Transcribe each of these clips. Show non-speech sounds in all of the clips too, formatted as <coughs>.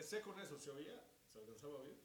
Empecé con eso, ¿se oía? ¿Se alcanzaba a oír?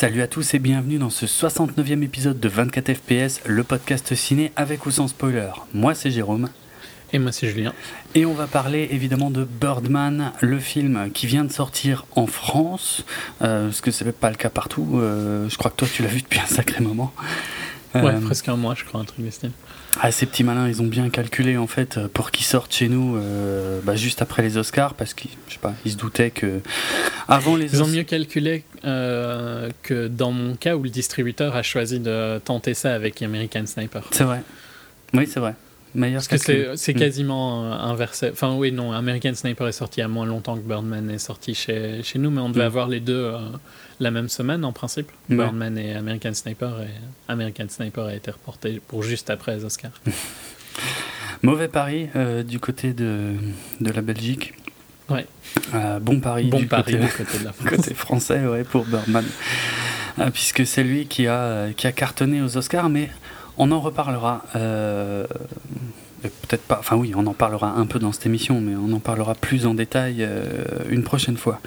Salut à tous et bienvenue dans ce 69e épisode de 24 FPS, le podcast ciné avec ou sans spoiler. Moi c'est Jérôme. Et moi c'est Julien. Et on va parler évidemment de Birdman, le film qui vient de sortir en France, euh, parce que c'est pas le cas partout. Euh, je crois que toi tu l'as vu depuis un sacré moment. Ouais, Euh, presque un mois je crois, un truc de style. Ah, ces petits malins, ils ont bien calculé en fait pour qu'ils sortent chez nous euh, bah, juste après les Oscars parce qu'ils, je sais pas, ils se doutaient que avant les Ils ont mieux calculé euh, que dans mon cas où le distributeur a choisi de tenter ça avec American Sniper. C'est vrai. Oui, c'est vrai. Meilleur Parce que c'est c'est Mm. quasiment euh, inversé. Enfin oui, non, American Sniper est sorti il y a moins longtemps que Birdman est sorti chez, chez nous, mais on devait Mm. avoir les deux euh, la même semaine en principe. Ouais. Birdman et American Sniper, et American Sniper a été reporté pour juste après les Oscars. <laughs> Mauvais pari euh, du côté de, de la Belgique. Ouais. Euh, bon pari bon du pari côté, du côté de la <laughs> France. côté français ouais, pour Birdman. Euh, puisque c'est lui qui a, qui a cartonné aux Oscars, mais on en reparlera. Peut-être pas, enfin oui, on en parlera un peu dans cette émission, mais on en parlera plus en détail une prochaine fois.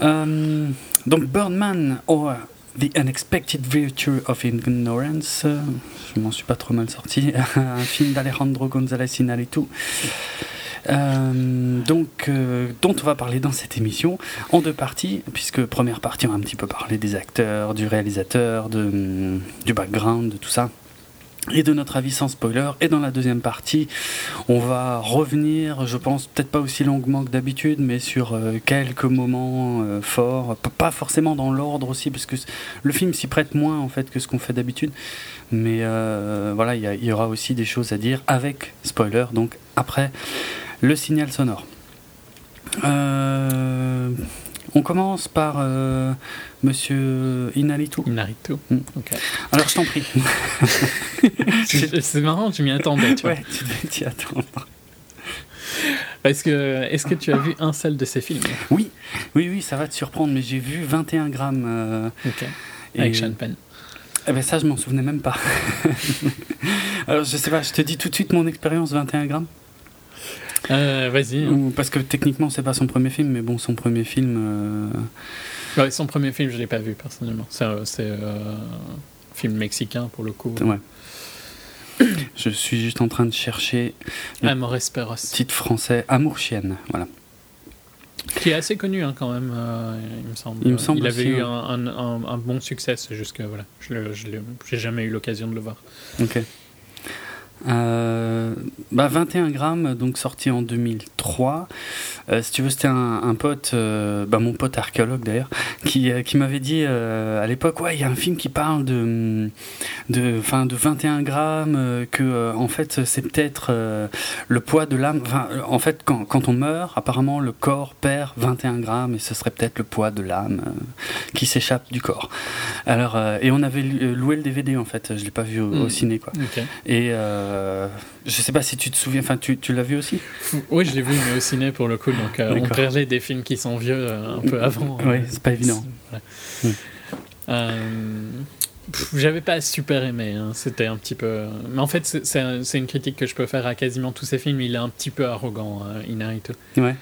Euh, donc Birdman, or The Unexpected Virtue of Ignorance, je m'en suis pas trop mal sorti, <laughs> un film d'Alejandro González Iñárritu. Euh, donc, euh, dont on va parler dans cette émission en deux parties, puisque première partie on va un petit peu parler des acteurs, du réalisateur, du background, de tout ça, et de notre avis sans spoiler. Et dans la deuxième partie, on va revenir, je pense, peut-être pas aussi longuement que d'habitude, mais sur euh, quelques moments euh, forts, pas forcément dans l'ordre aussi, parce que le film s'y prête moins en fait que ce qu'on fait d'habitude. Mais euh, voilà, il y, aura aussi des choses à dire avec spoiler, donc après le signal sonore. On commence par Monsieur Inalitu. Inarito. Mm. Alors je t'en prie. <laughs> C'est marrant, je m'y attendais. Tu vois. ouais, tu devais t'y attendre. Parce que, est-ce que tu as vu un seul de ces films? Oui, oui, oui, ça va te surprendre, mais j'ai vu 21 grammes. euh, Ok. et- Avec Sean Penn. Eh ben ça, je m'en souvenais même pas. <laughs> Alors je sais pas, je te dis tout de suite mon expérience 21 grammes. Euh, Vas-y. Parce que techniquement, c'est pas son premier film, mais bon, son premier film. euh, Ouais, son premier film, je l'ai pas vu personnellement. C'est euh, euh, un film mexicain pour le coup. Ouais. Je suis juste en train de chercher le Amores Perros. titre français Amour chienne. Voilà. Qui est assez connu hein, quand même, euh, il me semble. Il me semble Il avait aussi, eu ouais. un, un- un- un bon succès, c'est juste que voilà, je j'ai jamais eu l'occasion de le voir. Ok. Euh, bah 21 grammes, donc sorti en 2003. Euh, si tu veux, c'était un, un pote, euh, bah mon pote archéologue d'ailleurs, qui, qui m'avait dit à l'époque, ouais, il y a un film qui parle de, de, fin, de 21 grammes, que en fait c'est peut-être le poids de l'âme. En fait, quand, quand on meurt, apparemment le corps perd 21 grammes et ce serait peut-être le poids de l'âme qui s'échappe du corps. Alors, et on avait loué le DVD en fait, je l'ai pas vu au, au Mm. ciné quoi. Et euh, je sais pas si tu te souviens, enfin tu, tu l'as vu aussi? Oui, je l'ai vu, mais au ciné pour le coup. Donc, euh, on parlait des films qui sont vieux euh, un peu avant. Oui, euh, c'est pas évident. Voilà. Mm. J'avais pas super aimé. hein. C'était un petit peu. Mais en fait, c'est- c'est un- c'est une critique que je peux faire à quasiment tous ses films. Il est un petit peu arrogant, Inarritu. Ouais,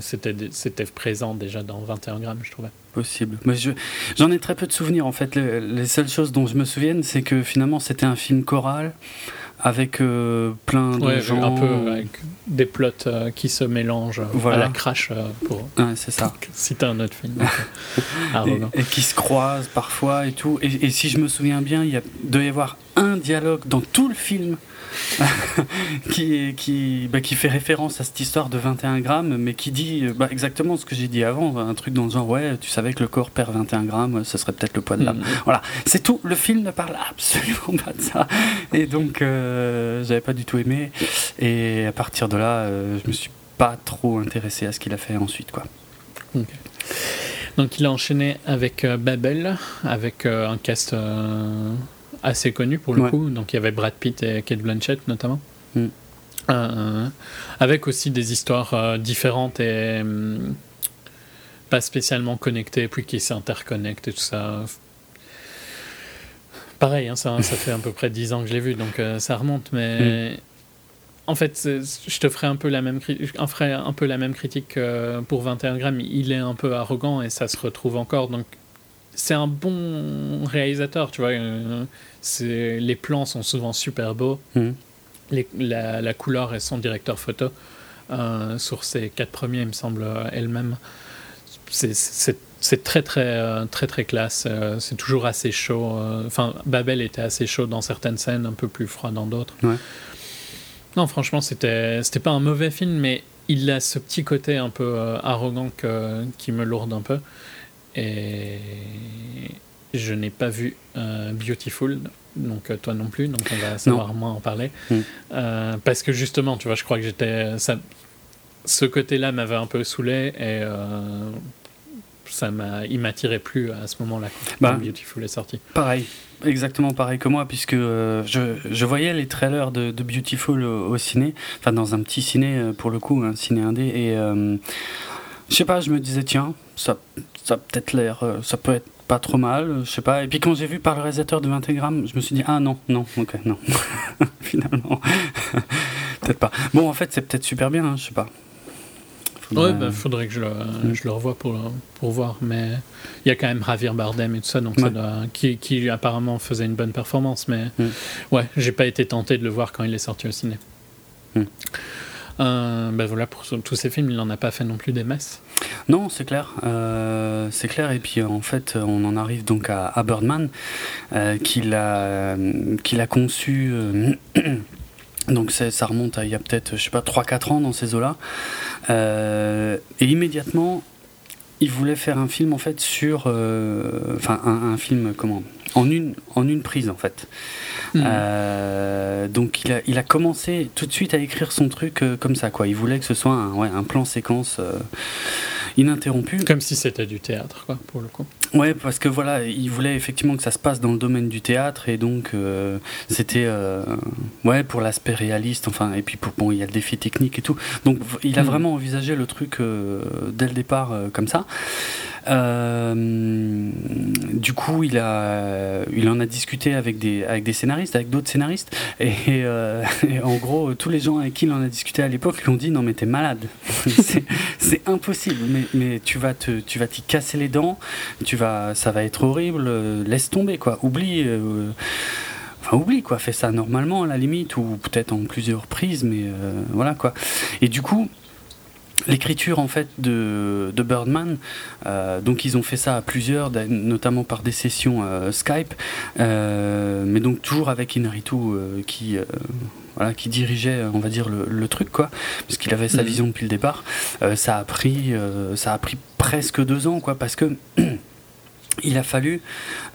c'était présent déjà dans 21 grammes, je trouvais. Possible. Mais je- j'en ai très peu de souvenirs en fait. Le- les seules choses dont je me souvienne, c'est que finalement c'était un film choral avec euh, plein de Ouais, gens. un peu avec des plots euh, qui se mélangent euh, Voilà. à la crash pour Ouais, c'est ça. <laughs> citer un autre film. <laughs> Et, et qui se croisent parfois et tout. Et, et si je me souviens bien, il y a, doit y avoir un dialogue dans tout le film <laughs> qui, qui, bah, qui fait référence à cette histoire de 21 grammes, mais qui dit euh, bah, exactement ce que j'ai dit avant, un truc dans le genre ouais, tu savais que le corps perd 21 grammes, ce serait peut-être le poids de l'âme. Mm. Voilà, c'est tout. Le film ne parle absolument pas de ça. Et donc, euh, j'avais pas du tout aimé. Et à partir de là, euh, je me suis pas trop intéressé à ce qu'il a fait ensuite, quoi. Donc il a enchaîné avec euh, Babel, avec euh, un cast euh, assez connu pour le Ouais. coup. Donc il y avait Brad Pitt et Kate Blanchett notamment. Mm. Euh, avec aussi des histoires euh, différentes et hum, pas spécialement connectées, puis qui s'interconnectent et tout ça. Pareil, hein, ça, ça fait à peu près 10 ans que je l'ai vu, donc euh, ça remonte, mais en fait, je te ferai un peu la même, ferai un peu la même critique que pour 21 grammes. Il est un peu arrogant et ça se retrouve encore. Donc, c'est un bon réalisateur, tu vois. euh, c'est- les plans sont souvent super beaux. Les- la, la couleur est son directeur photo. euh, sur ses quatre premiers, il me semble, euh, elle-même. C'est- C'est c'est très, très, très, très classe. c'est toujours assez chaud. Enfin, Babel était assez chaud dans certaines scènes, un peu plus froid dans d'autres. Ouais. Non, franchement, c'était c'était pas un mauvais film, mais il a ce petit côté un peu arrogant que- qui me lourde un peu. Et je n'ai pas vu euh, Beautiful, donc euh, toi non plus, donc on va savoir moins en parler. Mm. Euh, parce que justement, tu vois, je crois que j'étais. ça- Ce côté-là m'avait un peu saoulé et euh, ça m'a, il m'attirait plus à ce moment-là quand Bah. Beautiful est sorti. Pareil, exactement pareil que moi, puisque euh, je, je voyais les trailers de, de Beautiful au, au ciné, enfin dans un petit ciné pour le coup, un ciné indé, et euh, je sais pas, je me disais tiens, ça, ça peut-être l'air, euh, ça peut être pas trop mal, je sais pas. Et puis quand j'ai vu par le réalisateur de 21 grammes, je me suis dit ah non, non, ok, non, <laughs> finalement, <laughs> peut-être pas. Bon, en fait, c'est peut-être super bien, hein, je sais pas. Faudrait- Ouais, bah, faudrait que je le, Mm. je le revoie pour, pour voir, mais il y a quand même Javier Bardem et tout ça, donc ça Ouais. doit- qui, qui apparemment faisait une bonne performance, mais Mm. ouais, j'ai pas été tenté de le voir quand il est sorti au ciné. Mm. Euh, bah voilà, pour tous ces films, il n'en a pas fait non plus des masses. Non, c'est clair, euh, c'est clair. Et puis en fait, on en arrive donc à, à Birdman, euh, qu'il a, qu'il a conçu. euh, <clears throat> donc ça remonte à il y a peut-être, je sais pas, 3-4 ans dans ces eaux-là. Et immédiatement, il voulait faire un film en fait sur, euh, enfin un, un film comment, en une, en une prise en fait. Mm. Euh, donc il a, il a commencé tout de suite à écrire son truc euh, comme ça quoi. Il voulait que ce soit un, ouais, un plan séquence ininterrompu. Comme si c'était du théâtre, quoi, pour le coup. Ouais, parce que voilà, il voulait effectivement que ça se passe dans le domaine du théâtre et donc euh, c'était euh, ouais pour l'aspect réaliste. Enfin et puis pour bon, il y a le défi technique et tout. Donc il a Mm. vraiment envisagé le truc euh, dès le départ comme ça. Du coup, il a, il en a discuté avec des, avec des scénaristes, avec d'autres scénaristes, et, <laughs> et en gros, tous les gens avec qui il en a discuté à l'époque lui ont dit non mais t'es malade, <laughs> c'est c'est impossible, mais, mais tu vas te, tu vas t'y casser les dents, tu vas, ça va être horrible, euh, laisse tomber quoi, oublie. euh, Enfin, oublie quoi, fais ça normalement à la limite, ou peut-être en plusieurs prises, mais euh, voilà quoi. Et du coup, l'écriture en fait de, de Birdman, euh, donc ils ont fait ça à plusieurs, notamment par des sessions euh, Skype, euh, mais donc toujours avec Inaritu qui, voilà, qui dirigeait, on va dire, le, le truc quoi, parce qu'il avait sa Mhm. vision depuis le départ. Ça a pris, ça a pris presque deux ans quoi, parce que <clears throat> il a fallu.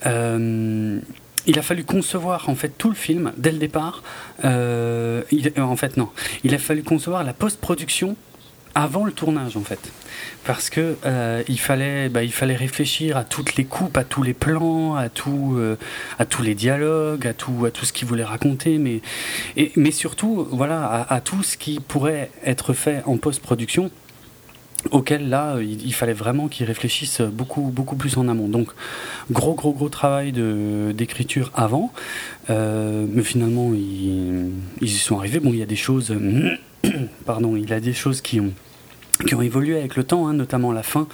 euh, il a fallu concevoir en fait tout le film dès le départ. Euh, il- en fait non, il a fallu concevoir la post-production avant le tournage en fait parce que euh, il fallait bah, il fallait réfléchir à toutes les coupes à tous les plans à euh, à tous les dialogues à tout à tout ce qu'il voulait raconter mais mais surtout voilà à tout ce qui pourrait être fait en post-production auquel là il, il fallait vraiment qu'ils réfléchissent beaucoup beaucoup plus en amont. Donc gros gros gros travail de d'écriture avant. Euh, mais finalement ils, ils y sont arrivés. Bon il y a des choses <coughs> pardon il y a des choses qui ont qui ont évolué avec le temps, hein, notamment la fin.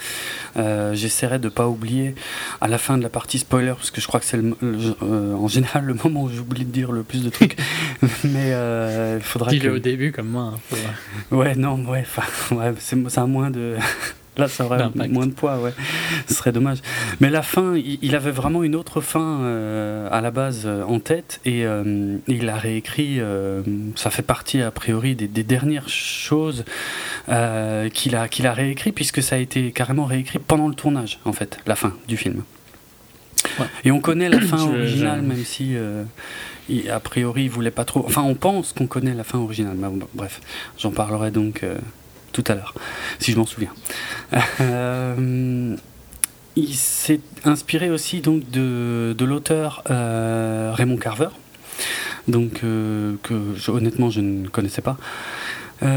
Euh, J'essaierai de pas oublier à la fin de la partie spoiler, parce que je crois que c'est euh, en général le moment où j'oublie de dire le plus de trucs. <laughs> Mais euh, il faudra Dis-le que... au début comme moi. hein, Ouais, non, ouais, ouais, c'est- a moins de. Là, ça aurait moins de poids, ouais. Ce serait dommage. Mais la fin, il, avait vraiment une autre fin euh, à la base euh, en tête et euh, il a réécrit. euh, ça fait partie, a priori, des, des dernières choses qu'il a, qu'il a réécrit, puisque ça a été carrément réécrit pendant le tournage, en fait, la fin du film. Ouais. Et on connaît la fin originale, même si. euh, il- a priori, il voulait pas trop. Enfin, on pense qu'on connaît la fin originale. Mais bon, bref, j'en parlerai donc euh, tout à l'heure, si je m'en souviens. Euh, il s'est inspiré aussi donc de, de l'auteur euh, Raymond Carver, donc euh, que honnêtement je ne connaissais pas.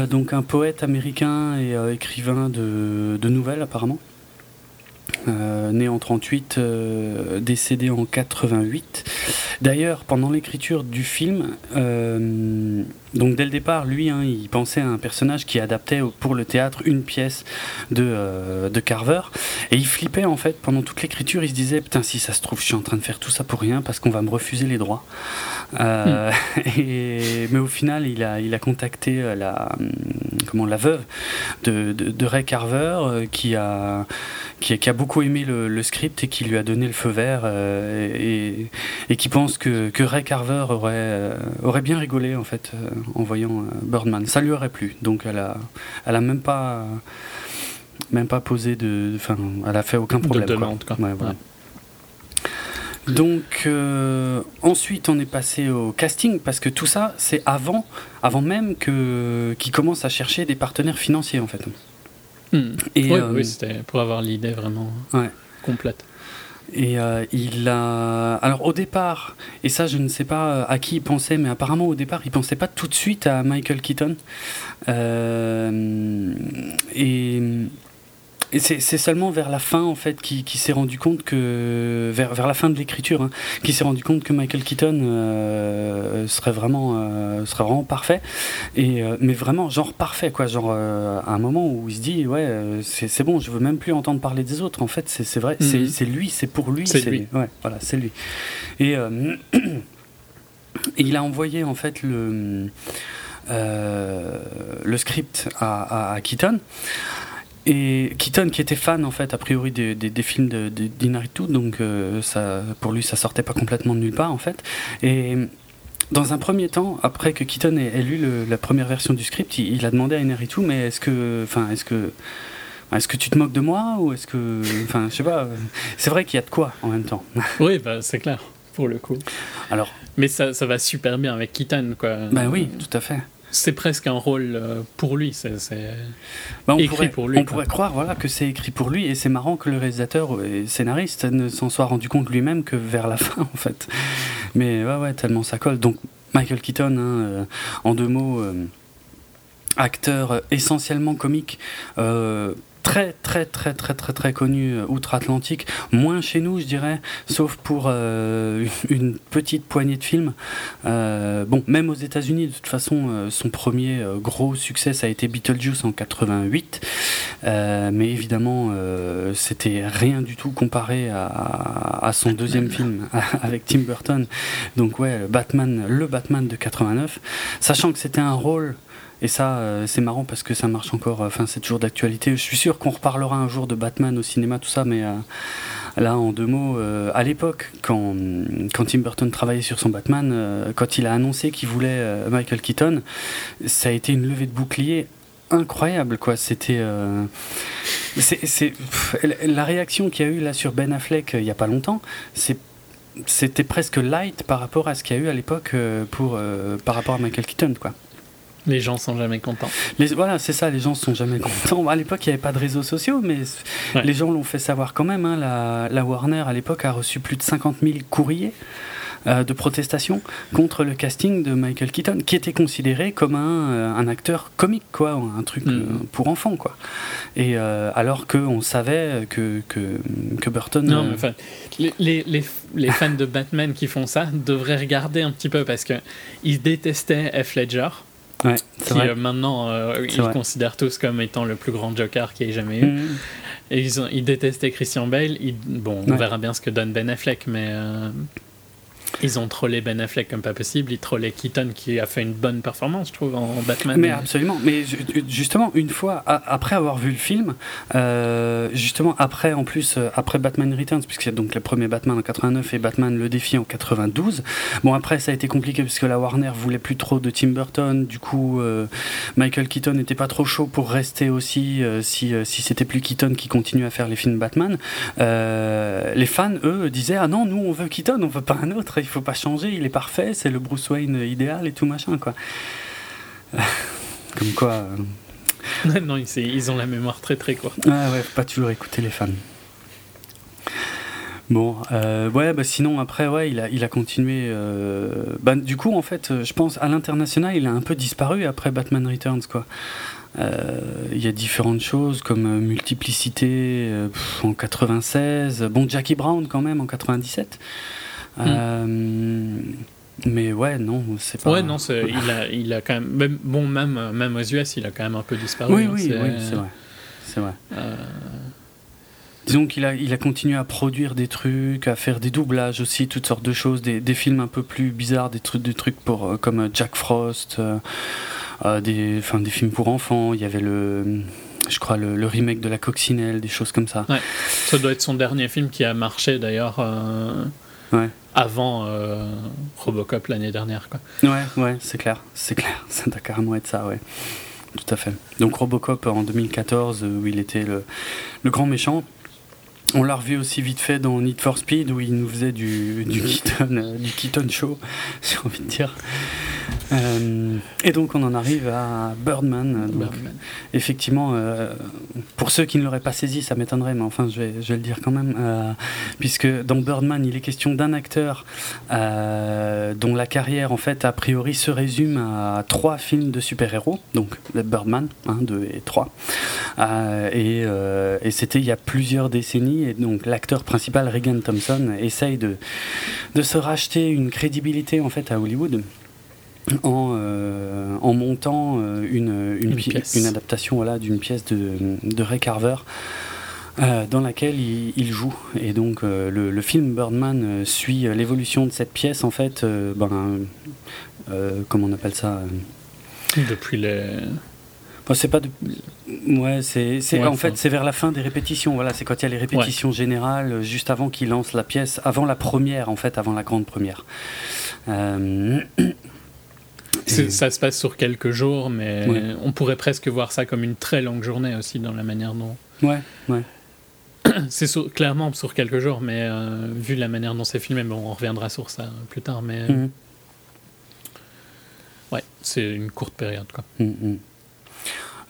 Donc un poète américain et écrivain de, de nouvelles apparemment. Né en 38, euh, décédé en 88. D'ailleurs, pendant l'écriture du film, donc dès le départ, lui, hein, il pensait à un personnage qui adaptait pour le théâtre une pièce de, euh, de Carver, et il flippait en fait pendant toute l'écriture. Il se disait putain, si ça se trouve, je suis en train de faire tout ça pour rien parce qu'on va me refuser les droits. Euh, <laughs> et, mais au final, il a, il a contacté euh, la, hum, comment, la veuve de, de, de Ray Carver euh, qui a qui, a- qui a beaucoup aimé le, le script et qui lui a donné le feu vert et, et qui pense que, que Ray Carver aurait, aurait bien rigolé en fait en voyant euh, Birdman. Ça lui aurait plu. Donc elle a, elle a même pas même pas posé de, enfin, elle a fait aucun problème. quoi. demande, quoi. Ouais, voilà. Ouais. Donc euh, ensuite on est passé au casting parce que tout ça c'est avant, avant même que qu'il commence à chercher des partenaires financiers en fait. Hmm. Et, oui, euh, oui, c'était pour avoir l'idée vraiment Ouais. complète. Et euh, il a. Alors au départ, et ça je ne sais pas euh, à qui il pensait, mais apparemment au départ il pensait pas tout de suite à Michael Keaton. Euh, et et c'est seulement vers la fin en fait qu'il qu'il s'est rendu compte que vers, vers la fin de l'écriture, hein, qu'il s'est rendu compte que Michael Keaton euh, serait vraiment euh, serait vraiment parfait. Et euh, mais vraiment genre parfait quoi, genre euh, à un moment où il se dit ouais euh, c'est bon, je veux même plus entendre parler des autres. En fait c'est vrai, c'est Mhm. c'est lui, c'est pour lui, C'est lui. ouais voilà c'est lui. Et euh, et <clears throat> il a envoyé en fait le euh, le script à, à, à Keaton. Et Keaton, qui était fan en fait a priori des, des, des films de, de d'Inaritu, donc euh, ça, pour lui ça sortait pas complètement de nulle part en fait. Et dans un premier temps, après que Keaton ait, ait lu le- la première version du script, il, il a demandé à Inaritu, mais est-ce que, enfin, est-ce que, est-ce que tu te moques de moi ou est-ce que, enfin, je sais pas. euh, C'est vrai qu'il y a de quoi en même temps. <laughs> Oui, bah, c'est clair, pour le coup. Alors, Mais ça, ça va super bien avec Keaton, quoi. ben oui, tout à fait. C'est presque un rôle euh, pour lui. C'est, Bah, on Écrit pourrait, pour lui, on quoi. pourrait croire voilà, que c'est écrit pour lui, et c'est marrant que le réalisateur et scénariste ne s'en soit rendu compte lui-même que vers la <laughs> fin, en fait. Mais ouais, ouais, tellement ça colle. Donc, Michael Keaton, hein, euh, en deux mots, euh, acteur essentiellement comique. euh, Très très très très très très connu euh, outre-Atlantique, moins chez nous je dirais, sauf pour euh, <laughs> une petite poignée de films. Euh, bon, même aux États-Unis, de toute façon, euh, son premier gros succès, ça a été Beetlejuice en 88. Euh, mais évidemment, c'était rien du tout comparé à, à son deuxième film <laughs> avec Tim Burton. Donc ouais, Batman, le Batman de 89. Sachant que c'était un rôle. Et ça, euh, c'est marrant parce que ça marche encore. Enfin, c'est toujours d'actualité. Je suis sûr qu'on reparlera un jour de Batman au cinéma, tout ça, mais euh, Là, en deux mots, euh, à l'époque, quand, quand Tim Burton travaillait sur son Batman, quand il a annoncé qu'il voulait Michael Keaton, ça a été une levée de bouclier incroyable, quoi. C'était. c'est- la réaction qu'il y a eu là sur Ben Affleck il n'y a pas longtemps. C'était presque light par rapport à ce qu'il y a eu à l'époque pour par rapport à Michael Keaton quoi. Les gens sont jamais contents. Les, voilà, c'est ça, les gens sont jamais contents. À l'époque, il n'y avait pas de réseaux sociaux, mais Ouais. les gens l'ont fait savoir quand même. hein. La, la Warner, à l'époque, a reçu plus de 50 000 courriers euh, de protestation contre le casting de Michael Keaton, qui était considéré comme un, euh, un acteur comique, quoi, un truc Mm. euh, pour enfants, quoi. Et alors qu'on savait que, que, que Burton. Non, mais enfin, les, les, les, les fans de Batman qui font ça devraient regarder un petit peu parce que ils détestaient Heath Ledger, ouais, qui vrai. euh, maintenant euh, ils vrai. considèrent tous comme étant le plus grand Joker qu'il ait jamais eu. Mm. Et ils, ont, ils détestaient Christian Bale. Ils- bon, on Ouais. verra bien ce que donne Ben Affleck, mais euh, ils ont trollé Ben Affleck comme pas possible. Ils trollaient Keaton qui a fait une bonne performance, je trouve, en Batman. Mais absolument. Mais ju- justement, une fois après avoir vu le film, euh, justement après en plus euh, après Batman Returns, puisque c'est donc le premier Batman en 89 et Batman le défi en 92. Bon après ça a été compliqué puisque la Warner voulait plus trop de Tim Burton. Du coup, euh, Michael Keaton n'était pas trop chaud pour rester aussi si si c'était plus Keaton qui continue à faire les films Batman. Les fans eux disaient ah non nous on veut Keaton, on veut pas un autre. Il faut pas changer, il est parfait, c'est le Bruce Wayne idéal et tout machin quoi. Comme quoi. euh, <laughs> non, ils, ont la mémoire très très courte. Ouais, ouais, faut pas toujours écouter les fans. Bon, euh, ouais, bah sinon après, ouais, il a, il a continué. euh, bah, du coup, en fait, je pense à l'international, il a un peu disparu après Batman Returns, quoi. Euh, Il y a différentes choses comme Multiplicité pff, en 96, bon Jackie Brown quand même en 97. Euh, mais ouais, non, c'est pas. Ouais, non, il, a, il a quand même, même- Bon, même, même aux US, il a quand même un peu disparu. Oui, hein, oui, c'est- oui, vrai. C'est vrai. euh, Disons qu'il a, il a continué à produire des trucs, à faire des doublages aussi, toutes sortes de choses, des, des films un peu plus bizarres, des trucs, des trucs pour, euh, comme euh, Jack Frost, euh, des, enfin, des films pour enfants. Il y avait le, je crois, le, le remake de La Coccinelle, des choses comme ça. ça doit être son dernier film qui a marché d'ailleurs euh, Ouais. Avant euh, Robocop l'année dernière. Quoi. Ouais, ouais, c'est clair, c'est clair. <laughs> Ça doit carrément être ça, ouais. Tout à fait. Donc Robocop en 2014, euh, où il était le, le grand méchant. On l'a revu aussi vite fait dans Need for Speed, où il nous faisait du, du, Keaton, euh, du Keaton Show, <laughs> j'ai envie de dire. Euh, et donc on en arrive à Birdman. Donc, Birdman. effectivement, euh, pour ceux qui ne l'auraient pas saisi, ça m'étonnerait, mais enfin, je vais, je vais le dire quand même, euh, puisque dans Birdman, il est question d'un acteur euh, dont la carrière, en fait, a priori, se résume à trois films de super-héros, donc Birdman, 1, 2 et 3. Euh, et euh, et c'était il y a plusieurs décennies, et donc l'acteur principal, Regan Thompson, essaye de, de se racheter une crédibilité, en fait, à Hollywood. En, euh, en montant euh, une, une, Une pi- pièce. une adaptation voilà, d'une pièce de, de Ray Carver euh, dans laquelle il, il joue. Et donc le, le film Birdman suit l'évolution de cette pièce, en fait, ben, comment on appelle ça Depuis les. Bon, c'est pas de... Ouais, c'est, Ouais, en fait, c'est vers la fin des répétitions. Voilà, c'est quand il y a les répétitions générales, euh, juste avant qu'il lance la pièce, avant la première, en fait, avant la grande première. Euh, et- Ça se passe sur quelques jours, mais Ouais. on pourrait presque voir ça comme une très longue journée aussi dans la manière dont. Ouais, ouais. <clears throat> C'est clairement sur quelques jours, mais euh, vu la manière dont c'est filmé, bon, on reviendra sur ça plus tard, mais Mhm. ouais, c'est une courte période. Quoi. Mm, mm.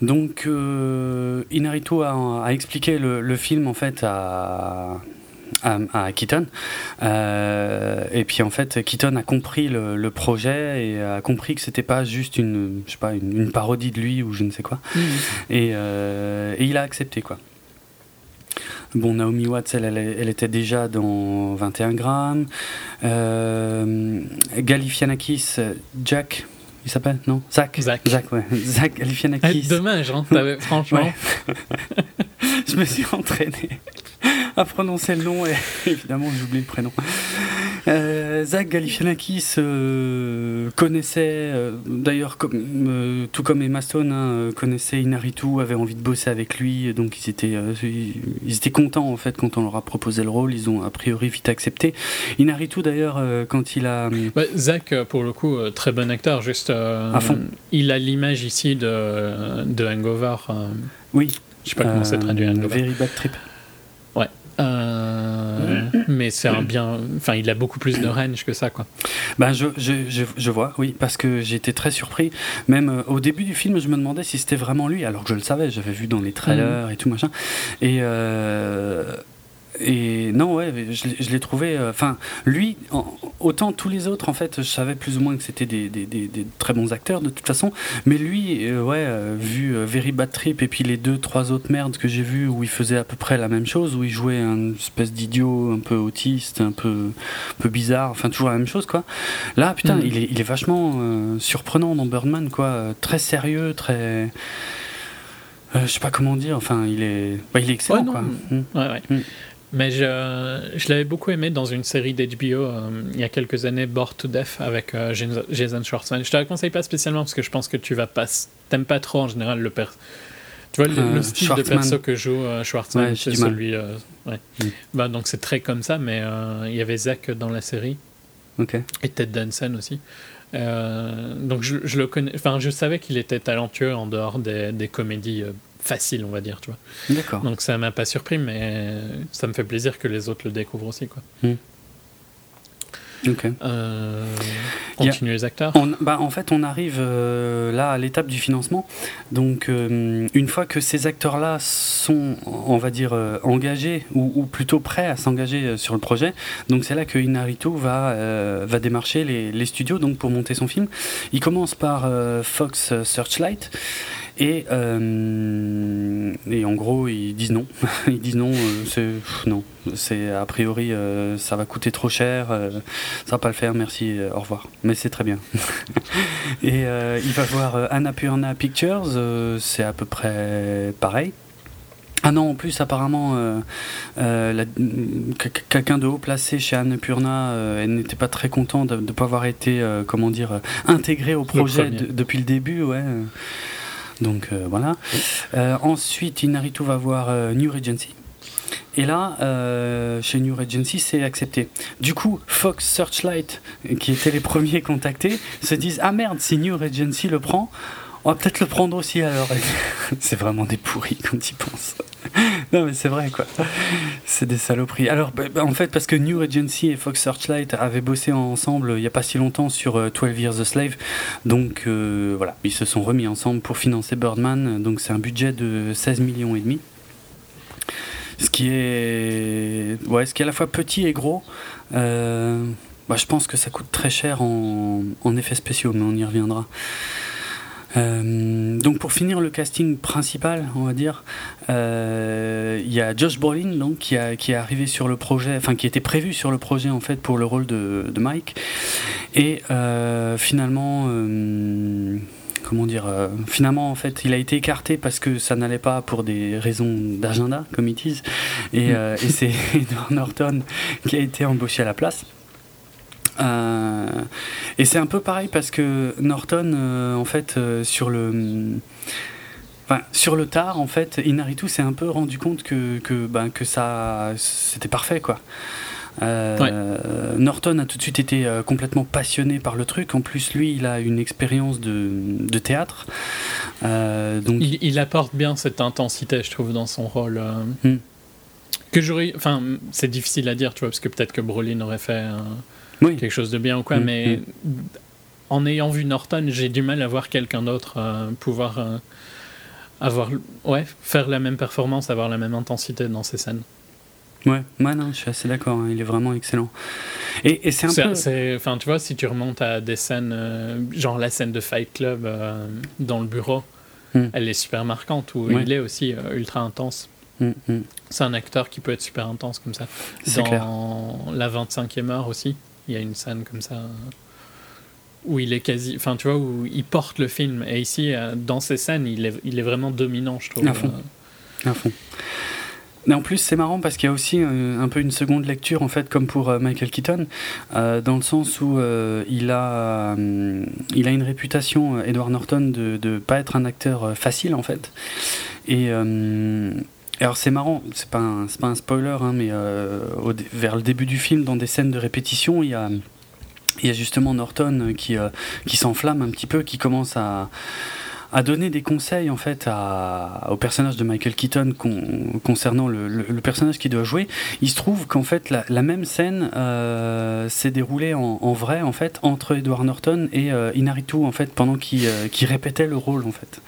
Donc, euh, Inarito a, a expliqué le, le film en fait à, à, à Keaton. Euh, et puis en fait, Keaton a compris le, le projet et a compris que c'était pas juste une, je sais pas, une, une parodie de lui ou je ne sais quoi. Et, euh, et il a accepté quoi. Bon, Naomi Watts, elle, elle, elle était déjà dans 21 grammes. Euh, Galifianakis, Jack, il s'appelle Non? Zach Zach. Zach, ouais. <laughs> Zach Galifianakis. dommage, hein, <laughs> franchement. <laughs> Je me suis entraîné à prononcer le nom et <laughs> évidemment j'oublie le prénom. Euh, Zach Galifianakis euh, connaissait, euh, d'ailleurs comme, tout comme Emma Stone, hein, connaissait Inaritu, avait envie de bosser avec lui, donc ils étaient, ils, étaient contents en fait quand on leur a proposé le rôle, ils ont a priori vite accepté. Inaritu d'ailleurs quand il a... Ouais, Zach, pour le coup, très bon acteur. Juste, À fond. il a l'image ici de, de Hangover. Oui. je sais pas comment c'est traduit Hangover. Very Bad Trip. Euh, mais c'est un bien. Enfin, il a beaucoup plus de range que ça, quoi. Ben je, je, je, je vois, oui, parce que j'étais très surpris. Même euh, au début du film, je me demandais si c'était vraiment lui, alors que je le savais, j'avais vu dans les trailers et tout machin. Et, euh, et non, ouais, je, l'ai- je l'ai trouvé. euh, Enfin, lui, en- autant tous les autres, en fait, je savais plus ou moins que c'était des, des- des- des très bons acteurs de toute façon. Mais lui, euh, ouais, euh, vu Very Bad Trip et puis les deux, trois autres merdes que j'ai vues où il faisait à peu près la même chose, où il jouait un espèce d'idiot un peu autiste, un peu, un peu bizarre, enfin, toujours la même chose, quoi. Là, putain, Mhm. il, est, il est vachement surprenant dans Birdman, quoi. Très sérieux, très. je sais pas comment dire, enfin, il est, bah, il est excellent, Ouais, quoi. Mm. Ouais, ouais. Mm. Mais je, je l'avais beaucoup aimé dans une série d'HBO euh, il y a quelques années, Bored to Death, avec euh, Jason- Schwartzman. Je te la conseille pas spécialement parce que je pense que tu vas pas. T'aimes pas trop en général le per. Tu vois, le, Euh, le style de perso que joue Schwartzman, Ouais, c'est celui. ouais. Mm. Bah, donc c'est très comme ça, mais il y avait Zach dans la série et Ted Danson aussi. Donc je, je le connais. Enfin, je savais qu'il était talentueux en dehors des, des comédies faciles, on va dire, tu vois. D'accord. Donc ça m'a pas surpris, mais ça me fait plaisir que les autres le découvrent aussi. Quoi. Ok. Euh, a- continue les acteurs. On, bah, en fait, on arrive euh, là à l'étape du financement. Donc, euh, une fois que ces acteurs-là sont, on va dire, engagés ou, ou plutôt prêts à s'engager sur le projet, donc c'est là que Inarito va, va démarcher les, les studios donc pour monter son film. Il commence par Fox Searchlight. Et, euh, et en gros, ils disent non. <laughs> Ils disent non, euh, c'est non. C'est a priori, euh, ça va coûter trop cher, euh, ça va pas le faire. Merci, au revoir. Mais c'est très bien. <laughs> et euh, il va voir Annapurna Pictures, euh, c'est à peu près pareil. Ah non, en plus, apparemment, euh, euh, quelqu'un de haut placé chez Annapurna euh, elle n'était pas très content de ne pas avoir été, euh, comment dire, intégré au projet de- depuis le début, ouais. Donc euh, voilà. Euh, ensuite, Inaritu va voir euh, New Regency. Et là, chez New Regency, c'est accepté. Du coup, Fox Searchlight, qui étaient les <laughs> premiers contactés, se disent Ah merde, si New Regency le prend, on va peut-être le prendre aussi alors. <laughs> c'est vraiment des pourris quand ils pensent. <laughs> non, mais c'est vrai quoi. C'est des saloperies. Alors, bah, bah, en fait, parce que New Regency et Fox Searchlight avaient bossé ensemble il n'y a pas si longtemps sur euh, 12 Years a Slave. Donc euh, voilà, ils se sont remis ensemble pour financer Birdman. Donc c'est un budget de 16 millions et demi. Ce qui est, ouais, ce qui est à la fois petit et gros. Euh, bah, je pense que ça coûte très cher en effets spéciaux, mais on y reviendra. Euh, donc pour finir le casting principal, on va dire, euh, il y a Josh Brolin donc qui, a, qui est arrivé sur le projet, enfin qui était prévu sur le projet en fait pour le rôle de, Mike, et euh, finalement, comment dire, finalement en fait il a été écarté parce que ça n'allait pas pour des raisons d'agenda comme ils disent, et, et c'est <laughs> Edward Norton qui a été embauché à la place. Euh, et c'est un peu pareil parce que Norton, euh, en fait, euh, sur le. Enfin, sur le tard, en fait, Inaritu s'est un peu rendu compte que, que, ben, que ça. C'était parfait, quoi. Norton a tout de suite été complètement passionné par le truc. En plus, lui, il a une expérience de, de théâtre. Donc, Il, il apporte bien cette intensité, je trouve, dans son rôle. Hmm. Que j'aurais. Enfin, c'est difficile à dire, tu vois, parce que peut-être que Brolin aurait fait oui. quelque chose de bien ou quoi, Hmm, mais en ayant vu Norton, j'ai du mal à voir quelqu'un d'autre euh, pouvoir euh, avoir. Ouais, faire la même performance, avoir la même intensité dans ses scènes. Ouais, ouais, non, je suis assez d'accord. hein, il est vraiment excellent. Et, et c'est un peu. Enfin, tu vois, si tu remontes à des scènes, euh, genre la scène de Fight Club dans le bureau, Hmm. elle est super marquante, où Ouais. il est aussi ultra intense. C'est un acteur qui peut être super intense comme ça. C'est clair. Dans La 25e heure aussi, il y a une scène comme ça où il est quasi. Enfin, tu vois, où il porte le film. Et ici, euh, dans ces scènes, il est, vraiment dominant, je trouve. À fond. À fond. Mais en plus, c'est marrant parce qu'il y a aussi euh, un peu une seconde lecture, en fait, comme pour euh, Michael Keaton, dans le sens où il, a, il a une réputation, Edward Norton, de ne pas être un acteur facile, en fait. Et. Alors c'est marrant, c'est pas un, pas un spoiler, hein, mais euh, vers le début du film, dans des scènes de répétition, il y a, y a justement Norton qui, euh, qui s'enflamme un petit peu, qui commence à, a donné des conseils en fait à, au personnage de Michael Keaton con- concernant le, le- le personnage qu'il doit jouer. Il se trouve qu'en fait la, la même scène euh, s'est déroulée en, en vrai en fait entre Edward Norton et euh, Inaritu en fait pendant qu'il euh, qu'il répétait le rôle en fait.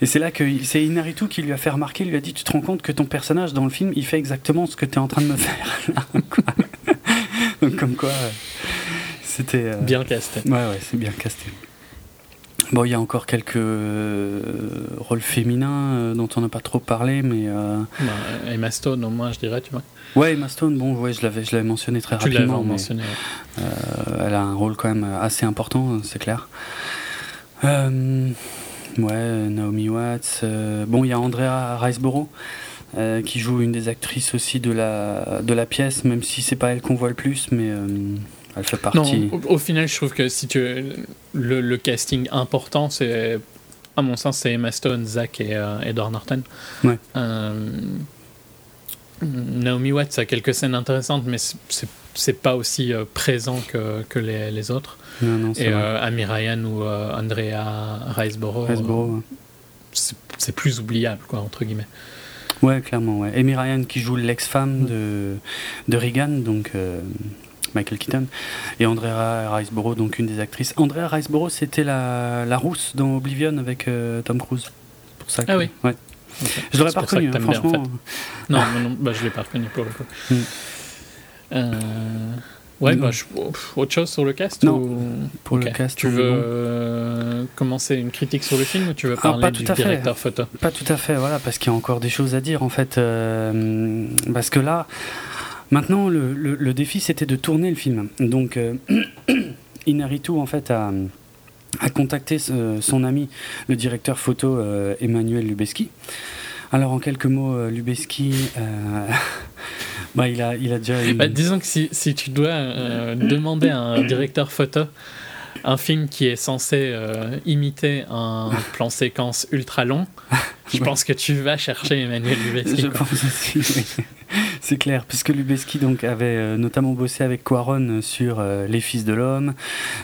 Et c'est là que c'est Inaritu qui lui a fait remarquer, lui a dit tu te rends compte que ton personnage dans le film il fait exactement ce que tu es en train de me faire. là, quoi. Donc comme quoi c'était euh, Bien casté. Ouais, ouais, c'est bien casté. Bon, il y a encore quelques euh, rôles féminins euh, dont on n'a pas trop parlé, mais euh, Bah, Emma Stone, au moins, je dirais, tu vois. ouais, Emma Stone, bon, ouais, je l'avais, je l'avais mentionné très Tu rapidement, mais, mentionné. ouais. elle a un rôle quand même assez important, c'est clair. Ouais, Naomi Watts. bon, il y a Andrea Riseborough. euh, qui joue une des actrices aussi de la, de la pièce, même si c'est pas elle qu'on voit le plus, mais elle fait partie. Non, au, au final, je trouve que si tu le, le casting important, c'est à mon sens, c'est Emma Stone, Zach et euh, Edward Norton. Ouais. Euh, Naomi Watts a quelques scènes intéressantes, mais c'est- pas aussi euh, présent que, que les, les autres. Non, non, Et euh, Amy Ryan ou euh, Andrea ouais. c'est plus oubliable, quoi, entre guillemets. Ouais, clairement, ouais. Amy Ryan qui joue l'ex-femme de, de Reagan, donc Michael Keaton, et Andrea Riseborough, donc une des actrices. Andrea Riseborough, c'était la, la rousse dans Oblivion avec euh, Tom Cruise. Pour ça que, Ah oui. Ouais. Je l'aurais pas reconnu, hein, bien, en franchement. Non, bah, je l'ai pas reconnu pour le coup. Hmm. Euh, Ouais, Non. bah, je- autre chose sur le cast Non, ou- pour le cast, Tu veux euh, commencer une critique sur le film ou tu veux Ah, parler pas du tout à fait. directeur photo? Pas tout à fait, voilà, parce qu'il y a encore des choses à dire en fait. parce que là, maintenant, le, défi c'était de tourner le film. Donc, euh, <clears throat> Inaritu en fait a, contacté ce- son ami, le directeur photo euh, Emmanuel Lubeski. Alors, en quelques mots, euh, Lubeski, euh, <laughs> bah, il, a, il a déjà. Bah, Disons que si, tu dois euh, demander à un directeur photo un film qui est censé euh, imiter un plan séquence ultra long, je pense que tu vas chercher Emmanuel Lubezki. Je quoi. pense aussi, oui. C'est clair, puisque Lubeski donc avait euh, notamment bossé avec Quaron sur euh, Les Fils de l'Homme,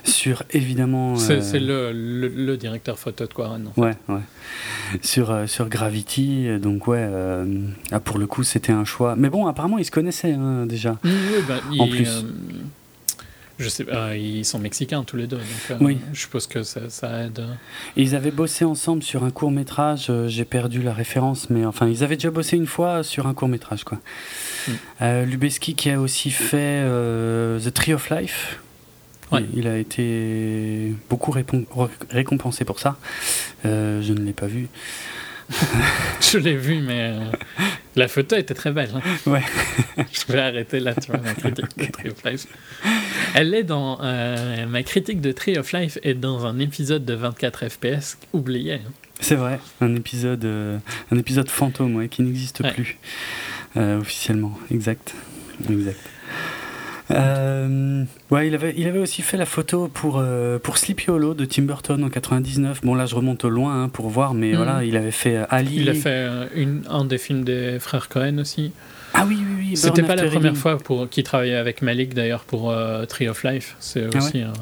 sur évidemment. C'est euh, c'est le, le, le directeur photo de Quaron. non Ouais, ouais. Sur, sur Gravity, donc ouais, ah, pour le coup c'était un choix. Mais bon, apparemment ils se connaissaient hein, déjà. Oui, bah, En il, plus. Euh, je sais, euh, ils sont mexicains tous les deux, donc euh, Oui. je suppose que ça, ça aide. Et ils avaient bossé ensemble sur un court métrage, j'ai perdu la référence, mais enfin ils avaient déjà bossé une fois sur un court métrage quoi. Mm. Euh, Lubeski qui a aussi fait euh, The Tree of Life. Ouais. Il, il a été beaucoup récompensé pour ça. Euh, je ne l'ai pas vu. <laughs> Je l'ai vu, mais euh, la photo était très belle. hein. Ouais. <laughs> je vais arrêter là, tu vois, ma critique de Tree of Life. Elle est dans. euh, ma critique de Tree of Life est dans un épisode de 24 FPS oublié. hein. C'est vrai, un épisode, euh, un épisode fantôme ouais, qui n'existe Ouais. plus officiellement. Exact, exact. Euh, ouais, il avait, il avait aussi fait la photo pour, euh, pour Sleepy Hollow de Tim Burton en 99. Bon, là, je remonte loin hein, pour voir, mais Mhm. voilà, il avait fait euh, Ali. Il a fait euh, une, un des films des frères Cohen aussi. Ah oui, oui, oui. C'était pas la première fois pour qu'il travaillait avec Malik d'ailleurs pour Tree of Life. C'est Ah aussi un-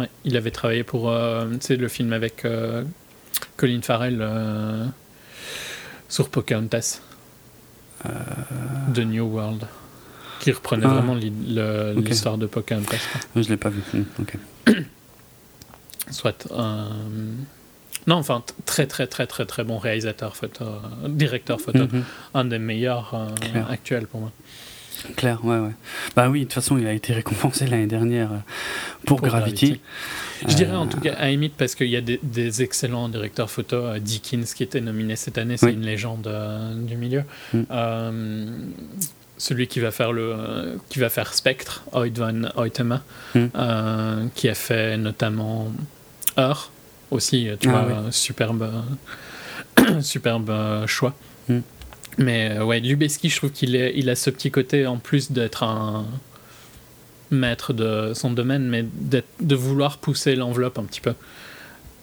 ouais, il avait travaillé pour sais, le film avec Colin Farrell sur Pocahontas The New World qui reprenait. Ah. vraiment l'histoire de Pocahontas. Je l'ai pas vu. <clears throat> Soit euh, non enfin très très très très très bon réalisateur photo, directeur photo, Mhm. un des meilleurs euh, actuels pour moi. Clair, ouais, ouais. Bah oui, de toute façon, il a été récompensé l'année dernière euh, pour, Pour Gravity. Gravity. Je dirais en tout cas à limite parce qu'il y a des, des excellents directeurs photo. Dickens qui était nominé cette année, c'est Oui. une légende euh, du milieu. Mm. Euh, celui qui va faire le, euh, qui va faire Spectre, Hoyt van Hoytema, Mm. euh, qui a fait notamment Heure aussi. Tu Ah vois, oui. superbe, <coughs> superbe euh, choix. Mm. Mais euh, ouais, Lubeski, je trouve qu'il est, il a ce petit côté en plus d'être un maître de son domaine, mais de vouloir pousser l'enveloppe un petit peu.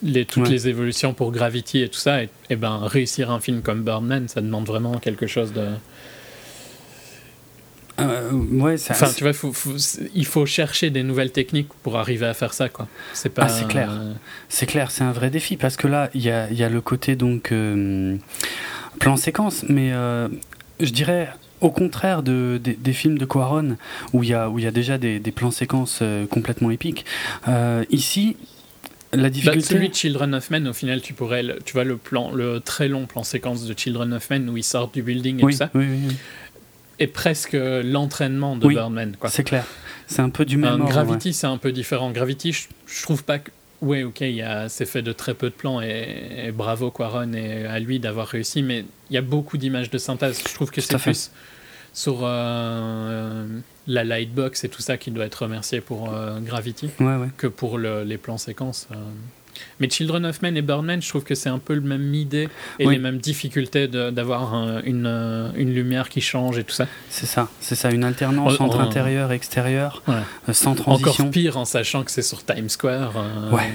Les, toutes Ouais. les évolutions pour Gravity et tout ça, et, et ben réussir un film comme Birdman, ça demande vraiment quelque chose de. Euh, ouais, ça- Enfin, tu vois, faut- faut- il faut chercher des nouvelles techniques pour arriver à faire ça, quoi. C'est pas. Ah, c'est clair. C'est clair, c'est un vrai défi parce que là, il y a, il y a le côté donc euh, plan séquence, mais euh, je dirais au contraire de, des, des films de Quaron où il y a, où il y a déjà des, des plans séquences euh, complètement épiques. ici, la Bah, difficulté. celui de Children of Men, au final, tu pourrais, le- tu vois le plan, le très long plan séquence de Children of Men où ils sortent du building et oui, tout ça, oui, oui, oui. Est presque l'entraînement de Oui. Birdman, c'est clair. C'est un peu du même ordre, Gravity, c'est un peu différent. Gravity, je, je trouve pas que. Ouais, ok, c'est fait de très peu de plans et, et bravo Quaron et à lui d'avoir réussi, mais il y a beaucoup d'images de synthèse. Je trouve que c'est plus sur euh, la lightbox et tout ça qui doit être remercié pour euh, Gravity ouais. Ouais, ouais. que pour le- les plans séquences. Mais Children of Men et Birdman, je trouve que c'est un peu le même idée et Oui. les mêmes difficultés d'avoir un- une, une lumière qui change et tout ça. C'est ça, c'est ça, une alternance Oh, entre oh. intérieur et extérieur, Ouais. euh, sans transition. Encore pire en sachant que c'est sur Times Square. euh, Ouais.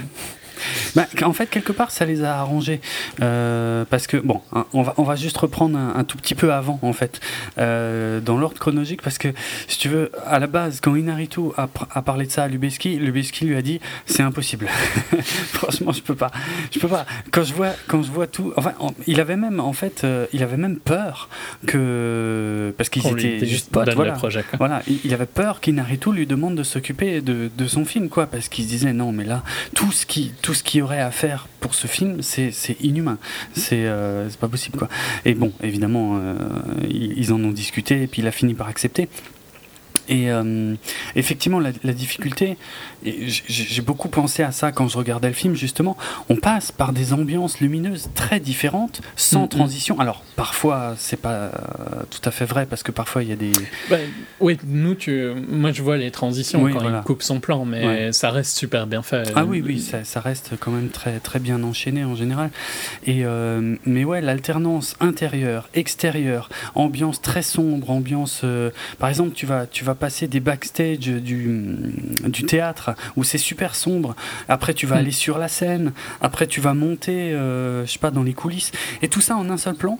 <laughs> Bah, en fait, quelque part, ça les a arrangés. Euh, parce que, bon, hein, on va, on va juste reprendre un, un tout petit peu avant, en fait, euh, dans l'ordre chronologique, parce que, si tu veux, à la base, quand Inaritu a, parlé de ça à Lubeski, Lubeski lui a dit c'est impossible. <laughs> Franchement, je peux pas. Je peux pas. Quand je vois, quand je vois tout. Enfin, en- il avait même, en fait, euh, il avait même peur que. Parce qu'ils étaient juste potes, voilà. le projet. Voilà, il il avait peur qu'Inaritu lui demande de s'occuper de, de son film, quoi, parce qu'il se disait non, mais là, tout ce qui, tout ce qu'il y aurait à faire pour ce film, c'est inhumain, c'est euh, c'est pas possible, quoi. Et bon, évidemment, euh, ils, en ont discuté, et puis il a fini par accepter. Et euh, effectivement, la, difficulté, j'ai beaucoup pensé à ça quand je regardais le film, justement, on passe par des ambiances lumineuses très différentes, sans Mhm. transition. Alors, parfois, c'est pas euh, tout à fait vrai, parce que parfois, il y a des... Bah, oui, nous, tu... moi je vois les transitions Oui, quand voilà. il coupe son plan, mais Ouais. ça reste super bien fait. Ah oui, oui, ça, ça reste quand même très, très bien enchaîné en général. Et, euh, mais ouais, l'alternance intérieure, extérieure, ambiance très sombre, ambiance... euh, par exemple, tu vas, tu vas passer des backstage du, du théâtre où c'est super sombre. Après, tu vas Mm. aller sur la scène. Après, tu vas monter, euh, je sais pas, dans les coulisses. Et tout ça en un seul plan.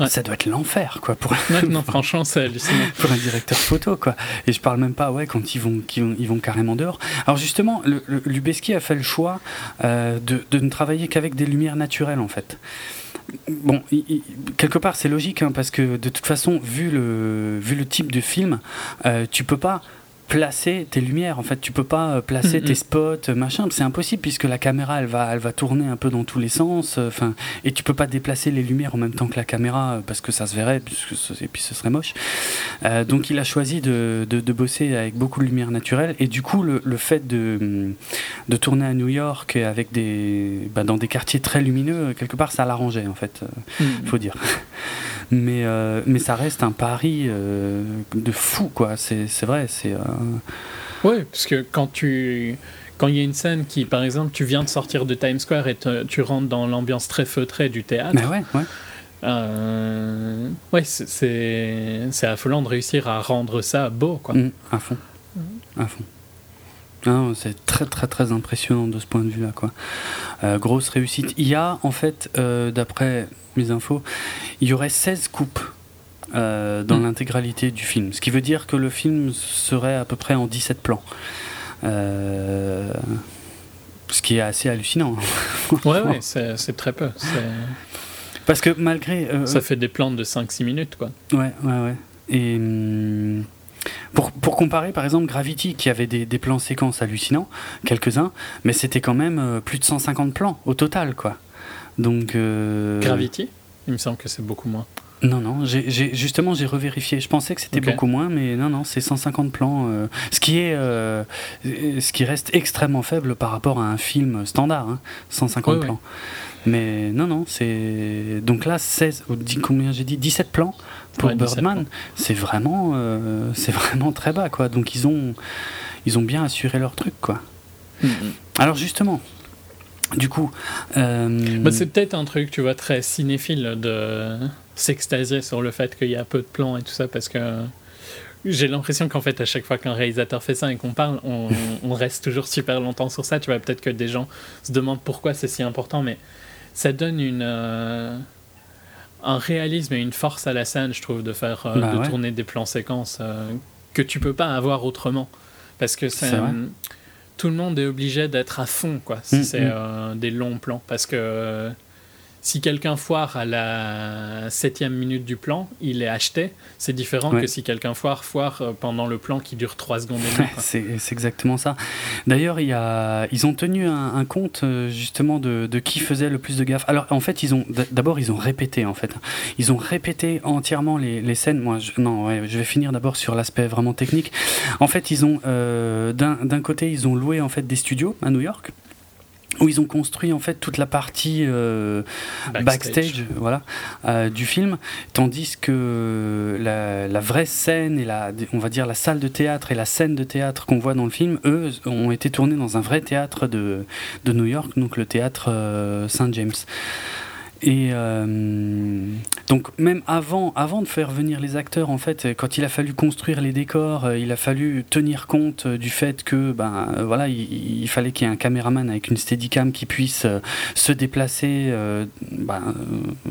Ouais. Ça doit être l'enfer, quoi, pour, Ouais, non, franchement, c'est hallucinant. <laughs> pour un directeur photo quoi et je parle même pas ouais quand ils vont ils vont carrément dehors alors justement Lubeski a fait le choix euh, de, de ne travailler qu'avec des lumières naturelles en fait bon quelque part c'est logique hein, parce que de toute façon vu le vu le type de film euh, tu peux pas placer tes lumières en fait. Tu peux pas euh, placer Mhm. tes spots euh, machin. C'est impossible puisque la caméra elle va elle va tourner un peu dans tous les sens euh, enfin et tu peux pas déplacer les lumières en même temps que la caméra parce que ça se verrait puisque ce- et puis ce serait moche. Euh, donc il a choisi de, de, de bosser avec beaucoup de lumière naturelle et du coup le, le fait de, de tourner à New York avec des bah, dans des quartiers très lumineux quelque part ça l'arrangeait en fait Mm. faut dire. <laughs> Mais euh, mais ça reste un pari de fou quoi. C'est c'est vrai c'est Oui, parce que quand tu. Quand il y a une scène qui, par exemple, tu viens de sortir de Times Square et te- tu rentres dans l'ambiance très feutrée du théâtre, mais ouais ouais. euh, ouais, c'est- affolant de réussir à rendre ça beau, quoi. Mm, à fond. À fond. C'est très très très impressionnant de ce point de vue là quoi. Euh, grosse réussite. Il y a en fait euh, d'après mes infos il y aurait 16 coupes euh, dans Mm. l'intégralité du film ce qui veut dire que le film serait à peu près en 17 plans Euh, ce qui est assez hallucinant Ouais, ouais, c'est très peu. Parce que malgré euh, Ça fait des plans de 5-6 minutes, quoi. Ouais, ouais, ouais. Et hum, pour, pour comparer, par exemple, Gravity, qui avait des, des plans séquences hallucinants, quelques-uns, mais c'était quand même euh, plus de 150 plans au total, quoi. Donc. euh, Gravity? Il me semble que c'est beaucoup moins. Non, non, j'ai, j'ai- justement, j'ai revérifié. Je pensais que c'était beaucoup moins, mais non, non, c'est 150 plans. euh, ce, qui est, euh, ce qui reste extrêmement faible par rapport à un film standard, hein, 150 Ouais, ouais. plans. Mais non, non, c'est. Donc là, 16, ou dix- combien j'ai dit 17 plans pour Ouais, 17 Birdman. C'est vraiment, euh, c'est vraiment très bas, quoi. Donc ils ont, ils ont bien assuré leur truc, quoi. Mm, Alors justement, du coup. Bah, c'est peut-être un truc, tu vois, très cinéphile de s'extasier sur le fait qu'il y a peu de plans et tout ça, parce que j'ai l'impression qu'en fait, à chaque fois qu'un réalisateur fait ça et qu'on parle, on, <laughs> on reste toujours super longtemps sur ça. Tu vois, peut-être que des gens se demandent pourquoi c'est si important, mais ça donne une. euh, un réalisme et une force à la scène, je trouve, de faire euh, Bah de ouais. tourner des plans séquences euh, que tu peux pas avoir autrement, parce que c'est euh, tout le monde est obligé d'être à fond, quoi. Si Mm, c'est euh, des longs plans, parce que euh, si quelqu'un foire à la septième minute du plan, il est acheté. C'est différent Ouais. que si quelqu'un foire foire euh, pendant le plan qui dure 3 secondes et demie. <laughs> C'est exactement ça. D'ailleurs, il ils ont tenu un, un compte euh, justement de, de qui faisait le plus de gaffe. Alors, en fait, ils ont d'abord ils ont répété en fait. Ils ont répété entièrement les, les scènes. Moi, je, non, ouais, je vais finir d'abord sur l'aspect vraiment technique. En fait, ils ont euh, d'un d'un côté, ils ont loué en fait des studios à New York. Où ils ont construit en fait toute la partie euh, Backstage. backstage, voilà, euh, du film, tandis que la, la vraie scène et la, on va dire la salle de théâtre et la scène de théâtre qu'on voit dans le film, eux, ont été tournés dans un vrai théâtre de, de New York, donc le théâtre euh, Saint James. Et euh, donc même avant, avant de faire venir les acteurs, en fait, quand il a fallu construire les décors, euh, il a fallu tenir compte euh, du fait que, ben euh, voilà, il, il fallait qu'il y ait un caméraman avec une steadicam qui puisse se déplacer euh, ben,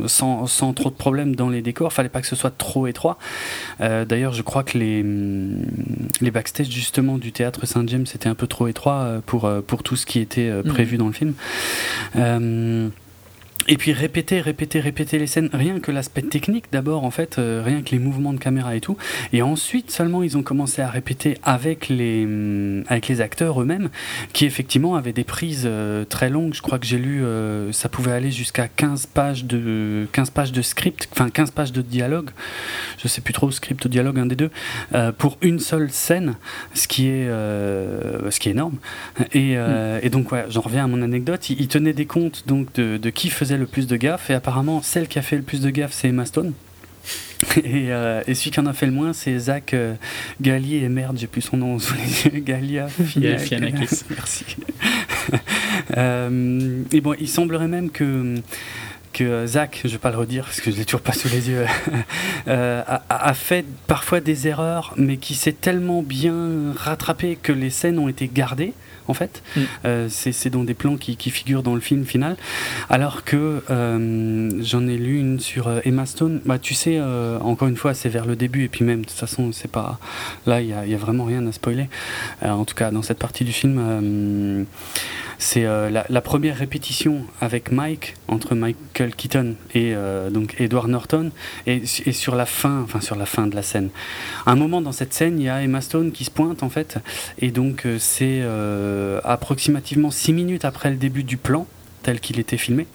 sans, sans trop de problèmes dans les décors. Fallait pas que ce soit trop étroit. Euh, D'ailleurs, je crois que les hum, les backstage justement du théâtre Saint James c'était un peu trop étroit pour pour tout ce qui était Mhm. prévu dans le film. Et puis répéter, répéter, répéter les scènes, rien que l'aspect technique d'abord en fait, euh, rien que les mouvements de caméra et tout. Et ensuite seulement ils ont commencé à répéter avec les, hum, avec les acteurs eux-mêmes, qui effectivement avaient des prises euh, très longues. Je crois que j'ai lu, euh, ça pouvait aller jusqu'à 15 pages de 15 pages de script, enfin 15 pages de dialogue. Je sais plus trop script ou dialogue, un des deux, pour une seule scène, ce qui est, ce qui est énorme. Et, euh, et donc ouais, j'en reviens à mon anecdote. Il, il tenait des comptes donc de, de qui faisait le plus de gaffe et apparemment celle qui a fait le plus de gaffe c'est Emma Stone. <laughs> Et, euh, et celui qui en a fait le moins c'est Zach euh, Gallier et merde j'ai plus son nom sous les yeux <laughs> Gallia <laughs> Fianac. Fianakis. merci Euh, et bon il semblerait même que que Zach, je vais pas le redire parce que je l'ai toujours pas sous les yeux, euh, a, a fait parfois des erreurs, mais qui s'est tellement bien rattrapé que les scènes ont été gardées. En fait, Mm. Euh, c'est dans des plans qui, qui figurent dans le film final. Alors que euh, j'en ai lu une sur euh, Emma Stone. Bah, tu sais, euh, encore une fois, c'est vers le début et puis même de toute façon, c'est pas là, il y a, vraiment rien à spoiler. En tout cas, dans cette partie du film. C'est euh, la, première répétition avec Mike entre Michael Keaton et euh, Edward Norton et, sur la fin enfin sur la fin de la scène. À un moment dans cette scène il y a Emma Stone qui se pointe en fait et donc euh, c'est approximativement 6 minutes après le début du plan tel qu'il était filmé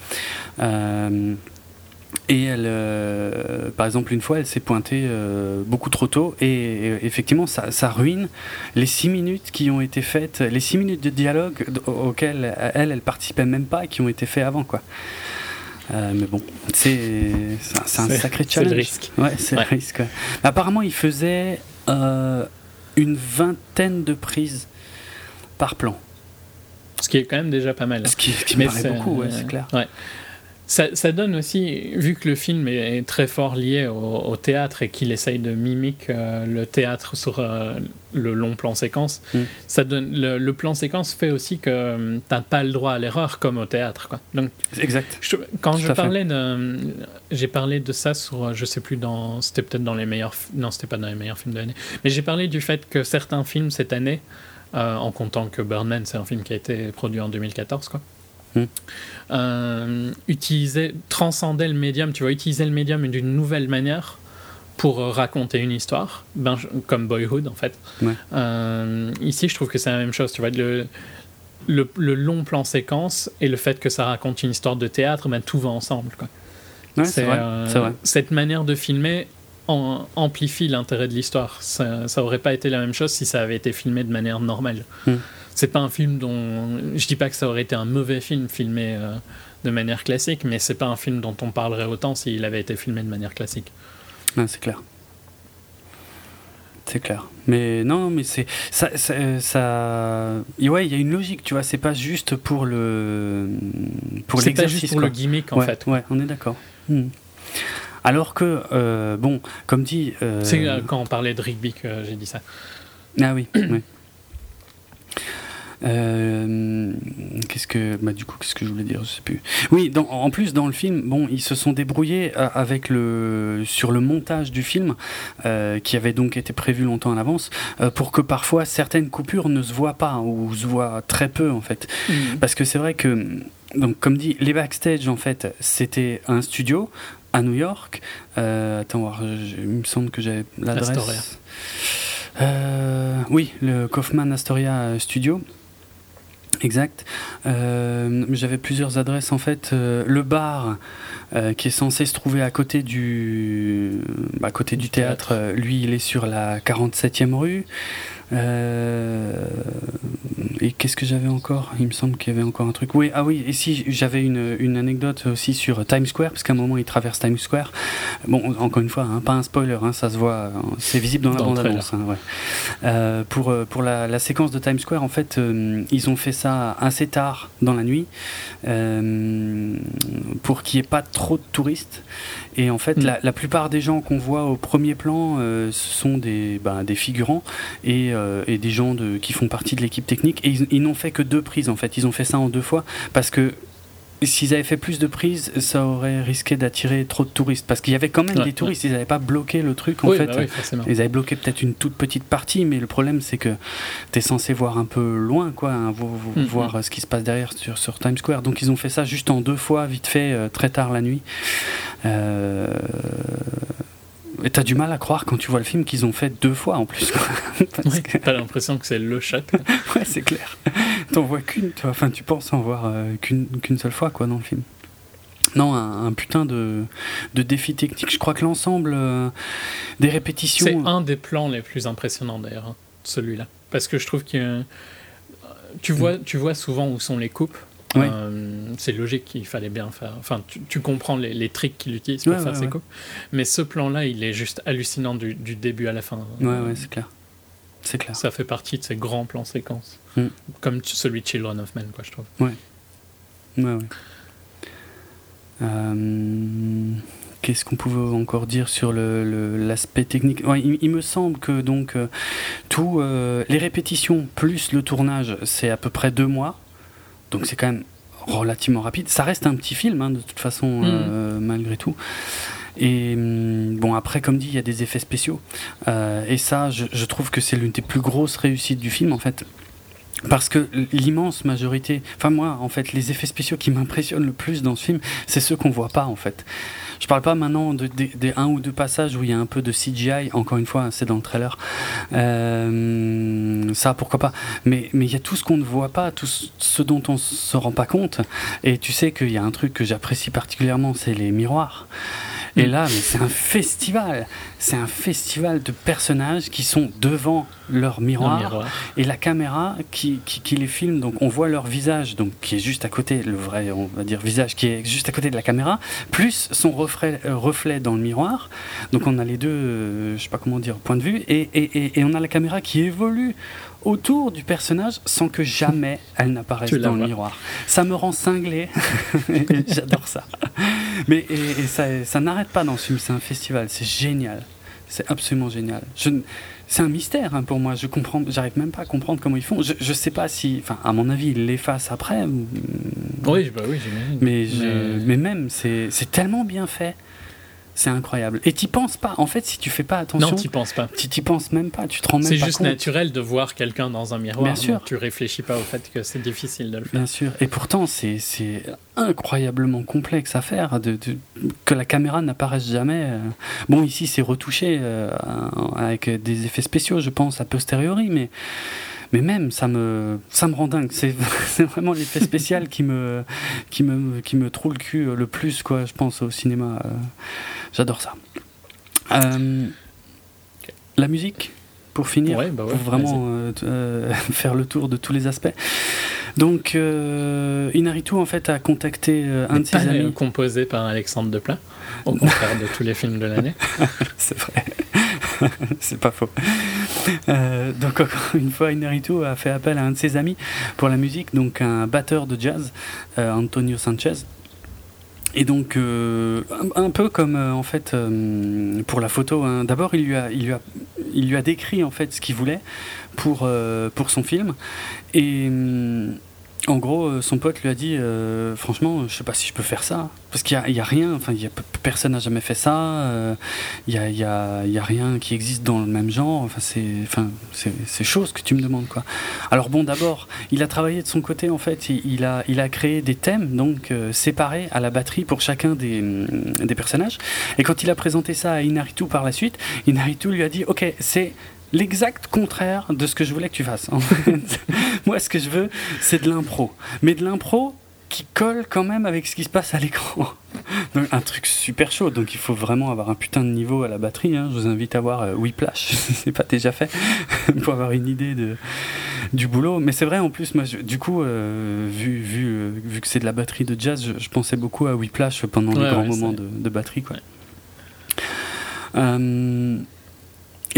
et elle, euh, par exemple, une fois, elle s'est pointée euh, beaucoup trop tôt et, et effectivement, ça, ça ruine les six minutes qui ont été faites, les six minutes de dialogue auxquelles elle, elle participait même pas et qui ont été faits avant, quoi. Euh, mais bon, c'est un- c'est un C'est- sacré le challenge. risque. Ouais, c'est Ouais. le risque. ouais. Apparemment, il faisait euh, une vingtaine de prises par plan, Ce qui est quand même déjà pas mal. ce qui, ce qui me Mais paraît beaucoup, ouais, c'est clair. Ouais. Ça, ça donne aussi, vu que le film est, très fort lié au, au théâtre et qu'il essaye de mimiquer euh, le théâtre sur euh, le long plan séquence, Mm. ça donne, le, le plan séquence fait aussi que tu t'as pas le droit à l'erreur comme au théâtre. Quoi. Donc, Exact. je- quand Tout je fait. parlais de. J'ai parlé de ça sur. Je sais plus, dans. C'était peut-être dans les meilleurs. Non, c'était pas dans les meilleurs films de l'année. Mais j'ai parlé du fait que certains films cette année, euh, en comptant que Birdman, c'est un film qui a été produit en 2014, quoi. Euh, utilisaient, transcendaient le médium, tu vois, utiliser le médium d'une nouvelle manière pour euh, raconter une histoire, ben, comme Boyhood en fait. Ouais. Euh, ici, je trouve que c'est la même chose, tu vois, le, le, le long plan séquence et le fait que ça raconte une histoire de théâtre, ben, tout va ensemble. Ouais, c'est vrai. euh. Cette manière de filmer en- amplifie l'intérêt de l'histoire. Ça, ça aurait pas été la même chose si ça avait été filmé de manière normale. Hmm. C'est pas un film dont. Je dis pas que ça aurait été un mauvais film filmé euh, de manière classique, mais c'est pas un film dont on parlerait autant s'il avait été filmé de manière classique. C'est clair. C'est clair. Mais non, mais c'est ça, ça, ça- et ouais, il y a une logique, tu vois. C'est pas juste pour le pour C'est pas juste pour le gimmick en ouais, fait. Ouais, on est d'accord. Hmm. Alors que euh, bon, comme dit. euh, C'est quand on parlait de Rigby que j'ai dit ça. Ah oui. <clears throat> oui. Euh, qu'est-ce que, bah, du coup, qu'est-ce que je voulais dire Je sais plus. Oui, dans, en plus dans le film, bon, ils se sont débrouillés euh, avec le sur le montage du film, euh, qui avait donc été prévu longtemps en avance, euh, pour que parfois certaines coupures ne se voient pas ou se voient très peu en fait. Mm. Parce que c'est vrai que, donc, comme dit, les backstage, en fait, c'était un studio à New York. Attends, voir, je- il me semble que j'avais l'adresse. Astoria. Euh, oui, le Kaufman Astoria Studio. Exact. Euh, J'avais plusieurs adresses en fait. Euh, le bar euh, qui est censé se trouver à côté du, à côté du, Du théâtre, théâtre. euh, lui il est sur la 47e rue. Euh, et qu'est-ce que j'avais encore? Il me semble qu'il y avait encore un truc. Oui, ah oui, et si j'avais une, une anecdote aussi sur Times Square, parce qu'à un moment il traverse Times Square. Bon, encore une fois, hein, pas un spoiler, hein, ça se voit, euh, c'est visible dans la bande-annonce. hein, ouais. Euh, pour euh, pour la, la séquence de Times Square, en fait, euh, ils ont fait ça assez tard dans la nuit euh, pour qu'il n'y ait pas trop de touristes. Et en fait, Mm. la, la plupart des gens qu'on voit au premier plan, euh, ce sont des, ben, des figurants et, euh, et des gens de, qui font partie de l'équipe technique. Et ils, ils n'ont fait que deux prises, en fait. Ils ont fait ça en deux fois parce que s'ils avaient fait plus de prises, ça aurait risqué d'attirer trop de touristes. Parce qu'il y avait quand même Ouais, des touristes, ils n'avaient pas bloqué le truc, en oui, fait. bah oui. Ils avaient bloqué peut-être une toute petite partie, mais le problème c'est que tu es censé voir un peu loin, quoi, hein, Mhm. voir euh, ce qui se passe derrière sur, sur Times Square. Donc ils ont fait ça juste en deux fois, vite fait, euh, très tard la nuit. Euh... Et t'as du mal à croire quand tu vois le film qu'ils ont fait deux fois en plus. quoi. <laughs> Parce Ouais, que- T'as l'impression que c'est le quoi. <laughs> ouais, c'est clair. T'en vois qu'une, toi. Enfin, tu penses en voir euh, qu'une seule fois, quoi, dans le film. Non, un, un putain de, de défi technique. Je crois que l'ensemble euh, des répétitions. C'est un des plans les plus impressionnants d'ailleurs, hein, celui-là. Parce que je trouve que euh, tu vois, tu vois souvent où sont les coupes. Ouais. Euh, c'est logique qu'il fallait bien faire. Enfin, tu, tu comprends les, les tricks qu'il utilise pour Ouais, faire ouais, ses ouais. Mais ce plan-là, il est juste hallucinant du, du début à la fin. Ouais, ouais, c'est clair. C'est clair. Ça fait partie de ces grands plans séquences. Mm. Comme celui de Children of Men, quoi, je trouve. Ouais, ouais. Euh, Qu'est-ce qu'on pouvait encore dire sur le- le- l'aspect technique? Ouais, il, il me semble que donc euh, tout euh, les répétitions plus le tournage, c'est à peu près deux mois. Donc c'est quand même relativement rapide. Ça reste un petit film hein, de toute façon, euh, malgré tout. Et hum, bon, après, comme dit, il y a des effets spéciaux. Euh, et ça, je, je trouve que c'est l'une des plus grosses réussites du film, en fait. Parce que l'immense majorité, enfin moi, en fait, les effets spéciaux qui m'impressionnent le plus dans ce film, c'est ceux qu'on voit pas, en fait. Je parle pas maintenant de- des un ou deux passages où il y a un peu de CGI, encore une fois, c'est dans le trailer. Euh, ça, pourquoi pas. Mais il y a tout ce qu'on ne voit pas, tout ce dont on se rend pas compte. Et tu sais qu'il y a un truc que j'apprécie particulièrement, c'est les miroirs. Et là, c'est un festival. C'est un festival de personnages qui sont devant leur miroir, miroir. et la caméra qui, qui, qui les filme. Donc on voit leur visage, donc qui est juste à côté, le vrai, on va dire visage qui est juste à côté de la caméra, plus son reflet, euh, reflet dans le miroir. Donc on a les deux, euh, je sais pas comment dire, point de vue, et, et, et, et on a la caméra qui évolue autour du personnage sans que jamais <laughs> elle n'apparaisse dans le miroir. Ça me rend cinglé. <laughs> J'adore ça. Mais et, et ça, ça n'arrête pas dans ce film. C'est un festival. C'est génial. C'est absolument génial. Je c'est un mystère hein, pour moi. Je comprends. J'arrive même pas à comprendre comment ils font. Je, je sais pas si. Enfin, à mon avis, ils l'effacent après. ou- Oui, bah oui, j'imagine. Mais, je- mais même, c'est c'est tellement bien fait. C'est incroyable. Et t'y penses pas. En fait, si tu fais pas attention, Non, t'y penses pas. tu t'y penses même pas. Tu te rends même C'est juste compte. naturel de voir quelqu'un dans un miroir. Bien sûr. Tu réfléchis pas au fait que c'est difficile de le faire. Bien sûr. Et pourtant, c'est c'est incroyablement complexe à faire, de, de- que la caméra n'apparaisse jamais. euh. Bon, ici, c'est retouché euh, avec des effets spéciaux, je pense, a posteriori, mais, mais même, ça me, ça me rend dingue. <laughs> C'est vraiment l'effet spécial qui me, qui, me, qui me trouve le cul le plus, quoi, je pense, au cinéma. euh. J'adore ça. Euh, La musique pour finir, Ouais, bah ouais, pour vraiment euh, euh, <laughs> faire le tour de tous les aspects. Donc, euh, Inaritu en fait a contacté euh, un de ses amis. composé par Alexandre Desplat, au contraire de tous les films de l'année. <laughs> C'est vrai. <laughs> c'est pas faux. Euh, donc encore une fois, Inaritu a fait appel à un de ses amis pour la musique, donc un batteur de jazz, euh, Antonio Sanchez. Et donc euh, un, peu comme en fait pour la photo. hein. D'abord, il lui a, il il lui a décrit en fait ce qu'il voulait pour, pour son film. Et. En gros, euh, son pote lui a dit euh, Franchement, je sais pas si je peux faire ça. Parce qu'il n'y a, rien, enfin, personne n'a jamais fait ça. euh, Il n'y a, a- rien qui existe dans le même genre. Enfin, c'est enfin, c'est- chose que tu me demandes. quoi. Alors, bon, d'abord, il a travaillé de son côté, en fait. Il, a, il a créé des thèmes, donc séparés à la batterie pour chacun des, des personnages. Et quand il a présenté ça à Inaritu par la suite, Inaritu lui a dit Ok, c'est l'exact contraire de ce que je voulais que tu fasses. En fait. <laughs> Moi, ce que je veux, c'est de l'impro. Mais de l'impro qui colle quand même avec ce qui se passe à l'écran. <laughs> Donc, un truc super chaud. Donc, il faut vraiment avoir un putain de niveau à la batterie. hein. Je vous invite à voir euh, Whiplash, <laughs> si c'est pas déjà fait, pour avoir une idée de, du boulot. Mais c'est vrai, en plus, moi, je- du coup, euh, vu, vu, euh, vu que c'est de la batterie de jazz, je, je pensais beaucoup à Whiplash pendant les grands ouais, moments de, de batterie. Quoi. Ouais.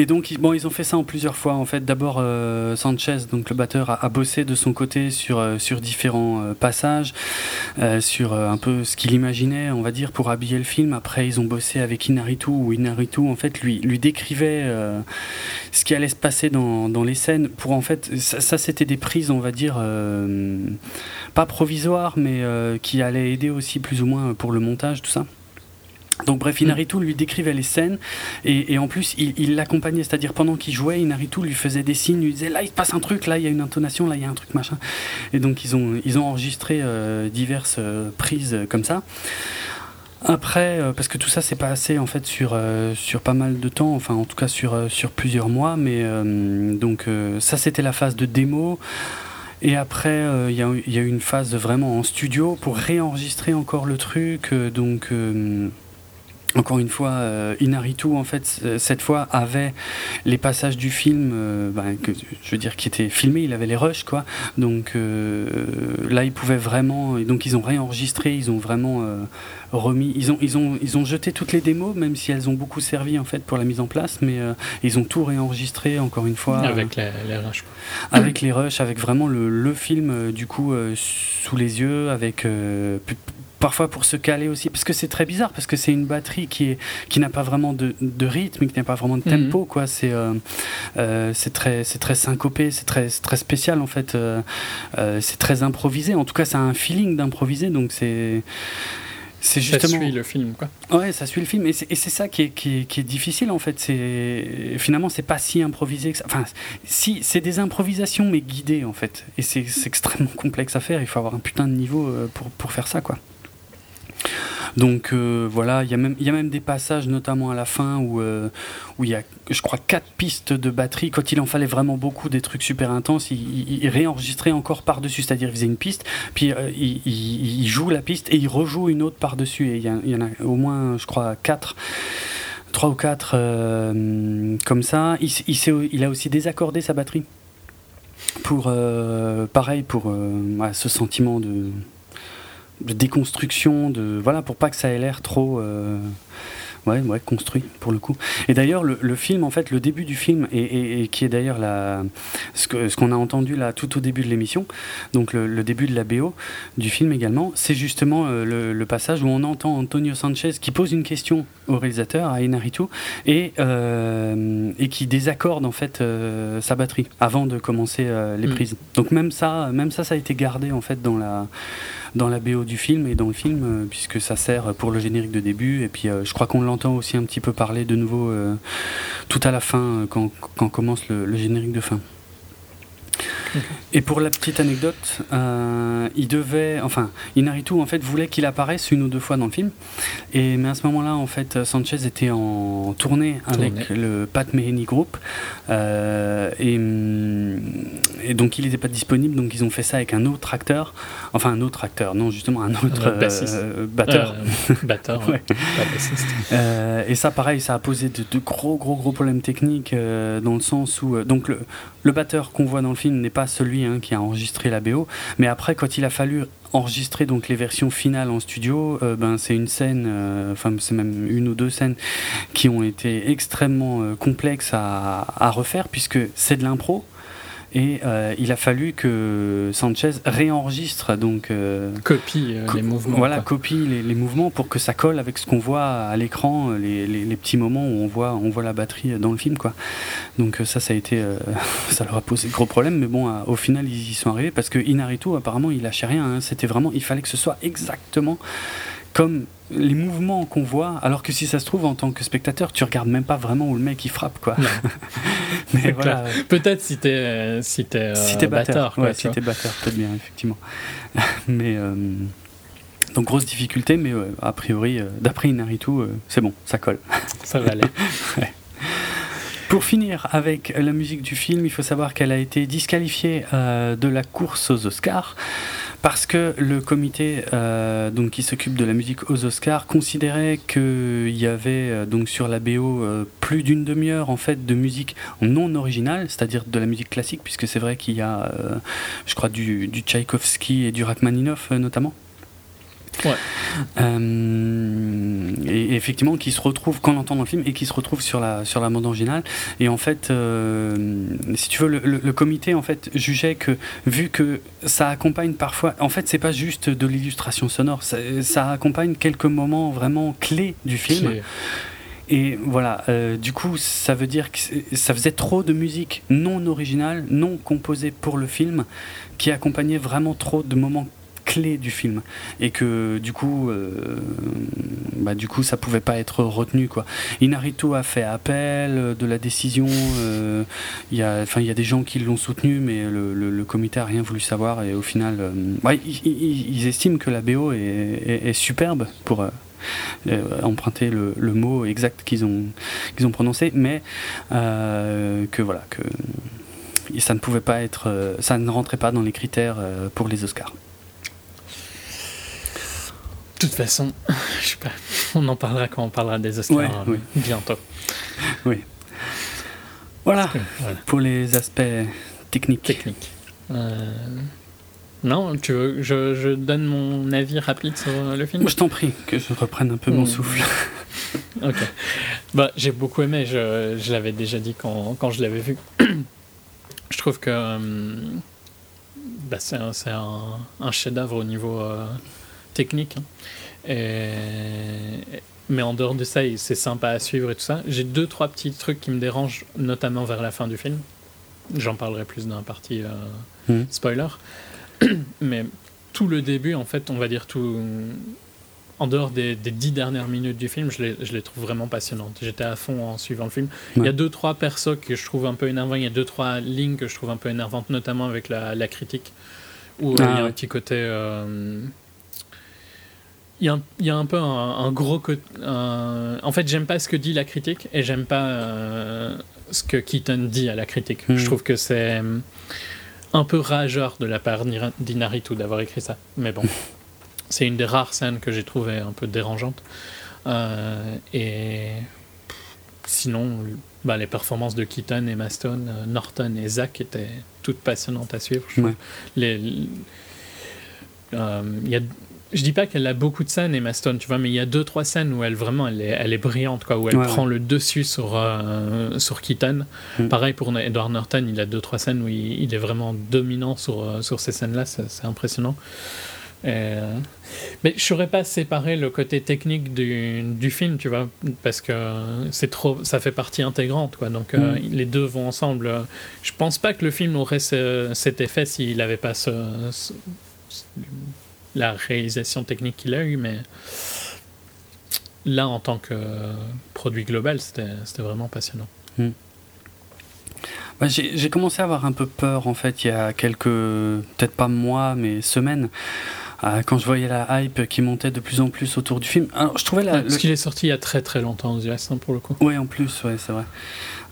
Et donc, bon, ils ont fait ça en plusieurs fois. En fait, d'abord, euh, Sanchez, donc le batteur, a, bossé de son côté sur, euh, sur différents euh, passages, sur un peu ce qu'il imaginait, on va dire, pour habiller le film. Après, ils ont bossé avec Inaritu, où Inaritu, en fait, lui, lui décrivait ce qui allait se passer dans, dans les scènes. Pour en fait, ça, ça, c'était des prises, on va dire, pas provisoires, mais qui allaient aider aussi plus ou moins pour le montage, tout ça. Donc bref, Inaritu lui décrivait les scènes et, et en plus il l'accompagnait, c'est-à-dire pendant qu'il jouait, Inaritu lui faisait des signes, lui disait là il se passe un truc, là il y a une intonation, là il y a un truc machin. Et donc ils ont, ils ont enregistré euh, diverses euh, prises euh, comme ça. Après, euh, parce que tout ça s'est passé en fait sur, euh, sur pas mal de temps, enfin en tout cas sur, euh, sur plusieurs mois, mais donc ça c'était la phase de démo. Et après, il y, a eu- il y a eu une phase vraiment en studio pour réenregistrer encore le truc. donc, encore une fois, euh, Inaritu, en fait, c- cette fois, avait les passages du film, euh, ben, que, je veux dire, qui étaient filmés, il avait les rushs, quoi. Donc euh, là, ils pouvaient vraiment. et Donc, ils ont réenregistré, ils ont vraiment euh, remis. Ils ont, ils, ont, ils ont jeté toutes les démos, même si elles ont beaucoup servi, en fait, pour la mise en place, mais euh, ils ont tout réenregistré, encore une fois. Avec les, les rushs. quoi. avec les rushs, avec vraiment le, le film euh, du coup euh, sous les yeux, avec euh, parfois pour se caler aussi, parce que c'est très bizarre, parce que c'est une batterie qui est qui n'a pas vraiment de, de rythme, qui n'a pas vraiment de Mhm. tempo, quoi. C'est euh, euh, c'est très c'est très syncopé, c'est très c'est très spécial en fait. euh, c'est très improvisé. En tout cas, ça a un feeling d'improviser, donc c'est c'est Ça justement suit le film, quoi. Ouais, ça suit le film. Et c'est et c'est ça qui est, qui, est, qui est difficile, en fait. C'est Finalement, c'est pas si improvisé que ça. Enfin, si, c'est des improvisations, mais guidées, en fait. Et c'est c'est extrêmement complexe à faire. Il faut avoir un putain de niveau pour, pour faire ça, quoi. Donc euh, voilà, il y, a même- des passages, notamment à la fin, où euh, où il y a, je crois, quatre pistes de batterie. Quand il en fallait vraiment beaucoup, des trucs super intenses, il, réenregistrait encore par-dessus. C'est-à-dire, il faisait une piste, puis euh, il, joue la piste et il rejoue une autre par-dessus. Et il y, en a au moins, je crois, quatre. Trois ou quatre comme ça. Il, a aussi désaccordé sa batterie. Pour, pareil, pour ce sentiment de, de déconstruction, de, voilà, pour pas que ça ait l'air trop. euh, Ouais, ouais, construit pour le coup. Et d'ailleurs, le, le film, en fait, le début du film, et, et- et qui est d'ailleurs la, ce que- ce qu'on a entendu là tout au début de l'émission, donc le, le début de la BO du film également, c'est justement euh, le, le passage où on entend Antonio Sanchez qui pose une question au réalisateur, à Inaritu, et, euh, et qui désaccorde en fait sa batterie avant de commencer les Mm. prises. Donc même ça, même ça, ça a été gardé en fait dans la dans la BO du film et dans le film, euh, puisque ça sert pour le générique de début. Et puis, euh, je crois qu'on l'entend aussi un petit peu parler de nouveau euh, tout à la fin, quand, commence le générique de fin. Et pour la petite anecdote, euh, il devait, enfin, Inaritu en fait voulait qu'il apparaisse une ou deux fois dans le film. Et mais à ce moment-là, en fait, Sanchez était en tournée avec Tournée. le Pat Metheny Group, euh, et, hum, et donc il n'était pas disponible. Donc ils ont fait ça avec un autre acteur, enfin un autre acteur, non justement un autre euh, batteur. Batteur, ouais. <laughs> Pas et ça, pareil, ça a posé de, de gros, gros, gros problèmes techniques dans le sens où, donc, le, le batteur qu'on voit dans le film n'est pas celui hein, qui a enregistré la BO, mais après, quand il a fallu enregistrer donc les versions finales en studio, euh, ben c'est une scène, euh, enfin c'est même une ou deux scènes qui ont été extrêmement euh, complexes à, à refaire puisque c'est de l'impro. Et euh, il a fallu que Sanchez réenregistre donc euh, Copie euh, co- les mouvements. voilà quoi. copie les, les mouvements pour que ça colle avec ce qu'on voit à l'écran les, les- les petits moments où on voit on voit la batterie dans le film quoi donc ça ça a été <laughs> ça leur a posé de gros problèmes mais bon au final ils y sont arrivés parce que Inaritu apparemment il lâchait rien hein. c'était vraiment il fallait que ce soit exactement comme les mouvements qu'on voit, alors que si ça se trouve en tant que spectateur, tu regardes même pas vraiment où le mec il frappe quoi. <laughs> Mais voilà, Peut-être si t'es euh, si t'es euh, si t'es batteur, ouais, si t'es batteur, peut-être bien effectivement. <laughs> mais euh, donc grosse difficulté, mais a priori, euh, d'après Inaritu, c'est bon, ça colle. ça va aller. <laughs> Pour finir avec la musique du film, il faut savoir qu'elle a été disqualifiée euh, de la course aux Oscars parce que le comité euh, donc, qui s'occupe de la musique aux Oscars considérait qu'il y avait euh, donc sur la BO euh, plus d'une demi-heure en fait de musique non originale, c'est-à-dire de la musique classique, puisque c'est vrai qu'il y a, je crois, du, du Tchaïkovski et du Rachmaninoff notamment. Ouais. Euh, et, effectivement, qui se retrouve qu'on entend dans le film et qui se retrouve sur la sur la bande originale. Et en fait, euh, si tu veux, le, le- le comité en fait jugeait que vu que ça accompagne parfois, en fait, c'est pas juste de l'illustration sonore, ça, ça accompagne quelques moments vraiment clés du film. Et voilà, euh, du coup, ça veut dire que ça faisait trop de musique non originale, non composée pour le film, qui accompagnait vraiment trop de moments clés du film. Et que du coup euh, bah, du coup ça pouvait pas être retenu quoi. Inarito a fait appel euh, de la décision euh, il y a enfin il y a des gens qui l'ont soutenu mais le, comité a rien voulu savoir. Et au final ouais, ils, estiment que la BO est, superbe pour emprunter le, mot exact qu'ils ont, qu'ils ont prononcé, mais que voilà, que ça ne pouvait pas être, ça ne rentrait pas dans les critères pour les Oscars. De toute façon, <laughs> je sais pas, on en parlera quand on parlera des Oscars Ouais, euh, oui. bientôt. Voilà Voilà, pour les aspects techniques. technique. Euh, Non, tu veux, je, je donne mon avis rapide sur le film? Je t'en prie que je reprenne un peu mon Mm. souffle. <laughs> Ok. Bah, j'ai beaucoup aimé, je, je l'avais déjà dit quand, quand je l'avais vu. <clears throat> je trouve que euh, bah, c'est un, un, un chef-d'œuvre au niveau euh, technique. hein. Et, mais en dehors de ça, c'est sympa à suivre et tout ça. J'ai deux, trois petits trucs qui me dérangent, notamment vers la fin du film. J'en parlerai plus dans la partie euh, Mhm. spoiler. <clears throat> mais tout le début, en fait, on va dire tout. En dehors des, des dix dernières minutes du film, je les, je les trouve vraiment passionnantes. J'étais à fond en suivant le film. Il y a deux, trois persos que je trouve un peu énervants. Il y a deux, trois lignes que je trouve un peu énervantes, notamment avec la, la critique. Où euh, Ah, il y a ouais. un petit côté. euh, y, y a un peu un, un gros côté. un- En fait, j'aime pas ce que dit la critique et j'aime pas euh, ce que Keaton dit à la critique. Mhm. Je trouve que c'est euh, un peu rageur de la part d'Inaritu d'avoir écrit ça. Mais bon, <laughs> c'est une des rares scènes que j'ai trouvé un peu dérangeante. Euh, et sinon, bah, les performances de Keaton, Emma Stone, euh, Norton et Zach étaient toutes passionnantes à suivre. je. Ouais. Les, euh, y a, je dis pas qu'elle a beaucoup de scènes, Emma Stone, tu vois, mais il y a deux, trois scènes où elle vraiment, elle est, elle est brillante, quoi, où elle Ouais, prend le dessus sur, euh, sur Keaton. Mm. Pareil pour Edward Norton, il a deux, trois scènes où il, il est vraiment dominant sur, euh, sur ces scènes-là, c'est c'est impressionnant. Et, euh, mais je saurais pas séparer le côté technique du, du film, tu vois, parce que c'est trop, ça fait partie intégrante, quoi. Donc euh, Mm. les deux vont ensemble. Je pense pas que le film aurait ce- cet effet s'il n'avait pas ce, ce- la réalisation technique qu'il a eu, mais là, en tant que produit global, c'était vraiment passionnant. Bah, j'ai commencé à avoir un peu peur en fait il y a quelques, peut-être pas mois, mais semaines, euh, quand je voyais la hype qui montait de plus en plus autour du film. Alors je trouvais la, Ouais, le- Parce qu'il est sorti il y a très très longtemps aux US, hein, pour le coup. Ouais, en plus, ouais, c'est vrai.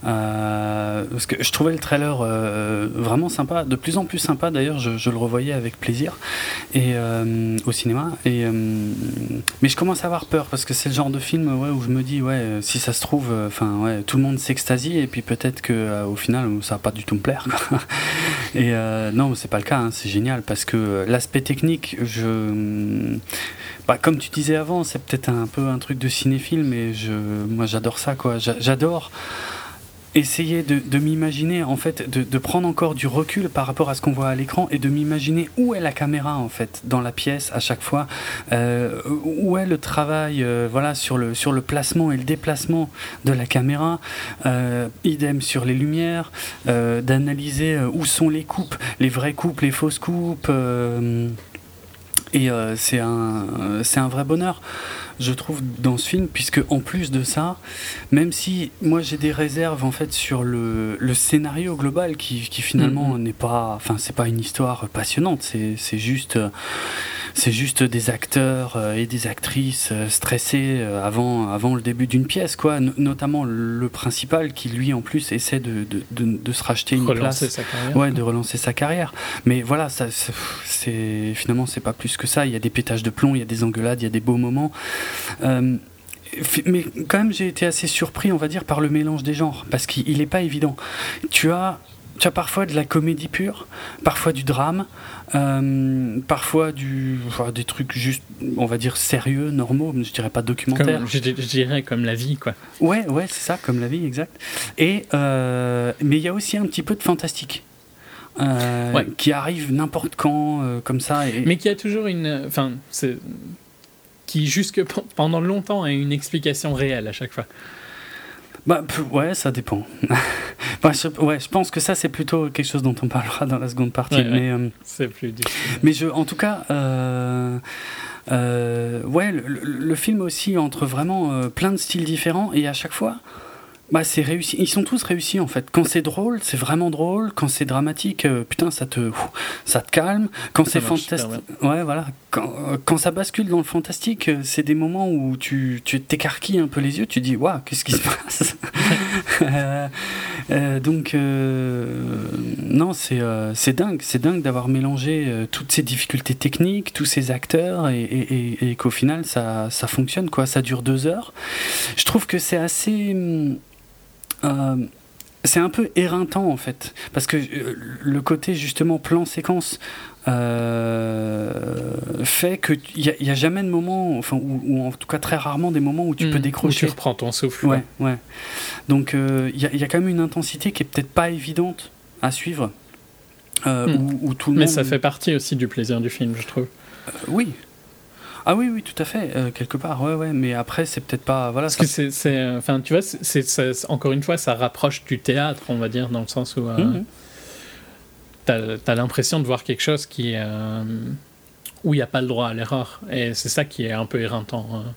Euh, parce que je trouvais le trailer euh, vraiment sympa, de plus en plus sympa d'ailleurs, je, le revoyais avec plaisir et, euh, au cinéma. Mais je commence à avoir peur parce que c'est le genre de film où je me dis, ouais, si ça se trouve, enfin, ouais, tout le monde s'extasie et puis peut-être que au final, ça va pas du tout me plaire. quoi. <laughs> et non, c'est pas le cas, hein, c'est génial parce que l'aspect technique. Bah, comme tu disais avant, c'est peut-être un peu un truc de cinéphile, mais moi j'adore ça, J'adore essayer de, de m'imaginer, en fait, de, de prendre encore du recul par rapport à ce qu'on voit à l'écran et de m'imaginer où est la caméra, en fait, dans la pièce à chaque fois, euh, où est le travail, euh, voilà, sur le, sur le placement et le déplacement de la caméra, euh, idem sur les lumières, d'analyser où sont les coupes, les vraies coupes, les fausses coupes. Et euh, c'est un, c'est un vrai bonheur, je trouve, dans ce film, puisque en plus de ça, même si moi j'ai des réserves en fait sur le, le scénario global, qui, qui finalement Mhm. n'est pas, enfin c'est pas une histoire passionnante, c'est, c'est juste, euh, c'est juste des acteurs euh, et des actrices euh, stressés euh, avant, avant le début d'une pièce, quoi. No- notamment le principal qui lui en plus essaie de, de, de, de se racheter une Relancer place. sa carrière. Ouais, de relancer sa carrière. Mais voilà, ça, c'est finalement c'est pas plus que ça. Il y a des pétages de plomb, il y a des engueulades, il y a des beaux moments. Euh, mais quand même, j'ai été assez surpris, on va dire, par le mélange des genres, parce qu'il n'est pas évident. Tu as, tu as parfois de la comédie pure, parfois du drame, euh, parfois du, enfin, des trucs juste, on va dire, sérieux, normaux, je dirais pas documentaires. Comme, je, je dirais comme la vie, quoi. Ouais, ouais, c'est ça, comme la vie, exact. Et euh, mais il y a aussi un petit peu de fantastique. euh, Ouais. qui arrive n'importe quand comme ça et Mais qui a toujours une. Enfin, c'est. Qui, jusque pe- pendant longtemps, a une explication réelle à chaque fois. Bah ouais ça dépend <laughs> Bah, je, ouais je pense que ça c'est plutôt quelque chose dont on parlera dans la seconde partie Ouais, mais euh, C'est plus difficile. mais je en tout cas euh, euh, ouais le, le- le film aussi entre vraiment euh, plein de styles différents et à chaque fois bah c'est réussi. Ils sont tous réussis en fait. Quand c'est drôle c'est vraiment drôle. Quand c'est dramatique euh, putain ça te ouf, ça te calme. Quand c'est fantastique ouais. Voilà. Quand, euh, quand ça bascule dans le fantastique euh, c'est des moments où tu tu t'écarquilles un peu les yeux. Tu dis waouh qu'est-ce qui se passe? <laughs> <laughs> Donc non c'est c'est dingue. C'est dingue d'avoir mélangé toutes ces difficultés techniques tous ces acteurs et, et- et- et qu'au final ça ça fonctionne quoi. Ça dure deux heures. Je trouve que c'est assez hum, euh, c'est un peu éreintant en fait, parce que euh, le côté justement plan séquence euh, fait qu'il n'y a, a jamais de moment, enfin, ou, ou en tout cas très rarement des moments où tu Mm, peux où décrocher. Tu reprends ton souffle. Ouais, ouais. Donc euh, il y, a- il y a quand même une intensité qui est peut-être pas évidente à suivre. euh, Mm. où, où tout le Mais monde. ça fait partie aussi du plaisir du film, je trouve. Oui. Ah oui, oui, tout à fait, euh, quelque part, ouais, ouais. Mais après, c'est peut-être pas. Voilà, Parce ça- que c'est, c'est, euh, enfin, tu vois, c'est, encore une fois, ça rapproche du théâtre, on va dire, dans le sens où Mhm. t'as, t'as l'impression de voir quelque chose qui, où il n'y a pas le droit à l'erreur, et c'est ça qui est un peu éreintant. euh.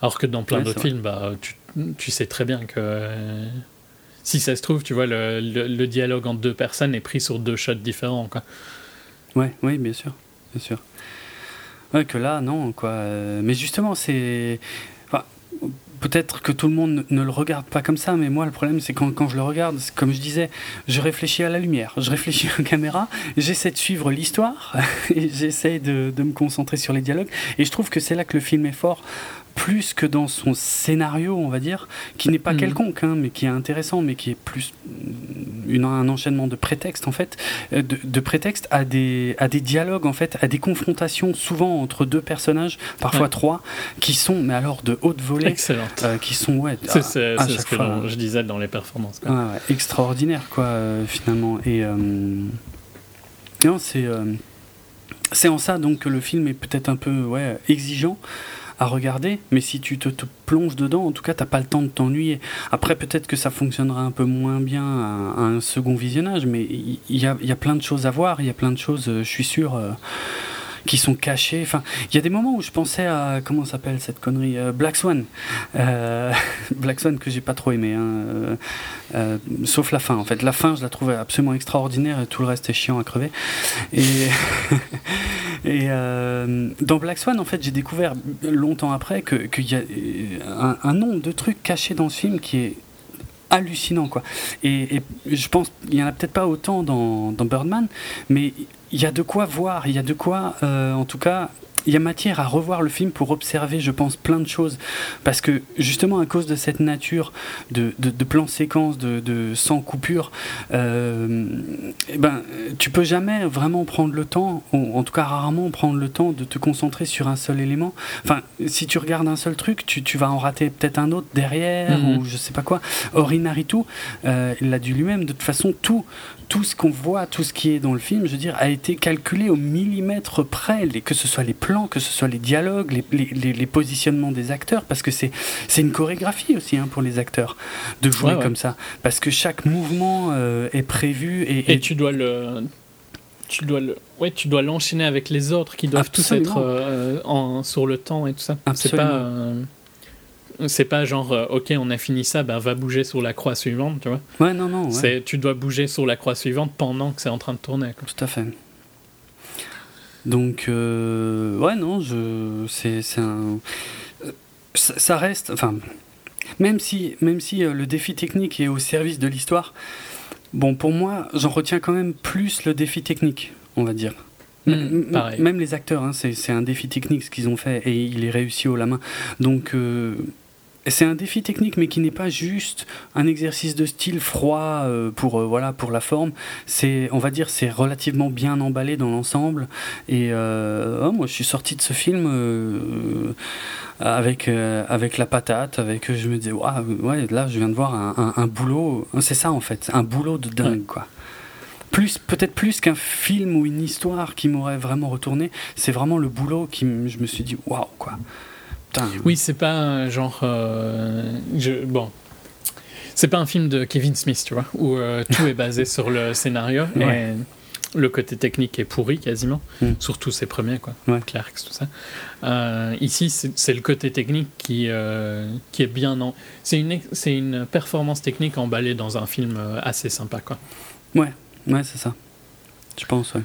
Alors que dans plein Ouais, d'autres films, bah, tu, tu sais très bien que si ça se trouve, tu vois, le, le- le dialogue entre deux personnes est pris sur deux shots différents, quoi. Ouais, oui, bien sûr, bien sûr. Ouais, que là, non, quoi. euh, Mais justement, c'est. Peut-être que tout le monde ne le regarde pas comme ça, mais moi, le problème, c'est quand, quand je le regarde, comme je disais, je réfléchis à la lumière, je réfléchis à la caméra, j'essaie de suivre l'histoire, <laughs> j'essaie de, de me concentrer sur les dialogues, et je trouve que c'est là que le film est fort, plus que dans son scénario, on va dire, qui n'est pas Mhm. quelconque, hein, mais qui est intéressant, mais qui est plus une, un enchaînement de prétextes, en fait, euh, de, de prétextes à des, à des dialogues, en fait, à des confrontations, souvent entre deux personnages, parfois Ouais. trois, qui sont, mais alors de haute volée, Excellent. euh, qui sont, ouais, C'est, ce que fois, je disais dans les performances. quoi. Ouais, ouais, extraordinaire quoi euh, finalement et euh, non c'est c'est en ça donc que le film est peut-être un peu ouais exigeant à regarder mais si tu te, plonges dedans en tout cas t'as pas le temps de t'ennuyer. Après peut-être que ça fonctionnera un peu moins bien à, un second visionnage mais il il y, a, il y a plein de choses à voir il y a plein de choses euh, je suis sûr euh, qui sont cachées. Enfin, il y a des moments où je pensais à comment s'appelle cette connerie, Euh, Black Swan, Euh, <laughs> Black Swan que j'ai pas trop aimé, hein, euh, sauf la fin. En fait, la fin, je la trouvais absolument extraordinaire et tout le reste est chiant à crever. Et, <laughs> dans Black Swan, en fait, j'ai découvert longtemps après qu'il y a un, nombre de trucs cachés dans ce film qui est hallucinant quoi et, et je pense il y en a peut-être pas autant dans, dans Birdman mais il y a de quoi voir il y a de quoi euh, en tout cas il y a matière à revoir le film pour observer, je pense, plein de choses. Parce que justement, à cause de cette nature de, de, de plan séquence, de, de sans coupure, euh, eh ben, tu peux jamais vraiment prendre le temps, ou en tout cas rarement prendre le temps de te concentrer sur un seul élément. Enfin, si tu regardes un seul truc, tu, tu vas en rater peut-être un autre derrière, Mhm. ou je sais pas quoi. Or, Inaritu, euh, il l'a dit lui-même, de toute façon, tout, tout ce qu'on voit, tout ce qui est dans le film, je veux dire, a été calculé au millimètre près, que ce soit les plans, que ce soit les dialogues, les, les- les- les positionnements des acteurs, parce que c'est c'est une chorégraphie aussi hein, pour les acteurs de jouer Ouais, ouais. comme ça, parce que chaque mouvement euh, est prévu et, Et et- tu dois le. Tu dois le. Ouais, tu dois l'enchaîner avec les autres qui doivent tous être euh, en, sur le temps et tout ça. C'est pas. euh, c'est pas genre, euh, ok, on a fini ça, ben va bouger sur la croix suivante, tu vois. ouais, non, non, ouais, C'est, tu dois bouger sur la croix suivante pendant que c'est en train de tourner. Quoi. tout à fait. Donc, euh, ouais, non, je, c'est, c'est un, ça, ça reste, enfin, même si, même si euh, le défi technique est au service de l'histoire, bon, pour moi, j'en retiens quand même plus le défi technique, on va dire. Mm, M- pareil. Même les acteurs, hein, c'est, c'est un défi technique ce qu'ils ont fait et il est réussi haut la main. Donc, euh, c'est un défi technique, mais qui n'est pas juste un exercice de style froid euh, pour euh, voilà pour la forme. C'est, on va dire, c'est relativement bien emballé dans l'ensemble. Et euh, oh, moi, je suis sorti de ce film euh, avec euh, avec la patate, avec je me disais, Waouh, ouais, là, je viens de voir un, un- un boulot. C'est ça en fait, un boulot de dingue, quoi. Plus, peut-être plus qu'un film ou une histoire qui m'aurait vraiment retourné, c'est vraiment le boulot qui, je me suis dit, waouh, quoi. Putain. Oui, c'est pas un genre. euh, je, bon. C'est pas un film de Kevin Smith, tu vois, où euh, tout est basé sur le scénario <laughs> Ouais. et le côté technique est pourri quasiment, Mm. surtout ses premiers, quoi. Ouais. Clerks, tout ça. Euh, ici, c'est le côté technique qui, qui est bien. en- C'est une, une performance technique emballée dans un film assez sympa, quoi. Ouais, c'est ça. Je pense, ouais.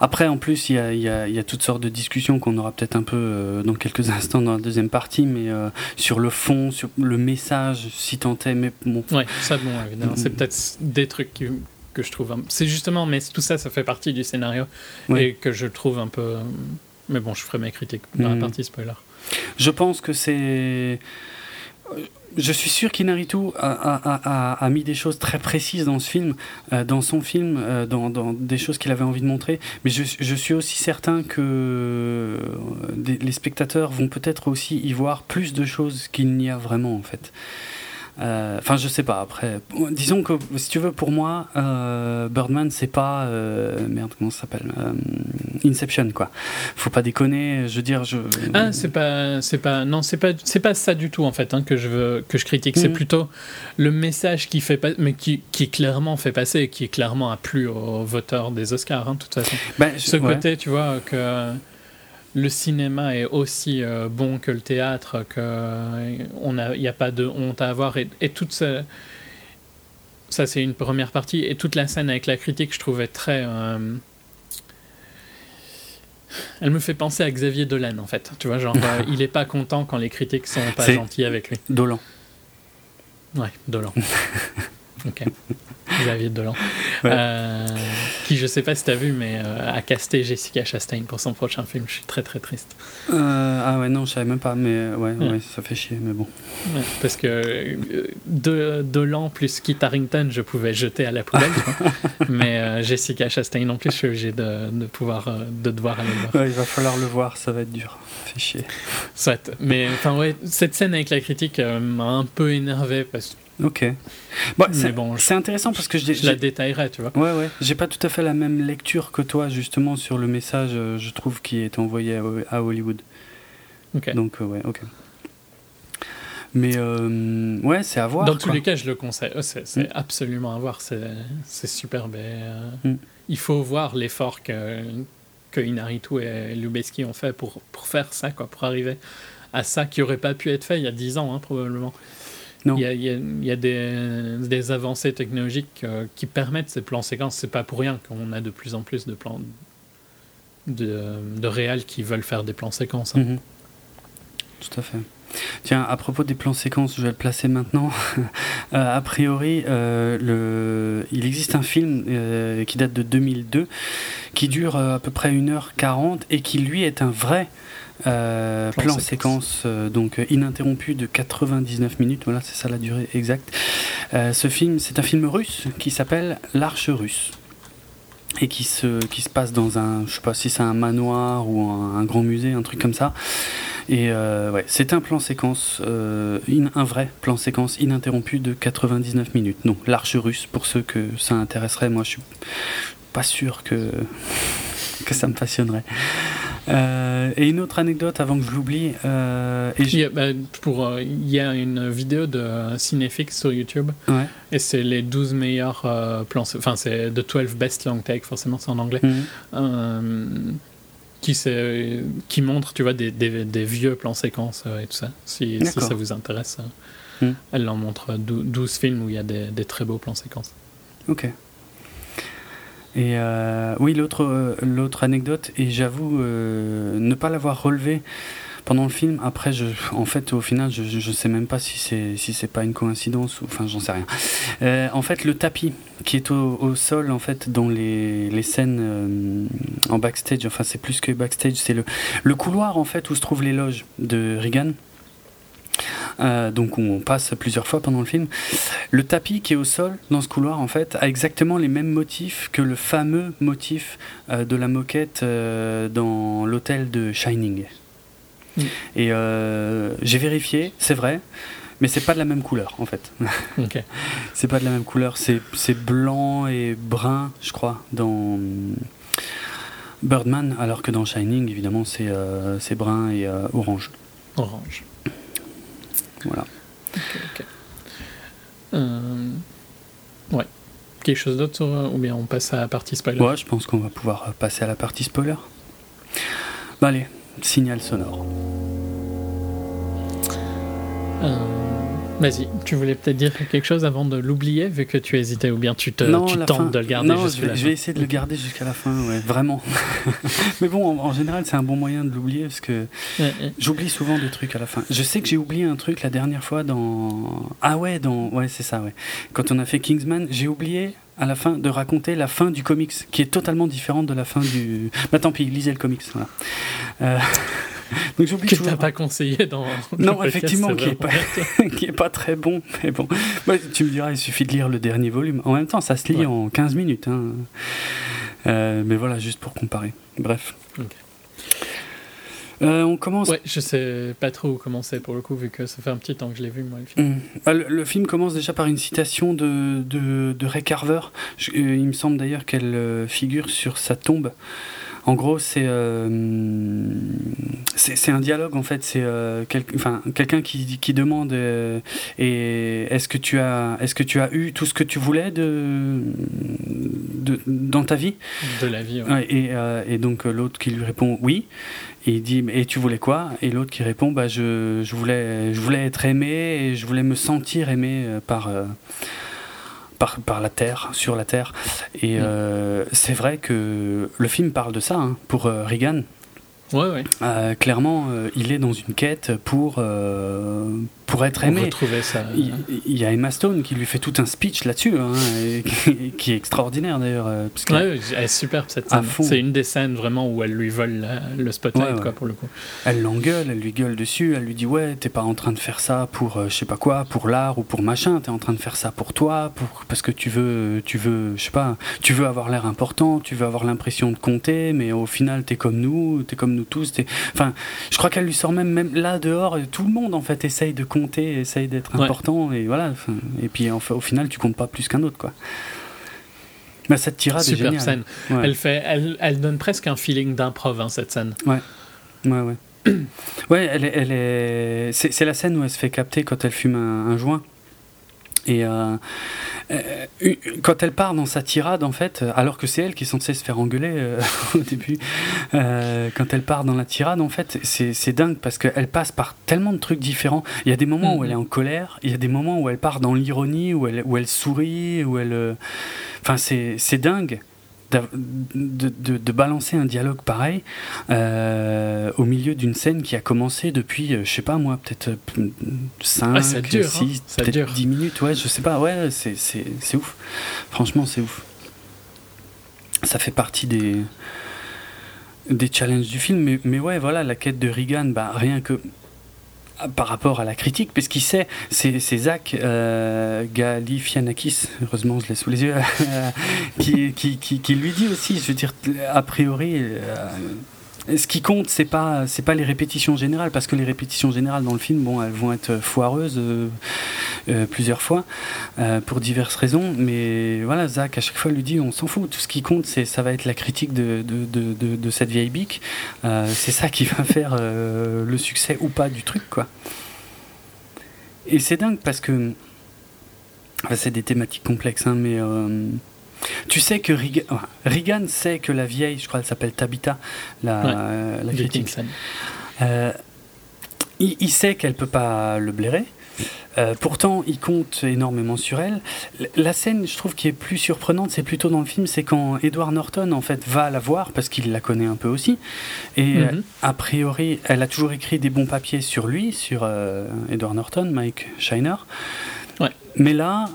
Après, en plus, il y a, il y a- il y a toutes sortes de discussions qu'on aura peut-être un peu euh, dans quelques instants dans la deuxième partie, mais euh, sur le fond, sur le message, si tant est, mais bon. Ouais, ça, bon, évidemment. Mm. C'est peut-être des trucs qui- que je trouve. un- C'est justement, mais tout ça, ça fait partie du scénario Ouais. et que je trouve un peu. Mais bon, je ferai mes critiques dans la Mm. partie spoiler. Je pense que c'est. Je suis sûr qu'Inaritu a, mis des choses très précises dans ce film, euh, dans son film, euh, dans, des choses qu'il avait envie de montrer. Mais je, suis aussi certain que euh, les spectateurs vont peut-être aussi y voir plus de choses qu'il n'y a vraiment en fait. Euh, Enfin, je sais pas. Après, disons que si tu veux, pour moi, euh, Birdman, c'est pas euh, merde, comment ça s'appelle Inception, quoi. Faut pas déconner. Je veux dire, je. Ah, c'est pas, c'est pas, non, c'est pas, c'est pas ça du tout en fait hein, que je veux, que je critique. C'est Mhm. plutôt le message qui fait pas, mais qui, qui clairement fait passer, et qui clairement a plu aux voteurs des Oscars, hein, de toute façon. Ben, je- Ce ouais. côté, tu vois, que le cinéma est aussi euh, bon que le théâtre, que on a, il n'y a pas de honte à avoir, et, et toute ce- ça c'est une première partie, et toute la scène avec la critique, je trouvais très euh, elle me fait penser à Xavier Dolan en fait. Tu vois, genre, euh, il est pas content quand les critiques sont pas gentils avec lui. Dolan. Ouais, Dolan. <laughs> ok. <laughs> Xavier Dolan. Ouais. Euh, qui, je sais pas si t'as vu, mais euh, a casté Jessica Chastain pour son prochain film. Je suis très très triste. Euh, ah ouais, non, je savais même pas, mais ouais, Ouais. ouais, ça fait chier, mais bon. Ouais, parce que de, Dolan plus Kit Harington, je pouvais jeter à la poubelle. tu <laughs> mais Jessica Chastain non plus, je suis obligé de, de pouvoir de devoir aller le voir. Il va falloir le voir, ça va être dur. Fait chier. Soit. Mais enfin ouais, cette scène avec la critique m'a un peu énervé parce que Ok. Bon, c'est bon, intéressant parce que je la détaillerai, tu vois. Ouais, ouais. J'ai pas tout à fait la même lecture que toi, justement, sur le message, euh, je trouve, qui est envoyé à, à Hollywood. Ok. Donc, euh, ouais, ok. Mais, euh, ouais, c'est à voir. Dans tous les cas, je le conseille. Oh, c'est Mm. absolument à voir. C'est c'est superbe. et, euh, Mm. Il faut voir l'effort que, que Inaritu et Lubeski ont fait pour, pour faire ça, quoi, pour arriver à ça qui aurait pas pu être fait il y a 10 ans, hein, probablement. Non. Il y a, il y a- il y a des, des avancées technologiques euh, qui permettent ces plans séquences. C'est pas pour rien qu'on a de plus en plus de plans de, de réals qui veulent faire des plans séquences. hein. Mhm. Tout à fait. Tiens, à propos des plans séquences, je vais le placer maintenant. <laughs> Euh, a priori, euh, le... il existe un film euh, qui date de 2002 qui dure à peu près 1h40 et qui lui est un vrai euh, Plan plan, séquence. séquence, euh, donc euh, ininterrompu de 99 minutes, voilà c'est ça la durée exacte. Euh, ce film, c'est un film russe qui s'appelle L'Arche russe et qui se, qui se passe dans un, je sais pas si c'est un manoir ou un, un grand musée, un truc comme ça. Et euh, ouais, c'est un plan séquence, euh, in- un vrai plan séquence ininterrompu de 99 minutes. Non, l'arche russe, pour ceux que ça intéresserait, moi je suis pas sûr que, <laughs> que ça me passionnerait. Euh, et une autre anecdote avant que je l'oublie, euh, et Il j'ai- y, a, bah, pour, euh, il y a une vidéo de euh, Cinéfix sur YouTube ouais. et c'est les 12 meilleurs plans. Enfin, c'est The 12 Best Long Take, forcément, c'est en anglais. Mhm. euh, qui, montre, tu vois, des, des, des vieux plans séquences et tout ça. Si, si ça vous intéresse, Hmm. elle en montre dou- 12 films où il y a des, des très beaux plans séquences. Ok. Et euh, oui, l'autre euh, l'autre anecdote, et j'avoue euh, ne pas l'avoir relevé pendant le film. Après, en fait, au final, je, je sais même pas si c'est si c'est pas une coïncidence enfin, j'en sais rien. En fait, le tapis qui est au, sol, en fait, dans les, les scènes en backstage. Enfin, c'est plus que backstage, c'est le le couloir en fait où se trouvent les loges de Reagan. Euh, donc on passe plusieurs fois pendant le film. Le tapis qui est au sol dans ce couloir en fait a exactement les mêmes motifs que le fameux motif euh, de la moquette euh, dans l'hôtel de Shining. Et j'ai vérifié, c'est vrai, mais c'est pas de la même couleur en fait. <laughs> C'est pas de la même couleur, c'est blanc et brun, je crois, dans Birdman, alors que dans Shining évidemment c'est brun et orange. Orange. Voilà. Ok, ok. Euh, ouais. Quelque chose d'autre euh, ou bien on passe à la partie spoiler? Ouais, je pense qu'on va pouvoir euh, passer à la partie spoiler. Bah allez, signal sonore. Euh, Vas-y, tu voulais peut-être dire quelque chose avant de l'oublier, vu que tu hésitais, ou bien tu, te, non, tu la tentes fin- de le garder non, je vais, la je vais essayer de le garder jusqu'à la fin, ouais, vraiment. <laughs> Mais bon, en, en général, c'est un bon moyen de l'oublier parce que Ouais, ouais. j'oublie souvent des trucs à la fin. Je sais que j'ai oublié un truc la dernière fois dans. Ah ouais, dans. Ouais, c'est ça, ouais. Quand on a fait Kingsman, j'ai oublié à la fin de raconter la fin du comics, qui est totalement différente de la fin du. Bah tant pis, lisez le comics, voilà. Euh, <laughs> Donc j'oublie Que t'as pas conseillé dans. Non, podcast, effectivement, qui est, pas, <laughs> qui est pas très bon. Mais bon, tu me diras, il suffit de lire le dernier volume. En même temps, ça se lit Ouais. en 15 minutes. hein. Euh, mais voilà, juste pour comparer. Bref. Ok. Euh, on commence. Ouais, je sais pas trop où commencer pour le coup, vu que ça fait un petit temps que je l'ai vu, moi, le film. Hum. Ah, le, le film commence déjà par une citation de, de, de Ray Carver. Je- euh, il me semble d'ailleurs qu'elle euh, figure sur sa tombe. En gros, c'est euh, c'est c'est un dialogue en fait. C'est euh, quel- enfin, quelqu'un qui, qui demande euh, et est-ce que tu as est-ce que tu as eu tout ce que tu voulais de, de dans ta vie? De la vie, ouais. Et, et donc l'autre qui lui répond oui. Et il dit et tu voulais quoi? Et l'autre qui répond bah je, je voulais je voulais être aimé et je voulais me sentir aimé par par, par la terre sur la terre. Et euh, c'est vrai que le film parle de ça hein, pour euh, Reagan Ouais, ouais. Euh, clairement euh, il est dans une quête pour euh, pour être aimé retrouver ça. il, il y a Emma Stone qui lui fait tout un speech là-dessus hein, <laughs> qui, qui est extraordinaire d'ailleurs euh, Ouais, elle est superbe cette scène. C'est une des scènes vraiment où elle lui vole la- le spotlight, Ouais, quoi, pour le coup. Elle l'engueule, elle lui gueule dessus, elle lui dit ouais t'es pas en train de faire ça pour je sais pas quoi, pour l'art ou pour machin, t'es en train de faire ça pour toi, pour parce que tu veux, tu veux, je sais pas, tu veux avoir l'air important, tu veux avoir l'impression de compter, mais au final t'es comme nous, t'es comme nous tous, enfin, je crois qu'elle lui sort même même là dehors, tout le monde en fait essaye de compter, essaye d'être Ouais. important et voilà, enfin, et puis enfin, au final tu comptes pas plus qu'un autre quoi. Mais cette tirade est Super géniale. scène. Ouais. Elle, fait, elle, elle donne presque un feeling d'improv, hein, cette scène. Ouais, ouais. Ouais, <clears throat> elle est, elle est... C'est, c'est la scène où elle se fait capter quand elle fume un, un joint. Et euh, euh, quand elle part dans sa tirade, en fait, euh, alors que c'est elle qui est censée se faire engueuler euh, <laughs> au début, quand elle part dans la tirade, en fait, c'est, dingue parce qu'elle passe par tellement de trucs différents. Il y a des moments où elle est en colère, il y a des moments où elle part dans l'ironie, où elle, où elle sourit, où elle. Enfin, c'est dingue. De, de- de balancer un dialogue pareil euh, au milieu d'une scène qui a commencé depuis, euh, je sais pas moi, peut-être 5, Ah, ça dure, hein. 6, Ça peut-être dure. 10 minutes, ouais, je sais pas, ouais, c'est, c'est, c'est ouf. Franchement, c'est ouf. ça fait partie des des challenges du film. Mais, mais ouais, voilà, la quête de Regan, bah, rien que par rapport à la critique, parce qu'il sait, c'est Zach euh, Galifianakis, heureusement je l'ai sous les yeux, <laughs> qui, qui, qui, lui dit aussi, je veux dire, a priori, euh, ce qui compte, c'est pas pas les répétitions générales, parce que les répétitions générales dans le film, elles vont être foireuses euh, euh, plusieurs fois euh, pour diverses raisons. Mais voilà, Zach à chaque fois lui dit, on s'en fout. Tout ce qui compte, c'est ça va être la critique de, cette vieille bique. c'est ça qui va <laughs> faire le succès ou pas du truc, quoi. Et c'est dingue parce que c'est des thématiques complexes, hein, mais tu sais que Regan, sait que la vieille, je crois qu'elle s'appelle Tabitha, la, critique, euh, il, sait qu'elle peut pas le blairer. Euh, pourtant, il compte énormément sur elle. La scène, je trouve, qui est plus surprenante, c'est plutôt dans le film, c'est quand Edward Norton, en fait, va la voir, parce qu'il la connaît un peu aussi. Et euh, mhm. a priori, elle a toujours écrit des bons papiers sur lui, sur Edward Norton, Mike Shiner. Mais là,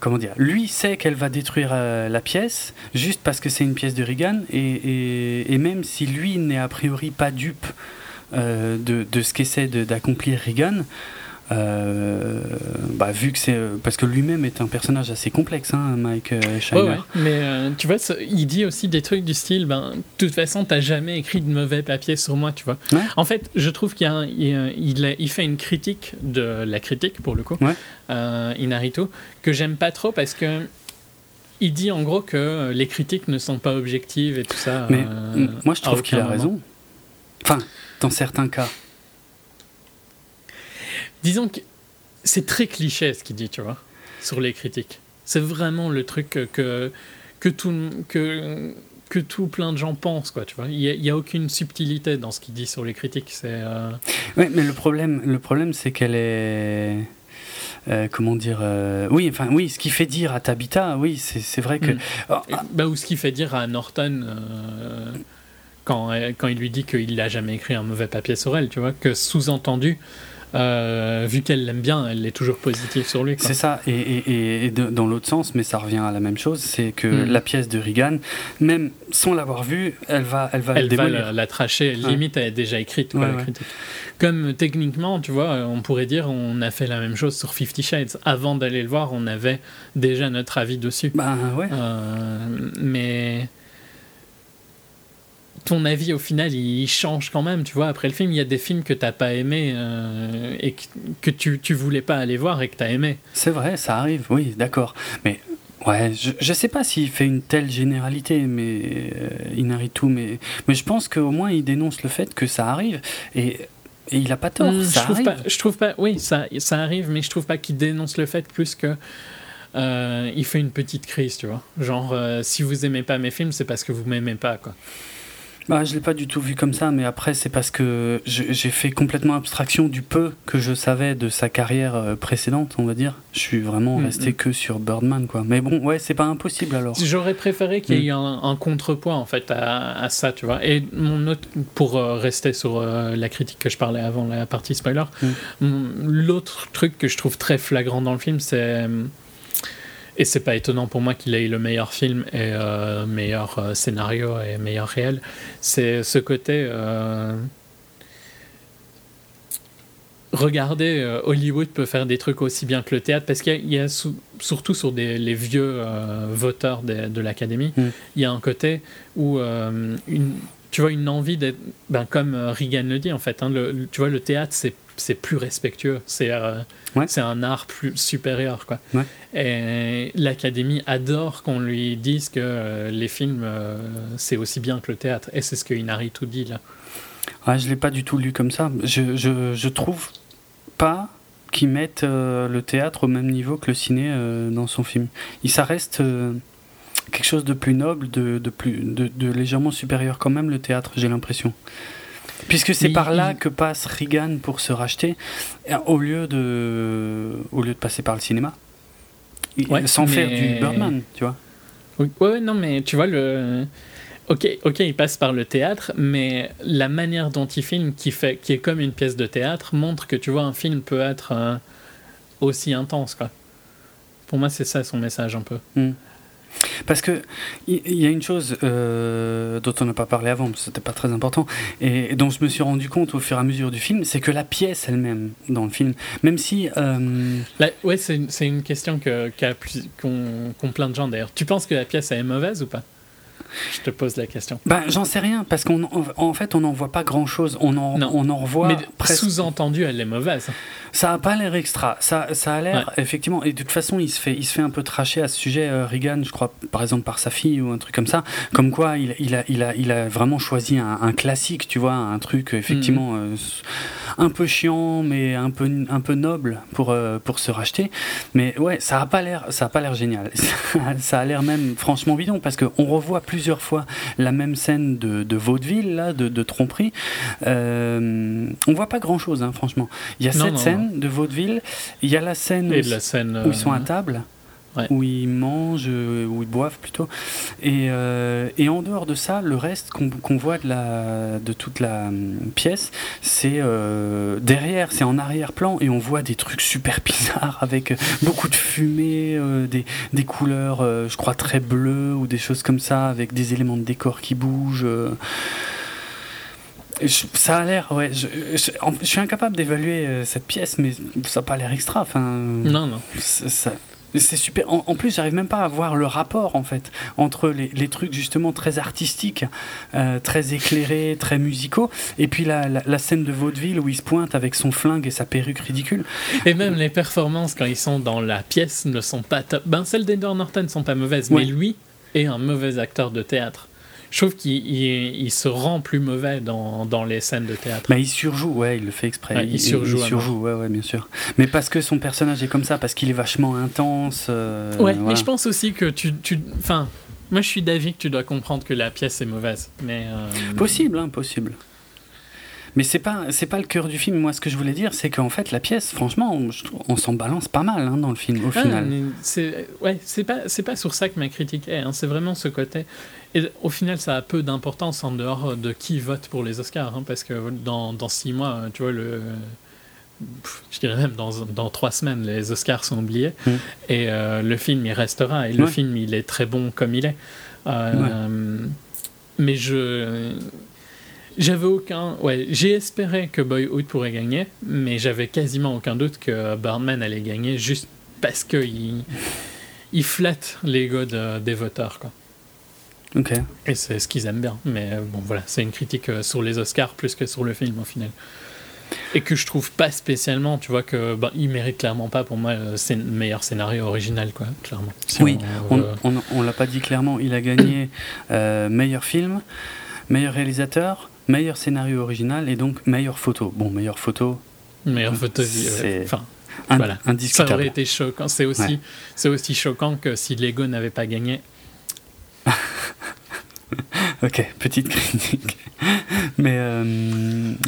comment dire, lui sait qu'elle va détruire euh, la pièce juste parce que c'est une pièce de Reagan et, même si lui n'est a priori pas dupe euh, de, ce qu'essaie d'accomplir Reagan, bah, vu que c'est parce que lui-même est un personnage assez complexe, hein, Mike Shiner. Mais tu vois, il dit aussi des trucs du style, ben, de toute façon, t'as jamais écrit de mauvais papier sur moi, tu vois. En fait, je trouve qu'il il, il, fait une critique de la critique pour le coup, Inarito, que j'aime pas trop parce que il dit en gros que les critiques ne sont pas objectives et tout ça. Mais moi, je trouve qu'il a raison. Enfin, dans certains cas. Disons que c'est très cliché ce qu'il dit, tu vois, sur les critiques. C'est vraiment le truc que, que, tout, que, que tout plein de gens pensent, quoi, tu vois. Il n'y a, aucune subtilité dans ce qu'il dit sur les critiques. C'est. Euh, Oui, mais le problème, le problème c'est qu'elle est. Euh, comment dire euh, oui enfin oui ce qui fait dire à Tabitha oui c'est vrai que hmm. oh, bah, ou ce qui fait dire à Norton quand, quand il lui dit qu'il n'a jamais écrit un mauvais papier sur elle tu vois que sous-entendu euh, vu qu'elle l'aime bien, elle est toujours positive sur lui. C'est ça, et, et, dans l'autre sens, mais ça revient à la même chose, c'est que hmm. la pièce de Regan, même sans l'avoir vue, elle va, elle va, elle va la, la, tracher, limite elle est déjà écrite. Quoi, Comme techniquement, tu vois, on pourrait dire, on a fait la même chose sur Fifty Shades. Avant d'aller le voir, on avait déjà notre avis dessus. Bah ouais. Euh, mais ton avis au final il change quand même tu vois après le film il y a des films que t'as pas aimé euh, et que, tu, tu voulais pas aller voir et que t'as aimé c'est vrai ça arrive oui d'accord mais ouais je, je sais pas s'il fait une telle généralité mais euh, Inaritu mais mais je pense qu'au moins il dénonce le fait que ça arrive et et il a pas tort, hmm, ça je trouve arrive. Pas, je trouve pas, oui, ça, ça arrive, mais je trouve pas qu'il dénonce le fait plus que euh, il fait une petite crise, tu vois. Genre, si vous aimez pas mes films, c'est parce que vous m'aimez pas, quoi. Bah, je l'ai pas du tout vu comme ça, mais après c'est parce que j'ai fait complètement abstraction du peu que je savais de sa carrière euh, précédente, on va dire. Je suis vraiment mm, resté mm. que sur Birdman, quoi. Mais bon, ouais, c'est pas impossible alors. J'aurais préféré qu'il y ait mm. un, un, contrepoids en fait à, ça, tu vois. Et mon autre, pour euh, rester sur euh, la critique que je parlais avant la partie spoiler, l'autre truc que je trouve très flagrant dans le film, c'est et c'est pas étonnant pour moi qu'il ait le meilleur film et euh, meilleur euh, scénario et meilleur réel. C'est ce côté. Euh, regardez, Hollywood peut faire des trucs aussi bien que le théâtre, parce qu'il y a, surtout sur des, les vieux voteurs de, de l'Académie, mm. il y a un côté où une, tu vois une envie d'être, ben, comme Reagan le dit en fait, hein, le, tu vois le théâtre c'est c'est plus respectueux. C'est euh, c'est un art plus supérieur. Quoi. Et l'Académie adore qu'on lui dise que euh, les films, euh, c'est aussi bien que le théâtre. Et c'est ce que Inari tout dit là. Ouais, je ne l'ai pas du tout lu comme ça. Je, je, je trouve pas qu'ils mettent le théâtre au même niveau que le ciné dans son film. Il, ça reste quelque chose de plus noble, de, de plus, de, de légèrement supérieur quand même, le théâtre, j'ai l'impression. Puisque c'est par là que passe Reagan pour se racheter, au lieu de, au lieu de passer par le cinéma. sans faire du Birdman, tu vois. Oui, ouais, non, mais tu vois, le. Ok, ok, il passe par le théâtre, mais la manière dont il filme, qui, fait, qui est comme une pièce de théâtre, montre que tu vois, un film peut être euh, aussi intense, quoi. Pour moi, c'est ça son message un peu. Hmm. Parce que il y, a une chose euh, dont on n'a pas parlé avant, c'était pas très important, et dont je me suis rendu compte au fur et à mesure du film, c'est que la pièce elle-même dans le film, même si euh, ouais, c'est une, question qu'ont, qu'ont plein de gens d'ailleurs. Tu penses que la pièce elle est mauvaise ou pas? Je te pose la question. ben, j'en sais rien, parce qu'en en fait on n'en voit pas grand-chose, on en, Non. on en revoit Mais presque. sous-entendu, elle est mauvaise. Ça a pas l'air extra. Ça, ça a l'air effectivement. Et de toute façon, il se fait, il se fait un peu tracher à ce sujet. euh, Reagan, je crois, par exemple par sa fille ou un truc comme ça. Comme quoi, il, il a, il a, il a vraiment choisi un, un classique, tu vois, un truc effectivement euh, un peu chiant, mais un peu, un peu noble pour euh, pour se racheter. Mais ouais, ça a pas l'air, ça a pas l'air génial. <laughs> Ça, a l'air même franchement bidon parce que on revoit plusieurs fois la même scène de, de vaudeville là, de, de tromperie. Euh, on voit pas grand chose, hein, franchement. Il y a Non, cette non, scène de vaudeville, il y a la scène Et où, de la scène. où ils sont à euh, table, ouais. où ils mangent, euh, où ils boivent plutôt. Et, euh, et en dehors de ça, le reste qu'on voit de, la, de toute la hum, pièce, c'est euh, derrière, c'est en arrière-plan, et on voit des trucs super <laughs> bizarres avec beaucoup de fumée, euh, des, des couleurs, je crois, très bleues, ou des choses comme ça, avec des éléments de décor qui bougent. Je- ça a l'air, ouais. Je, je- en- je suis incapable d'évaluer cette pièce, mais ça n'a pas l'air extra. Enfin, Non, non. ça- c'est super. En, en plus, j'arrive même pas à voir le rapport en fait entre les, les trucs justement très artistiques, euh, très éclairés, très musicaux, et puis la, la, la scène de vaudeville où il se pointe avec son flingue et sa perruque ridicule. Et même les performances quand ils sont dans la pièce ne sont pas top. Ben, celles d'Edward Norton sont pas mauvaises, Ouais. mais lui est un mauvais acteur de théâtre. Je trouve qu'il il- il se rend plus mauvais dans, dans les scènes de théâtre. Bah, il surjoue, ouais, il le fait exprès. Ouais, il surjoue à surjoue, ouais, ouais, bien sûr. Mais parce que son personnage est comme ça, parce qu'il est vachement intense. euh, ouais, voilà. mais je pense aussi que tu. tu enfin, moi je suis d'avis que tu dois comprendre que la pièce est mauvaise. Mais. euh, Possible, hein, possible. Mais c'est pas, c'est pas le cœur du film. Moi, ce que je voulais dire, c'est qu'en fait, la pièce, franchement, on, s'en balance pas mal hein, dans le film, au Ah, final. mais c'est ouais, c'est pas c'est pas sur ça que ma critique est. hein, c'est vraiment ce côté. Et au final, ça a peu d'importance en dehors de qui vote pour les Oscars, hein, parce que dans, dans six mois, tu vois le. Je dirais même dans, dans trois semaines, les Oscars sont oubliés Mm. et euh, le film il restera et le Ouais. film il est très bon comme il est. Euh, Mais je j'avais aucun ouais j'ai espéré que Boyhood pourrait gagner, mais j'avais quasiment aucun doute que Birdman allait gagner juste parce que il, il flatte l'ego de- des voteurs quoi. Et c'est ce qu'ils aiment bien. Mais euh, bon, voilà, c'est une critique euh, sur les Oscars plus que sur le film au final. Et que je trouve pas spécialement, tu vois, que il mérite clairement pas pour moi le scén- meilleur scénario original, quoi, clairement. Si Oui, on On, veut- on, on l'a pas dit clairement. Il a gagné euh, meilleur film, meilleur réalisateur, meilleur scénario original et donc meilleure photo. Bon, meilleure photo, meilleure photo. euh, c'est Enfin, ind- Voilà. ça aurait été choquant. C'est aussi, Ouais. c'est aussi choquant que si Lego n'avait pas gagné. <laughs> Ok, petite critique. Mais euh,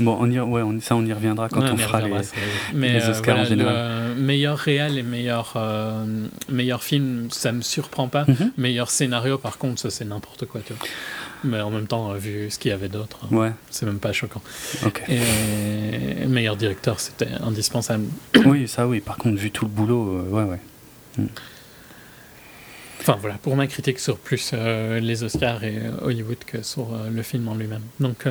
bon, on y, ouais, on- ça on y reviendra quand Ouais, on y fera les. Mais les euh, Oscars en général. le meilleur réel et meilleur, euh, meilleur film, ça me surprend pas. Mhm. Meilleur scénario, par contre, ça c'est n'importe quoi, tu vois. Mais en même temps, vu ce qu'il y avait d'autre, Ouais, c'est même pas choquant. Et meilleur directeur, c'était indispensable. oui, ça oui. Par contre, vu tout le boulot, ouais, ouais. Enfin voilà, pour ma critique sur plus euh, les Oscars et euh, Hollywood que sur euh, le film en lui-même. Donc,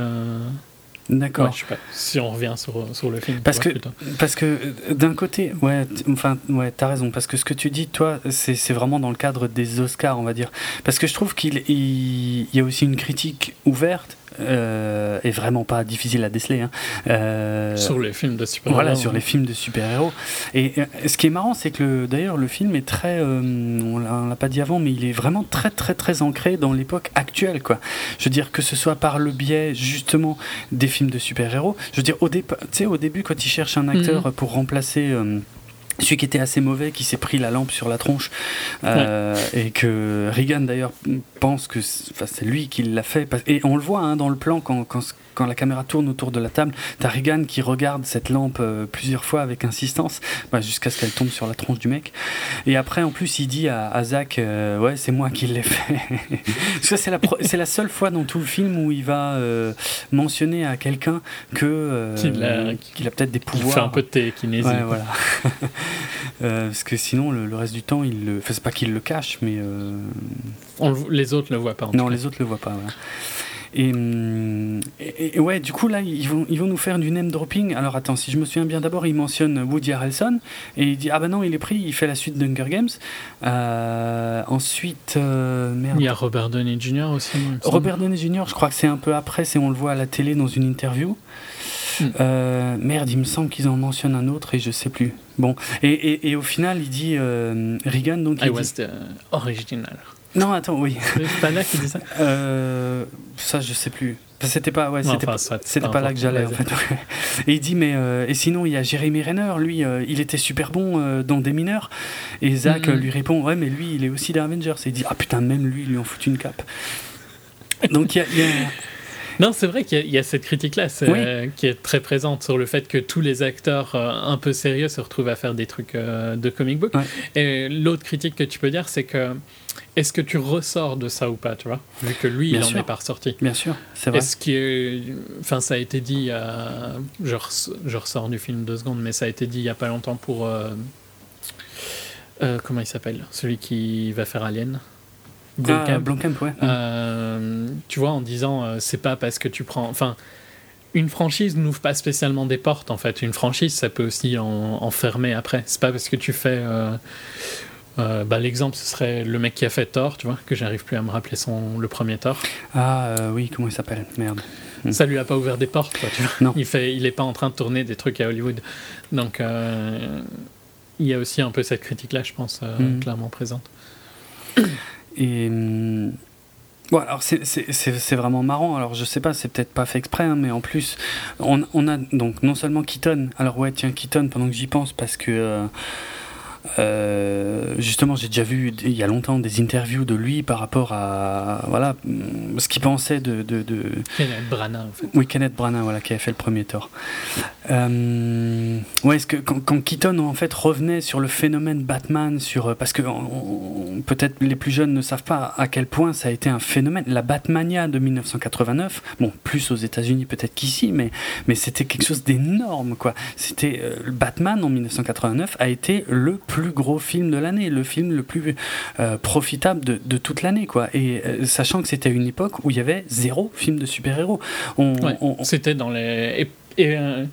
D'accord. ouais, je sais pas si on revient sur, sur le film. Parce que, parce que d'un côté, ouais, enfin, ouais, t'as raison. Parce que ce que tu dis, toi, c'est vraiment dans le cadre des Oscars, on va dire. Parce que je trouve qu'il il, il y a aussi une critique ouverte euh, et vraiment pas difficile à déceler. Hein. Euh, sur les films de super voilà, sur les films de super-héros. Et euh, ce qui est marrant, c'est que le- d'ailleurs, le film est très. euh, on l'a pas dit avant, mais il est vraiment très, très, très ancré dans l'époque actuelle, quoi. Je veux dire, que ce soit par le biais, justement, des films de super-héros. Je veux dire, au, sais, au début, quand ils cherchent un acteur pour remplacer. Celui qui était assez mauvais, qui s'est pris la lampe sur la tronche, euh, et que Reagan d'ailleurs pense que c'est lui qui l'a fait. Et on le voit hein, dans le plan quand, quand, quand la caméra tourne autour de la table, t'as Regan qui regarde cette lampe euh, plusieurs fois avec insistance, bah, jusqu'à ce qu'elle tombe sur la tronche du mec. Et après, en plus, il dit à, à Zach, euh, ouais, c'est moi qui l'ai fait. <laughs> Parce que c'est la, pro- c'est la seule fois dans tout le film où il va euh, mentionner à quelqu'un que Qu'il a- peut-être des Il pouvoirs. fait un peu de télékinésie. Ouais, voilà. <laughs> Parce que sinon, le, le reste du temps, il le. Enfin, c'est pas qu'il le cache, mais. On le- les autres le voient pas. En non, tout cas. les autres le voient pas. voilà. Et, hum, et, et ouais, du coup, là, ils vont, ils vont nous faire du name dropping. Alors, attends, si je me souviens bien, d'abord, il mentionne Woody Harrelson. Et il dit Ah ben non, il est pris, il fait la suite d'Hunger Games. Euh, ensuite, euh, merde. Il y a Robert Downey Jr. aussi. il. Robert Downey Jr., je crois que c'est un peu après, c'est on le voit à la télé dans une interview. Hmm. Euh, merde, il me semble qu'ils en mentionnent un autre et je sais plus. Bon, et, et, et au final, il dit euh, Regan, donc il I dit- was the original. Non, attends, oui. C'est pas là qui dit ça Euh, ça, je sais plus. C'était pas, ouais, Non, c'était enfin, pas, là que j'allais en fait. <laughs> Et il dit mais euh, et sinon il y a Jérémy Renner, lui, euh, il était super bon euh, dans des mineurs. Et Zach Mhm. lui répond ouais mais lui il est aussi des Avengers. Et il dit ah putain même lui il lui en fout une cape. Donc il y a- il y a <laughs> Non, c'est vrai qu'il y, a- il y a cette critique-là c'est- Oui. qui est très présente sur le fait que tous les acteurs un peu sérieux se retrouvent à faire des trucs de comic book. Ouais. Et l'autre critique que tu peux dire, c'est que est-ce que tu ressors de ça ou pas, tu vois Vu que lui, Bien il en sûr. est pas ressorti? Bien sûr, c'est vrai. Est-ce que. Enfin, ça a été dit. euh, je, res- je ressors du film deux secondes, mais ça a été dit il y a pas longtemps pour. euh, euh, comment il s'appelle? Celui qui va faire Alien Ah, Blomkamp. Blomkamp, ouais. Tu vois, en disant, c'est pas parce que tu prends. Enfin, une franchise n'ouvre pas spécialement des portes, en fait. Une franchise, ça peut aussi en, en fermer après. C'est pas parce que tu fais. Euh, bah, L'exemple, ce serait le mec qui a fait Thor, tu vois, que j'arrive plus à me rappeler son, le premier Thor. Ah euh, oui, comment il s'appelle? Merde. Ça lui a pas ouvert des portes, quoi, tu vois. Non. Il, fait, il est pas en train de tourner des trucs à Hollywood. Donc, euh, il y a aussi un peu cette critique-là, je pense, Mhm. clairement présente. Et hum, bon, alors c'est vraiment marrant. Alors je sais pas, c'est peut-être pas fait exprès, hein, mais en plus, on, on a donc non seulement Keaton. Alors ouais, tiens Keaton, pendant que j'y pense, parce que euh, justement, j'ai déjà vu il y a longtemps des interviews de lui par rapport à voilà hum, ce qu'il pensait de, de, de, Kenneth Branagh, en fait. oui, Kenneth Branagh, voilà, qui a fait le premier Thor. Euh, ouais, est-ce que quand, quand Keaton en fait revenait sur le phénomène Batman, sur euh, parce que peut-être les plus jeunes ne savent pas à quel point ça a été un phénomène. La Batmania de 1989, bon, plus aux États-Unis peut-être qu'ici, mais mais c'était quelque chose d'énorme, quoi. C'était euh, Batman en 1989 a été le plus gros film de l'année, le film le plus euh, profitable de, de toute l'année, quoi. Et euh, sachant que c'était une époque où il y avait zéro film de super-héros. On, Ouais, on- C'était dans les. Et, et, euh,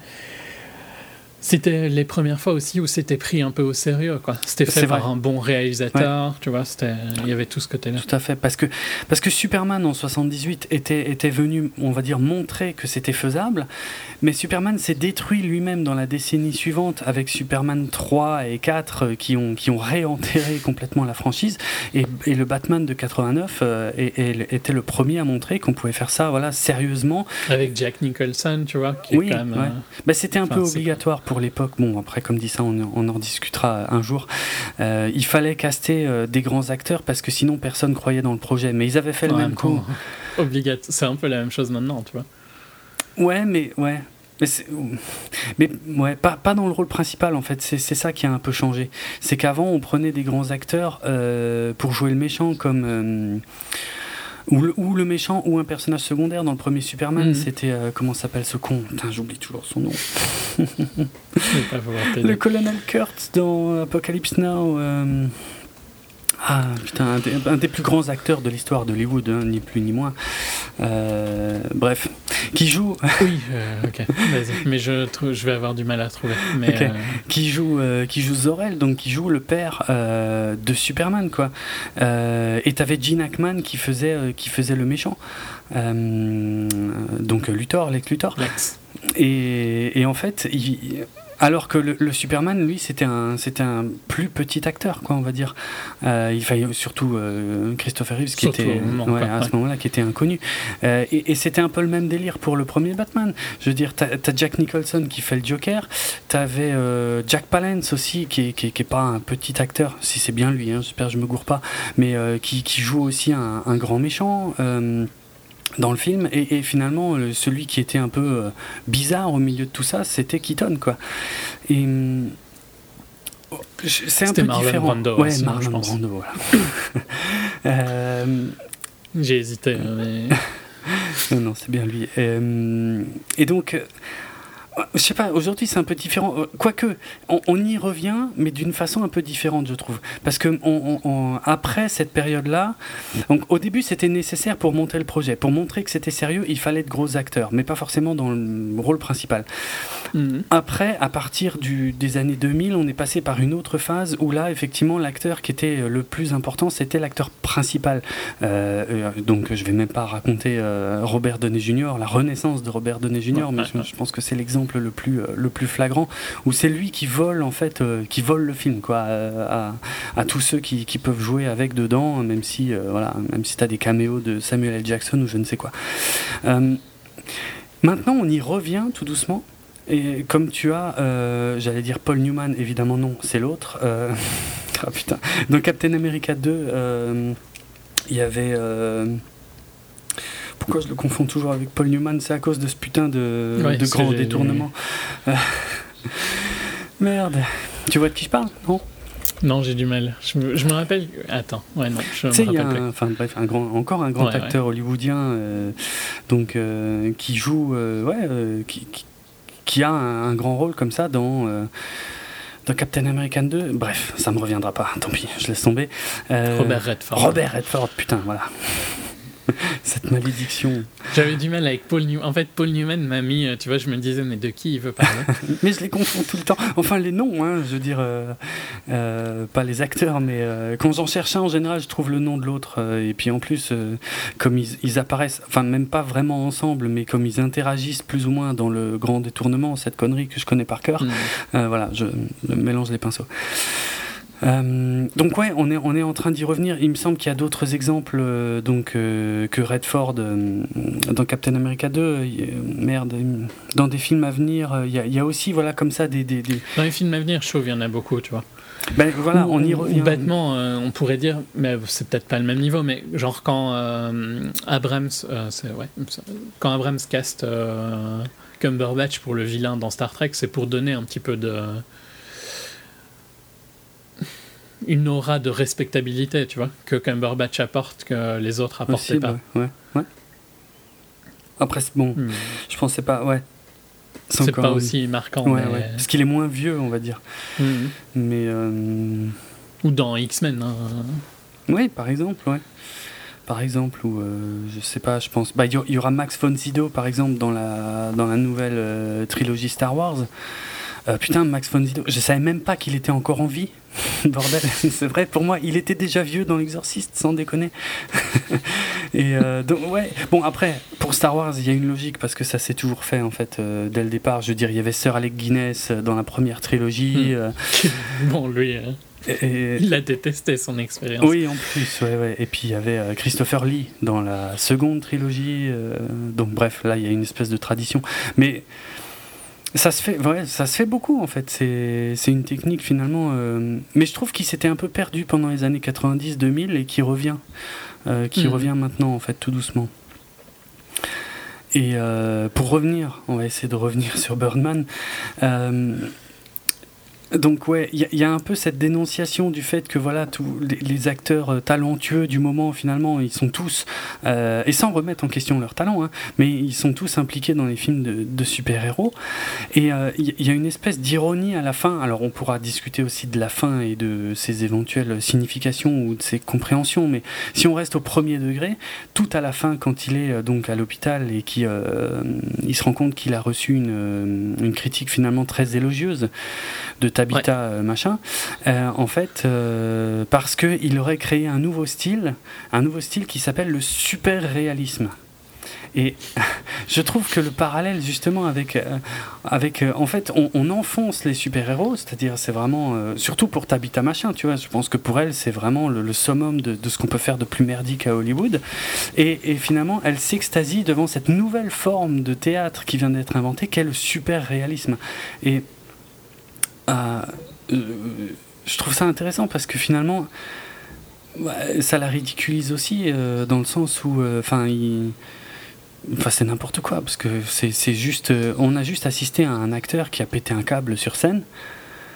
c'était les premières fois aussi où c'était pris un peu au sérieux, quoi. C'était fait par un bon réalisateur, tu vois. Il y avait tout ce côté-là. Tout à fait, parce que, parce que Superman en 78 était, était venu, on va dire, montrer que c'était faisable, mais Superman s'est détruit lui-même dans la décennie suivante avec Superman 3 et 4 euh, qui ont, qui ont réenterré complètement la franchise, et, et le Batman de 89 euh, était le premier à montrer qu'on pouvait faire ça voilà, sérieusement. Avec Jack Nicholson, tu vois, qui Oui, est quand même. ouais. euh, Bah, c'était un Enfin, peu obligatoire pour l'époque. Bon, après, comme dit ça, on, on en discutera un jour. Euh, il fallait caster euh, des grands acteurs parce que sinon personne croyait dans le projet. Mais ils avaient fait le même même coup. <laughs> obligate. C'est un peu la même chose maintenant, tu vois. Ouais, mais ouais. Mais, ouais, pas, pas dans le rôle principal en fait, c'est c'est ça qui a un peu changé. C'est qu'avant on prenait des grands acteurs euh, pour jouer le méchant comme. Ou, le, ou le méchant ou un personnage secondaire dans le premier Superman, Mhm. c'était. euh, comment s'appelle ce con? J'oublie toujours son nom. <laughs> Le colonel Kurt dans Apocalypse Now. euh, Ah putain, un des, un des plus grands acteurs de l'histoire d'Hollywood, hein, ni plus ni moins. Euh, bref, qui joue, Oui, euh, ok, vas-y. Mais je, je vais avoir du mal à trouver. Mais, euh, qui joue, qui joue Zor-El, donc qui joue le père de Superman, quoi. Et t'avais Gene Hackman qui faisait, qui faisait le méchant. Donc Luthor, Lex Luthor. Lex. Et, et en fait, il- alors que le, le Superman, lui, c'était un, c'était un plus petit acteur, quoi, on va dire. Euh, il fallait surtout euh, Christopher Reeves, qui Surtout était moment, ouais, à ce moment-là, qui était inconnu. Euh, et et c'était un peu le même délire pour le premier Batman. Je veux dire, t'as as Jack Nicholson qui fait le Joker, t'avais euh, Jack Palance aussi, qui est, qui, est, qui est pas un petit acteur, si c'est bien lui, hein, j'espère que je me gourre pas, mais euh, qui, qui joue aussi un, un grand méchant. Euh, dans le film. Et, et finalement le- celui qui était un peu euh, bizarre au milieu de tout ça c'était Keaton quoi. Et hum, c'est un peu Marlon différent. Brando ouais aussi, Marlon. Brando voilà. <laughs> Euh, J'ai hésité, mais <laughs> non non c'est bien lui. Euh, et donc euh, je sais pas, aujourd'hui c'est un peu différent. Euh, Quoique, on, on y revient, mais d'une façon un peu différente, je trouve. Parce que on- on- on- après cette période-là, donc au début c'était nécessaire pour monter le projet. Pour montrer que c'était sérieux, il fallait de gros acteurs, mais pas forcément dans le rôle principal. Mhm. Après, à partir du, des années 2000, on est passé par une autre phase où là, effectivement, l'acteur qui était le plus important, c'était l'acteur principal. Euh, euh, donc, je vais même pas raconter euh, Robert Downey Jr., la renaissance de Robert Downey Jr., mais je pense que c'est l'exemple le plus, euh, le plus flagrant, où c'est lui qui vole, en fait, euh, qui vole le film, quoi, euh, à, tous ceux qui, qui peuvent jouer avec dedans, même si, voilà, même si tu as des caméos de Samuel L. Jackson ou je ne sais quoi. Maintenant, on y revient tout doucement. Et comme tu as, j'allais dire Paul Newman, évidemment non, c'est l'autre. <laughs> Ah putain. Dans Captain America 2, euh, il y avait. Pourquoi je le confonds toujours avec Paul Newman C'est à cause de ce putain de, Ouais, de ce grand détournement. Euh, <laughs> Merde. Tu vois de qui je parle Non? Non, j'ai du mal. Je me, je me rappelle. Attends, ouais, non, je me il y a rappelle plus. un, enfin, bref, un grand, encore un grand Ouais, acteur hollywoodien euh, donc, euh, qui joue, euh, ouais, qui, qui, qui a un, un grand rôle comme ça dans, dans Captain American 2. Bref, ça me reviendra pas, tant pis, je laisse tomber. Robert Redford. Robert Redford, putain, voilà. <laughs> Cette malédiction. J'avais du mal avec Paul Newman. En fait, Paul Newman m'a mis, euh, tu vois, je me disais, mais de qui il veut parler <laughs> Mais je les confonds tout le temps. Enfin, les noms, hein, je veux dire, euh, euh, pas les acteurs, mais euh, quand j'en cherche un, en général, je trouve le nom de l'autre. et puis en plus, comme ils, ils apparaissent, enfin, même pas vraiment ensemble, mais comme ils interagissent plus ou moins dans le grand détournement, cette connerie que je connais par cœur, euh, voilà, je, je mélange les pinceaux. Euh, donc ouais, on est, on est en train d'y revenir. Il me semble qu'il y a d'autres exemples euh, donc, euh, que Redford dans Captain America 2. euh, y- euh, merde, dans des films à venir, il y, a- il y a aussi voilà, comme ça des... des, des- Dans les films à venir, je trouve, il y en a beaucoup, tu vois. Ben, voilà, Ou- on y revient. Ou bêtement, on pourrait dire, mais c'est peut-être pas le même niveau, mais genre quand Abrams, ouais, quand Abrams cast euh, Cumberbatch pour le vilain dans Star Trek, c'est pour donner un petit peu de une aura de respectabilité, tu vois, que Cumberbatch apporte que les autres apportaient Possible, pas. ouais, ouais. Après, bon, Hmm. je pensais pas, ouais. C'est pas aussi marquant. Ouais, mais- ouais. Parce qu'il est moins vieux, on va dire. Hmm. Mais. euh, Ou dans X-Men. hein. Oui, par exemple, ouais. Par exemple, ou euh, je sais pas, je pense. Bah, il y, il y aura Max von Sydow, par exemple, dans la, dans la nouvelle euh, trilogie Star Wars. Euh, putain, Max von Sydow, je savais même pas qu'il était encore en vie. <laughs> Bordel, <laughs> c'est vrai, pour moi, il était déjà vieux dans l'Exorciste, sans déconner. <laughs> Et euh, donc, ouais. Bon, après, pour Star Wars, il y a une logique, parce que ça s'est toujours fait, en fait, euh, dès le départ. Je veux dire, il y avait Sir Alec Guinness dans la première trilogie. Hmm. bon, lui, hein, et- il a détesté son expérience. oui, en plus, ouais, ouais. Et puis il y avait euh, Christopher Lee dans la seconde trilogie. euh, donc bref, là il y a une espèce de tradition. Mais ça se fait, ouais, ça se fait beaucoup en fait. C'est une technique finalement. euh, mais je trouve qu'il s'était un peu perdu pendant les années 90-2000 et qui revient, euh, qui Mhm. revient maintenant en fait tout doucement. Et euh, pour revenir, on va essayer de revenir <laughs> sur Birdman. Donc ouais, il y, a- un peu cette dénonciation du fait que voilà tous les, acteurs euh, talentueux du moment finalement ils sont tous euh, et sans remettre en question leur talent, hein, mais ils sont tous impliqués dans les films de, super-héros et euh, il y, a une espèce d'ironie à la fin. Alors on pourra discuter aussi de la fin et de ses éventuelles significations ou de ses compréhensions, mais si on reste au premier degré, tout à la fin quand il est donc à l'hôpital et qu'il il se rend compte qu'il a reçu une, critique finalement très élogieuse de Tabitha euh, machin, euh, en fait, euh, parce qu'il aurait créé un nouveau style, un nouveau style qui s'appelle le super réalisme. Et <laughs> je trouve que le parallèle justement avec, euh, avec euh, en fait, on, on enfonce les super-héros, c'est-à-dire c'est vraiment, euh, surtout pour Tabitha Machin, tu vois, je pense que pour elle c'est vraiment le, le summum de, de ce qu'on peut faire de plus merdique à Hollywood. Et, et finalement, elle s'extasie devant cette nouvelle forme de théâtre qui vient d'être inventée, qu'est le super réalisme. Et euh, euh, je trouve ça intéressant parce que finalement, ouais, ça la ridiculise aussi euh, dans le sens où, enfin, il Enfin, c'est n'importe quoi, parce que c'est juste. euh, on a juste assisté à un acteur qui a pété un câble sur scène,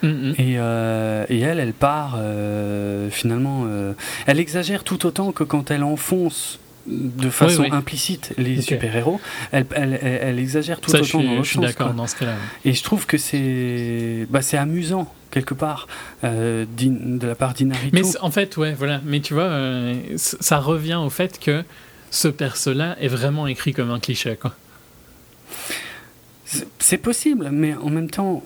Mm, mm. et, euh, et elle, elle part, euh, finalement. euh, elle exagère tout autant que quand elle enfonce de façon oui. implicite les super-héros, elle, elle, elle- elle exagère tout Ça, je autant suis, dans je l'autre suis sens. quoi. dans ce cas-là. Et je trouve que c'est bah, c'est amusant, quelque part, euh, de la part d'Inarito. Mais en fait, ouais, voilà. Mais tu vois, euh, ça revient au fait que ce perso-là est vraiment écrit comme un cliché, quoi. C'est possible, mais en même temps,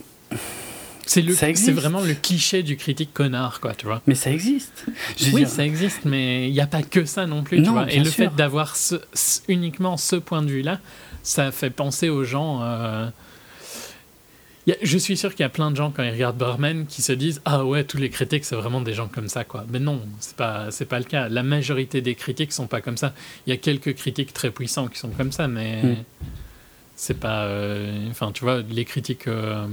C'est le, c'est vraiment le cliché du critique connard, quoi, tu vois. mais ça existe. Je Oui, dire, ça existe, mais il n'y a pas que ça non plus, tu vois. Et le sûr. fait d'avoir ce, ce- uniquement ce point de vue-là, ça fait penser aux gens. euh, a- je suis sûr qu'il y a plein de gens quand ils regardent Barman qui se disent ah ouais tous les critiques c'est vraiment des gens comme ça quoi. Mais non c'est pas c'est pas le cas. La majorité des critiques sont pas comme ça. Il y a quelques critiques très puissants qui sont comme ça, mais Mm. c'est pas. euh, Enfin tu vois les critiques. euh,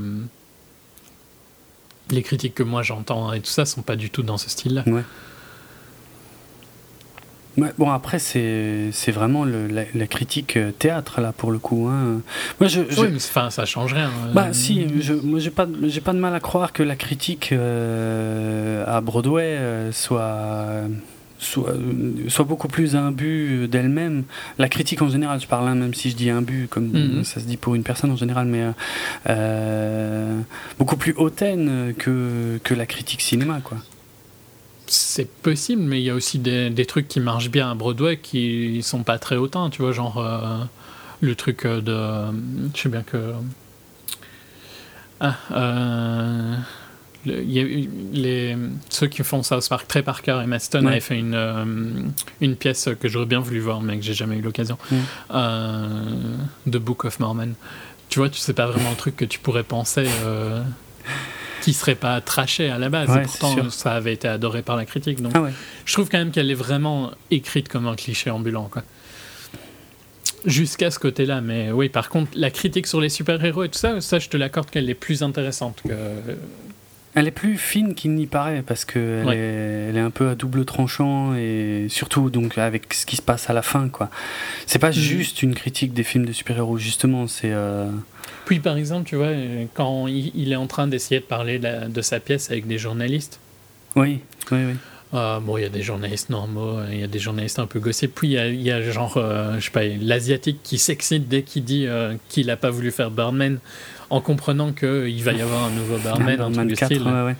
les critiques que moi j'entends et tout ça sont pas du tout dans ce style-là. Ouais, bon, après, c'est c'est vraiment le- la, la critique euh, théâtre, là, pour le coup. hein. Moi, je. je- Oui, mais enfin, ça change rien. euh. Bah si, je, moi j'ai pas, j'ai pas de mal à croire que la critique euh, à Broadway euh, soit, soit, beaucoup plus imbu d'elle-même. La critique en général, je parle, hein, même si je dis imbu, comme Mhm. ça se dit pour une personne en général, mais euh, euh, beaucoup plus hautaine que, que la critique cinéma, quoi. C'est possible, mais il y a aussi des, des trucs qui marchent bien à Broadway qui sont pas très hautains, tu vois, genre euh, le truc de. Je sais bien que. Ah, euh, le- y les, ceux qui font South Park, Trey Parker et Matt Stone Ouais. avaient fait une, euh, une pièce que j'aurais bien voulu voir, mais que j'ai jamais eu l'occasion. Mm. Euh, The Book of Mormon. Tu vois, tu sais pas vraiment le truc que tu pourrais penser. euh, qui serait pas traché à la base, Ouais, et pourtant ça avait été adoré par la critique. Donc Ah ouais. je trouve quand même qu'elle est vraiment écrite comme un cliché ambulant, quoi. Jusqu'à ce côté-là, mais oui, par contre, la critique sur les super-héros et tout ça, ça, je te l'accorde qu'elle est plus intéressante que. Elle est plus fine qu'il n'y paraît parce que elle, Ouais. est, elle est un peu à double tranchant et surtout donc avec ce qui se passe à la fin quoi. C'est pas Mhm. juste une critique des films de super-héros justement, c'est euh, Puis, par exemple, tu vois, quand il, est en train d'essayer de parler de, la- de sa pièce avec des journalistes, oui, oui, oui. euh, bon, il y a des journalistes normaux, il y a des journalistes un peu gossip, puis il y a, il y a genre, euh, je sais pas, l'asiatique qui s'excite dès qu'il dit euh, qu'il a pas voulu faire Birdman en comprenant qu'il va y avoir un nouveau Birdman, un truc Birdman du 4, style. ouais, ouais.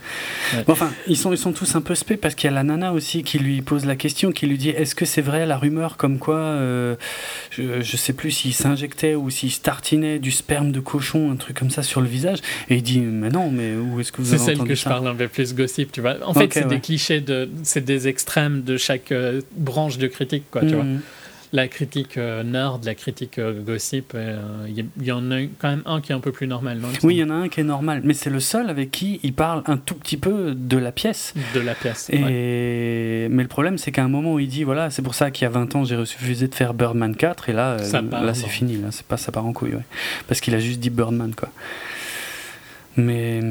Ouais. Bon, enfin, ils sont, ils sont tous un peu spé parce qu'il y a la nana aussi qui lui pose la question, qui lui dit est-ce que c'est vrai la rumeur comme quoi, euh, je, je sais plus s'il s'injectait ou s'il se tartinait du sperme de cochon, un truc comme ça sur le visage Et il dit mais non, mais où est-ce que vous C'est celle entendu que je parle un peu plus gossip, tu vois. En fait, c'est des clichés, de, c'est des extrêmes de chaque euh, branche de critique, quoi, tu vois. La critique euh, nerd, la critique euh, gossip, euh, il y, en a quand même un qui est un peu plus normal, non Oui, il y en a un qui est normal, mais c'est le seul avec qui il parle un tout petit peu de la pièce. De la pièce. Et... ouais. Mais le problème, c'est qu'à un moment où il dit voilà, c'est pour ça qu'il y a 20 ans, j'ai refusé de faire Birdman 4, et là, là c'est fini, là, c'est pas, ça part en couille, ouais. Parce qu'il a juste dit Birdman, quoi. Mais.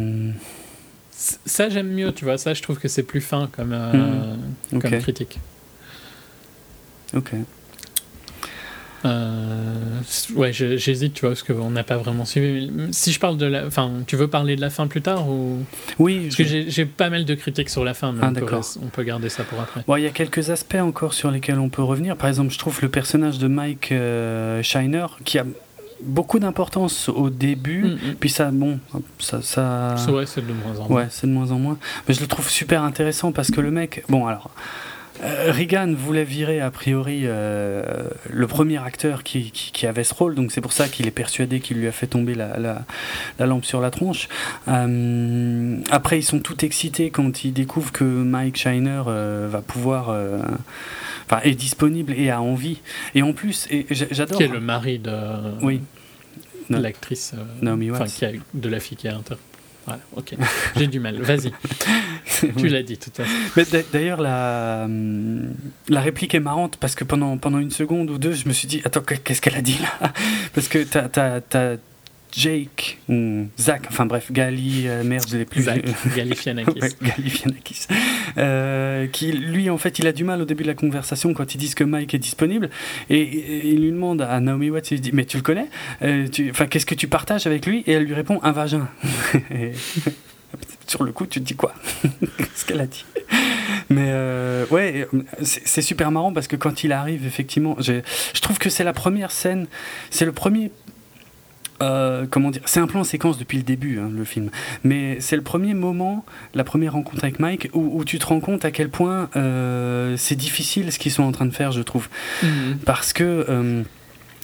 Ça, j'aime mieux, tu vois. Ça, je trouve que c'est plus fin comme, euh, ok. comme critique. Ok. Euh, ouais, j'hésite, tu vois, parce qu'on n'a pas vraiment suivi. Si je parle de la. Enfin, tu veux parler de la fin plus tard ou? Oui, Parce que j'ai pas mal de critiques sur la fin, mais Ah, on, peut, on garder ça pour après. Bon, il y a quelques aspects encore sur lesquels on peut revenir. Par exemple, je trouve le personnage de Mike euh, Shiner qui a beaucoup d'importance au début. Mm, mm. Puis ça, bon, ça, Ça, Ouais, c'est de moins en moins. Ouais, c'est de moins en moins. Mais je le trouve super intéressant parce que le mec. Bon, alors. Euh, Reagan voulait virer a priori euh, le premier acteur qui, qui, qui avait ce rôle, donc c'est pour ça qu'il est persuadé qu'il lui a fait tomber la, la, la lampe sur la tronche. Euh, après, ils sont tout excités quand ils découvrent que Mike Shiner euh, va pouvoir. Enfin, est disponible et a envie. Et en plus, et j'a- j'adore. Qui est le mari de Oui. l'actrice. Naomi Watts. qui a, de la fille qui a inter. Voilà, ok. J'ai du mal. Vas-y, <laughs> tu l'as dit tout à. Mais d'a- d'ailleurs, la, la réplique est marrante parce que pendant, pendant une seconde ou deux, je me suis dit Attends, qu'est- qu'est-ce qu'elle a dit là? Parce que t'as- t'as- Jake ou Zach, enfin bref, Gali, euh, merde, je l'ai plus. Zach <laughs> Galifianakis. Ouais, Galifianakis. Euh, qui, lui, en fait, il a du mal au début de la conversation quand ils disent que Mike est disponible. Et, et il lui demande à Naomi Watts, il lui dit Mais tu le connais? Euh, qu'est-ce que tu partages avec lui? Et elle lui répond Un vagin. <laughs> Et <laughs> sur le coup, tu te dis quoi? Ce qu'elle a dit? Mais euh, ouais, c'est super marrant parce que quand il arrive, effectivement, je trouve que c'est la première scène, c'est le premier. Euh, comment dire C'est un plan séquence depuis le début, hein, le film. Mais c'est le premier moment, la première rencontre avec Mike, où, où tu te rends compte à quel point euh, c'est difficile ce qu'ils sont en train de faire, je trouve. Mhm. Parce que. euh,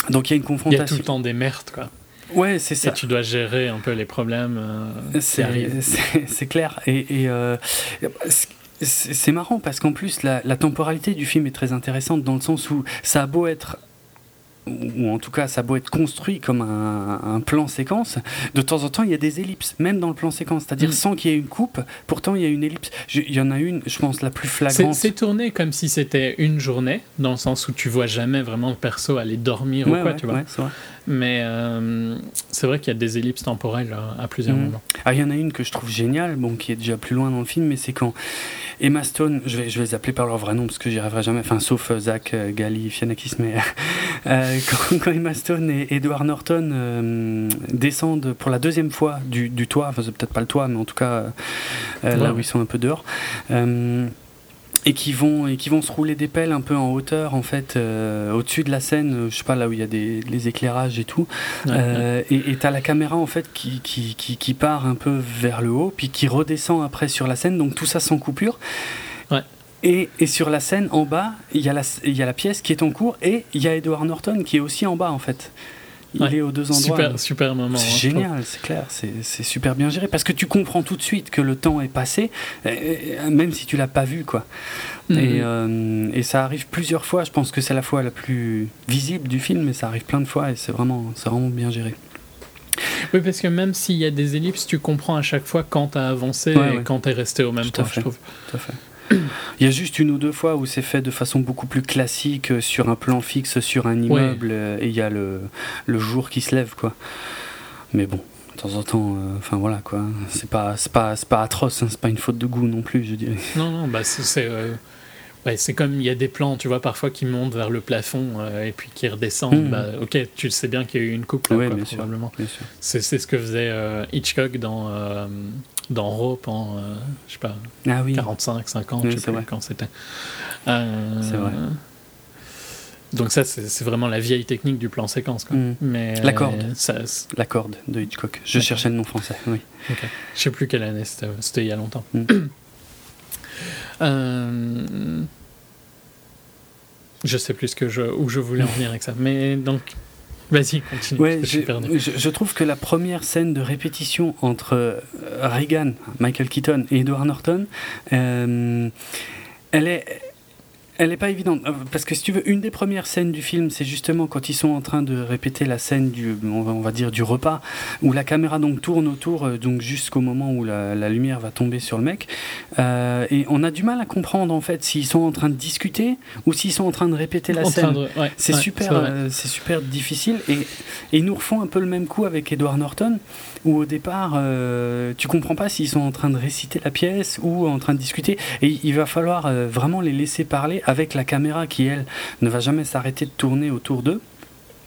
donc il y a une Il y a tout confrontation. le temps des merdes, quoi. Ouais, c'est ça. Et tu dois gérer un peu les problèmes <laughs> C'est clair. Et, c'est marrant parce qu'en plus, la, la temporalité du film est très intéressante dans le sens où ça a beau être ou en tout cas ça beau être construit comme un, un plan séquence, de temps en temps il y a des ellipses, même dans le plan séquence, c'est-à-dire Mm. sans qu'il y ait une coupe, pourtant il y a une ellipse. Il y en a une, je pense, la plus flagrante. c'est tourné comme si c'était une journée, dans le sens où tu vois jamais vraiment le perso aller dormir Ouais, ou quoi, ouais, tu vois. ouais. Mais euh, c'est vrai qu'il y a des ellipses temporelles euh, à plusieurs Mhm. moments. Ah, il y en a une que je trouve géniale, bon, qui est déjà plus loin dans le film, mais c'est quand Emma Stone, je vais, je vais les appeler par leur vrai nom parce que j'y arriverai jamais, enfin, sauf euh, Zach euh, Galifianakis, mais <laughs> euh, quand, quand Emma Stone et Edward Norton euh, descendent pour la deuxième fois du, du toit, enfin, c'est peut-être pas le toit, mais en tout cas, là où ils sont un peu dehors. Et qui vont et qui vont se rouler des pelles un peu en hauteur en fait euh, au-dessus de la scène euh, je sais pas là où il y a des les éclairages et tout Ouais, ouais. euh, et tu as la caméra en fait qui, qui, qui, qui part un peu vers le haut, puis qui redescend après sur la scène, donc tout ça sans coupure. Ouais. Et, et sur la scène en bas, il y, a la, il y a la pièce qui est en cours et il y a Edward Norton qui est aussi en bas en fait. Il Ouais. est aux deux endroits. Super, super moment. C'est hein, génial, c'est clair, c'est super bien géré parce que tu comprends tout de suite que le temps est passé, euh, euh, même si tu l'as pas vu quoi. Mhm. Et, euh, et ça arrive plusieurs fois. Je pense que c'est la fois la plus visible du film, mais ça arrive plein de fois et c'est vraiment, vraiment bien géré. Oui, parce que même s'il y a des ellipses, tu comprends à chaque fois quand t'as avancé Ouais, et ouais. quand t'es resté au même Tout temps, fait. je trouve. Tout à fait. <coughs> Il y a juste une ou deux fois où c'est fait de façon beaucoup plus classique, euh, sur un plan fixe, sur un immeuble, euh, et il y a le, le jour qui se lève, quoi. Mais bon, de temps en temps, euh, enfin voilà, quoi. C'est pas, c'est pas, pas atroce, hein, c'est pas une faute de goût non plus, je dirais. Non, non, bah c'est. c'est, euh, ouais, c'est comme il y a des plans, tu vois, parfois qui montent vers le plafond euh, et puis qui redescendent. Mhm. Bah, ok, tu le sais bien qu'il y a eu une coupe là, Ouais, quoi, bien sûr. probablement. C'est, ce que faisait euh, Hitchcock dans, euh, dans Rope en, je sais pas, Ah oui. 45, 50, Oui, je sais vrai. quand c'était. C'est vrai. Donc ça, c'est, vraiment la vieille technique du plan séquence. Quoi. Mhm. Mais La corde. Ça, La corde de Hitchcock. Je cherchais le nom français, oui. ok. Je sais plus quelle année, c'était, il y a longtemps. Mhm. <clears throat> Euh, Je sais plus ce que je, où je voulais en venir avec ça. Mais donc, vas-y, continue. Ouais, je trouve que la première scène de répétition entre euh, Reagan, Michael Keaton et Edward Norton, euh, elle est. Elle est pas évidente Euh, parce que si tu veux, une des premières scènes du film, c'est justement quand ils sont en train de répéter la scène du, on va, on va dire du repas, où la caméra donc tourne autour, euh, donc jusqu'au moment où la, la lumière va tomber sur le mec, Euh, et on a du mal à comprendre en fait s'ils sont en train de discuter ou s'ils sont en train de répéter la En scène. ouais, C'est ouais, super, euh, super difficile et, et ils nous refont un peu le même coup avec Edward Norton où au départ euh, tu comprends pas s'ils sont en train de réciter la pièce ou en train de discuter et il va falloir euh, vraiment les laisser parler avec la caméra qui elle ne va jamais s'arrêter de tourner autour d'eux.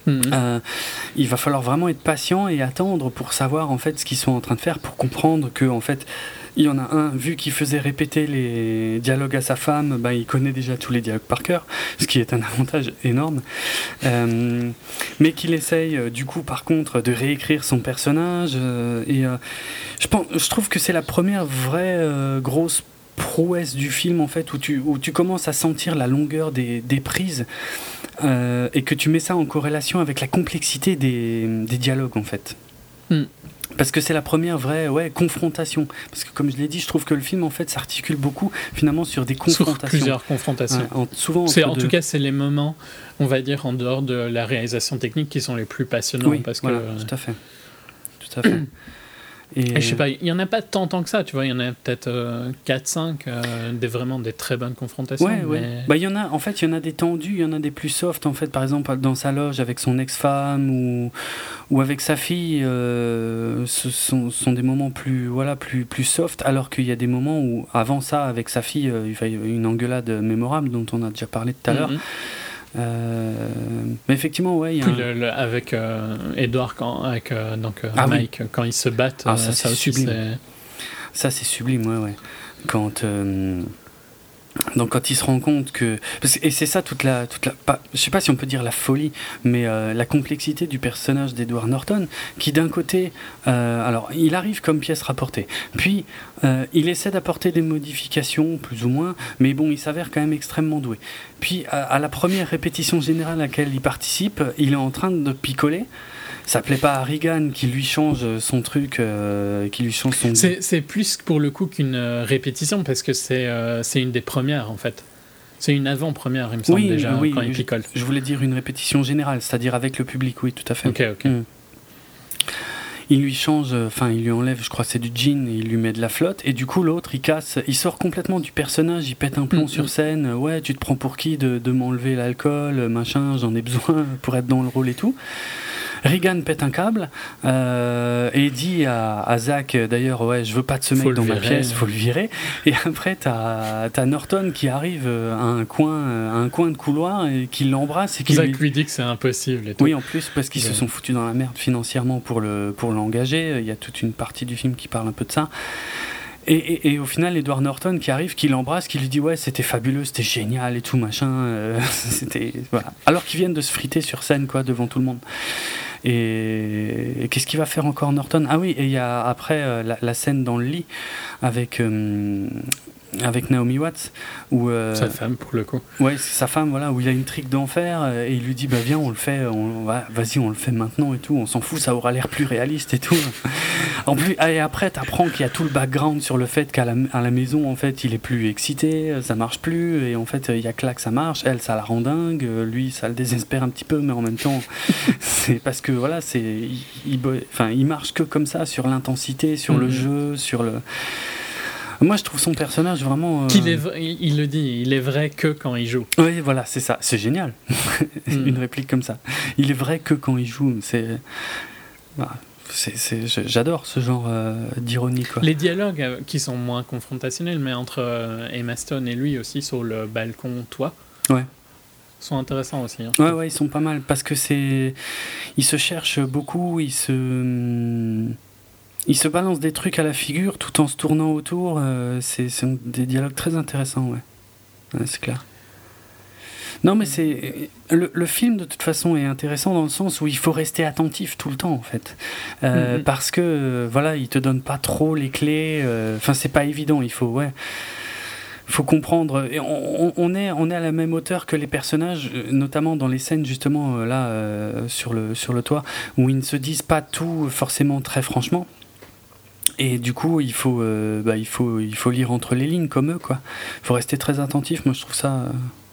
Mhm. Euh, il va falloir vraiment être patient et attendre pour savoir en fait ce qu'ils sont en train de faire pour comprendre que en fait il y en a un vu qu'il faisait répéter les dialogues à sa femme ben, il connaît déjà tous les dialogues par cœur ce qui est un avantage énorme Euh, mais qu'il essaye euh, du coup par contre de réécrire son personnage euh, et je pense je trouve que c'est la première vraie grosse prouesse du film en fait où tu, où tu commences à sentir la longueur des, des prises et que tu mets ça en corrélation avec la complexité des, des dialogues en fait. Hmm. Parce que c'est la première vraie ouais, confrontation. Parce que comme je l'ai dit, je trouve que le film en fait s'articule beaucoup finalement sur des Sur confrontations. plusieurs confrontations. Ouais, en- souvent C'est, en deux. tout cas, c'est les moments, on va dire, en dehors de la réalisation technique qui sont les plus passionnants. oui, parce que, voilà, tout à fait. Tout à fait. <clears throat> Et, je sais pas, il y en a pas tant, tant que ça, tu vois. Il y en a peut-être 4-5, des vraiment des très bonnes confrontations. Ouais, ouais. Bah, il y en a, en fait, il y en a des tendus, il y en a des plus soft, en fait. Par exemple, dans sa loge avec son ex-femme ou, ou avec sa fille, ce sont, sont, des moments plus, voilà, plus, plus soft, alors qu'il y a des moments où, avant ça, avec sa fille, il y a une engueulade mémorable dont on a déjà parlé tout à l'heure. Mhm. Euh, mais effectivement, ouais. Y a un... avec euh, Edouard, quand, avec euh, donc, ah Mike, quand ils se battent, ah, ça, c'est sublime. Ça, c'est sublime, ouais, ouais. Quand. Donc quand il se rend compte que et c'est ça toute la toute la pas, je sais pas si on peut dire la folie mais la complexité du personnage d'Edward Norton qui d'un côté alors il arrive comme pièce rapportée puis il essaie d'apporter des modifications plus ou moins mais bon il s'avère quand même extrêmement doué puis à, la première répétition générale à laquelle il participe, il est en train de picoler. Ça plaît pas à Regan qui lui change son truc, euh, qui lui change son. C'est plus pour le coup qu'une euh, répétition parce que c'est euh, une des premières en fait. C'est une avant-première, il me semble déjà quand il picole. Je, voulais dire une répétition générale, c'est-à-dire avec le public, oui, tout à fait. Ok, ok. Mm il lui change, euh, enfin il lui enlève, je crois c'est du jean, et il lui met de la flotte, et du coup l'autre il casse, il sort complètement du personnage, il pète un plomb mm, sur mm. scène, ouais tu te prends pour qui de, de m'enlever l'alcool, machin, j'en ai besoin pour être dans le rôle et tout. Regan pète un câble euh, et dit à, à Zach, d'ailleurs, ouais, je veux pas de ce mec dans ma pièce, faut le virer. Et après, t'as as Norton qui arrive à un coin, à un coin de couloir et qui l'embrasse et qui Zach lui... dit que c'est impossible. Et tout. Oui, en plus parce qu'ils se sont foutus dans la merde financièrement pour le pour l'engager. Il y a toute une partie du film qui parle un peu de ça. Et, et, au final, Edward Norton qui arrive, qui l'embrasse, qui lui dit ouais c'était fabuleux, c'était génial et tout machin. Euh, <laughs> voilà. Alors qu'ils viennent de se friter sur scène quoi devant tout le monde. Et, qu'est-ce qu'il va faire encore Norton? Ah oui, et il y a après euh, la, scène dans le lit avec euh, avec Naomi Watts où euh, sa femme pour le coup ouais c'est sa femme voilà où il a une trique d'enfer euh, et il lui dit bah viens on le fait on vas-y on le fait maintenant et tout on s'en fout ça aura l'air plus réaliste et tout <laughs> en plus et après t'apprends qu'il y a tout le background sur le fait qu'à la, à la maison en fait il est plus excité ça marche plus et en fait il y a que là que ça marche elle ça la rend dingue lui ça le désespère un petit peu mais en même temps <laughs> c'est parce que voilà c'est il, enfin il marche que comme ça sur l'intensité sur le mhm. jeu sur le moi, je trouve son personnage vraiment. Euh, il, le dit, il est vrai que quand il joue. Oui, voilà, c'est ça. C'est génial. <laughs> Hmm. Une réplique comme ça. Il est vrai que quand il joue. C'est. Bah, j'adore ce genre euh, d'ironie. Les dialogues euh, qui sont moins confrontationnels, mais entre Emma Stone et lui aussi sur le balcon, toi. Ouais sont intéressants aussi. Hein, ouais, ouais, ils sont pas mal parce que c'est, ils se cherchent beaucoup, ils se, il se balance des trucs à la figure tout en se tournant autour. Euh, c'est des dialogues très intéressants, ouais. c'est clair. Non, mais c'est le, film de toute façon est intéressant dans le sens où il faut rester attentif tout le temps en fait, euh, mm-hmm. parce que euh, voilà, il te donne pas trop les clés. Enfin, c'est pas évident. Il faut ouais, faut comprendre. Et on, est on est à la même hauteur que les personnages, notamment dans les scènes justement là sur le sur le toit où ils ne se disent pas tout forcément très franchement. Et du coup, il faut, euh, bah, il, faut, il faut lire entre les lignes comme eux. quoi. Il faut rester très attentif. Moi, je trouve ça,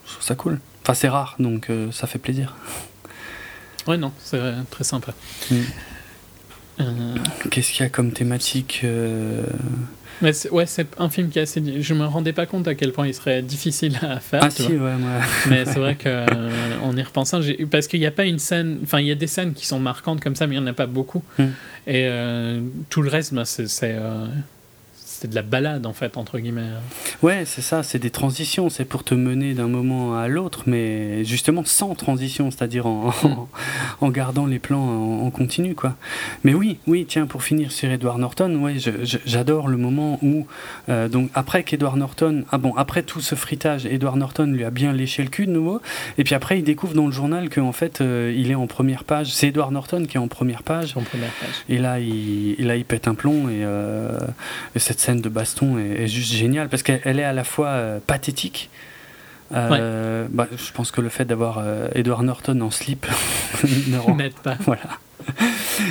je trouve ça cool. Enfin, c'est rare, donc euh, ça fait plaisir. Ouais, non, c'est très sympa. Mm. Euh, Qu'est-ce qu'il y a comme thématique mais ouais, c'est un film qui est assez. Je me rendais pas compte à quel point il serait difficile à faire. Ah si, ouais, ouais. Mais c'est vrai <laughs> qu'en y repensant, parce qu'il n'y a pas une scène. Enfin, il y a des scènes qui sont marquantes comme ça, mais il n'y en a pas beaucoup. Mm. Et euh, tout le reste, bah, c'est. Euh, c'est de la balade en fait entre guillemets. Ouais, c'est ça, c'est des transitions, c'est pour te mener d'un moment à l'autre, mais justement sans transition, c'est-à-dire en, en, gardant les plans en, continu quoi. Mais oui, oui, tiens, pour finir sur Edward Norton, ouais, j'adore le moment où euh, donc après qu'Edward Norton, ah bon, après tout ce fritage, Edward Norton lui a bien léché le cul de nouveau, et puis après il découvre dans le journal qu'en fait euh, il est en première page, c'est Edward Norton qui est en première page, en première page. et là il, là il pète un plomb et, euh, et cette scène de baston est, juste géniale parce qu'elle est à la fois euh, pathétique. Euh, bah, je pense que le fait d'avoir euh, Edward Norton en slip <laughs> n'aide pas. <laughs> Voilà.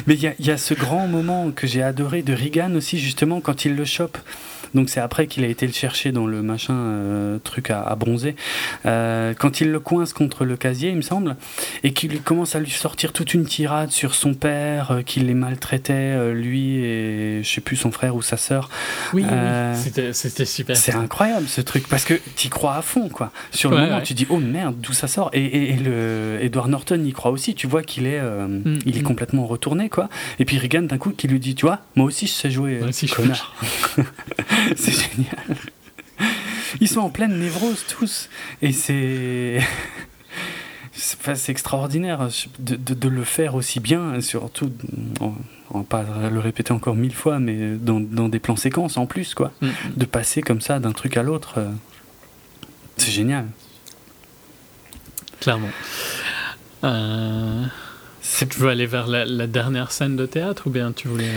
Mais il y, y, a ce grand moment que j'ai adoré de Regan aussi, justement, quand il le chope Donc c'est après qu'il a été le chercher dans le machin euh, truc à, à bronzer. Euh, quand il le coince contre le casier, il me semble, et qu'il commence à lui sortir toute une tirade sur son père, euh, qu'il les maltraitait, euh, lui et je sais plus son frère ou sa sœur. Oui, oui, c'était super. C'est incroyable ce truc parce que t'y crois à fond quoi. Sur le Ouais, moment, ouais. tu dis oh merde d'où ça sort? Et, et- et le Edward Norton y croit aussi. Tu vois qu'il est, Mm, il est mm. complètement retourné quoi. Et puis Regan d'un coup qui lui dit tu vois moi aussi je sais jouer. Moi aussi, connard. <laughs> <laughs> c'est génial. Ils sont en pleine névrose tous et c'est c'est extraordinaire de, de- de le faire aussi bien, surtout, on, on va pas le répéter encore mille fois, mais dans, dans des plans séquences en plus, quoi Mm. de passer comme ça d'un truc à l'autre. euh, c'est génial. Clairement. Euh, tu veux aller vers la, la dernière scène de théâtre ou bien tu voulais.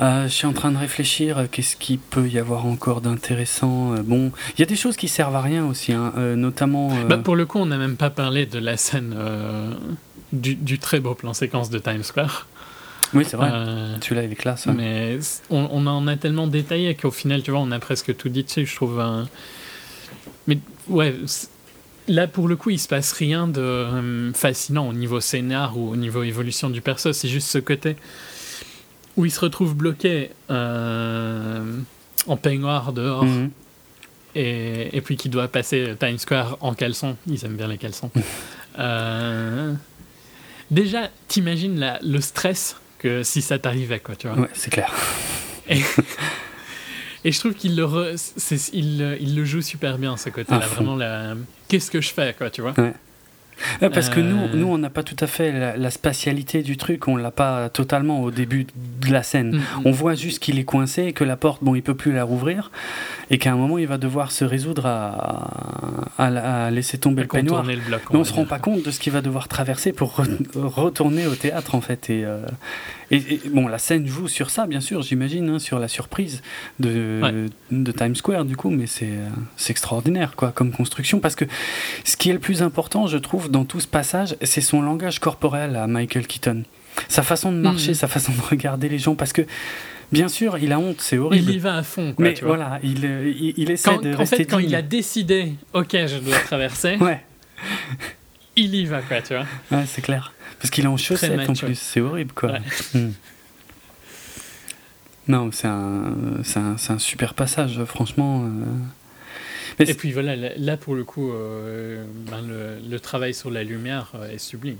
Euh, je suis en train de réfléchir, euh, qu'est-ce qu'il peut y avoir encore d'intéressant euh, Bon, il y a des choses qui servent à rien aussi, hein, euh, notamment... euh, Bah, pour le coup, on n'a même pas parlé de la scène du, du très beau plan séquence de Times Square. Oui, c'est vrai. Celui-là, il est classe. ouais. Mais on, on en a tellement détaillé qu'au final, tu vois, on a presque tout dit dessus, je trouve. euh. Mais ouais, là pour le coup, il se passe rien de euh, fascinant au niveau scénar ou au niveau évolution du perso. C'est juste ce côté où il se retrouve bloqué euh, en peignoir dehors Mhm. et, et puis qui doit passer Times Square en caleçon. Ils aiment bien les caleçons. <laughs> Euh, déjà, t'imagines le stress que si ça t'arrivait, quoi, tu vois. Ouais, c'est clair. Et, <laughs> et je trouve qu'il le, re- c'est- il, le- il le joue super bien, ce côté-là. Fond. Vraiment, la... qu'est-ce que je fais, quoi, tu vois. Ouais, parce que nous, Euh. nous on n'a pas tout à fait la, la spatialité du truc, on l'a pas totalement au début de la scène. Mm, mm. On voit juste qu'il est coincé et que la porte, bon, il peut plus la rouvrir et qu'à un moment, il va devoir se résoudre à, à, à laisser tomber le peignoir. le bloc. Mais on va se rend pas compte de ce qu'il va devoir traverser pour re- <laughs> retourner au théâtre en fait. Et, euh, et, et, bon, la scène joue sur ça, bien sûr, j'imagine, hein, sur la surprise de, Ouais. de Times Square du coup, mais c'est euh, c'est extraordinaire quoi comme construction parce que ce qui est le plus important, je trouve, dans tout ce passage, c'est son langage corporel à Michael Keaton, sa façon de marcher, Mhm. sa façon de regarder les gens, parce que bien sûr, il a honte, c'est horrible. Il y va à fond, quoi, mais tu vois. voilà, il, euh, il, il essaie Quand, de en rester fait, quand digne. il a décidé, ok, je dois <laughs> traverser, Ouais. il y va, quoi, tu vois. Ouais, c'est clair. Parce qu'il est en chaussettes en plus, c'est horrible quoi. Ouais. Hmm. Non, c'est un, c'est un, c'est un super passage, franchement. euh. Mais Et puis voilà, là, là, pour le coup, euh, ben, le, le travail sur la lumière est sublime.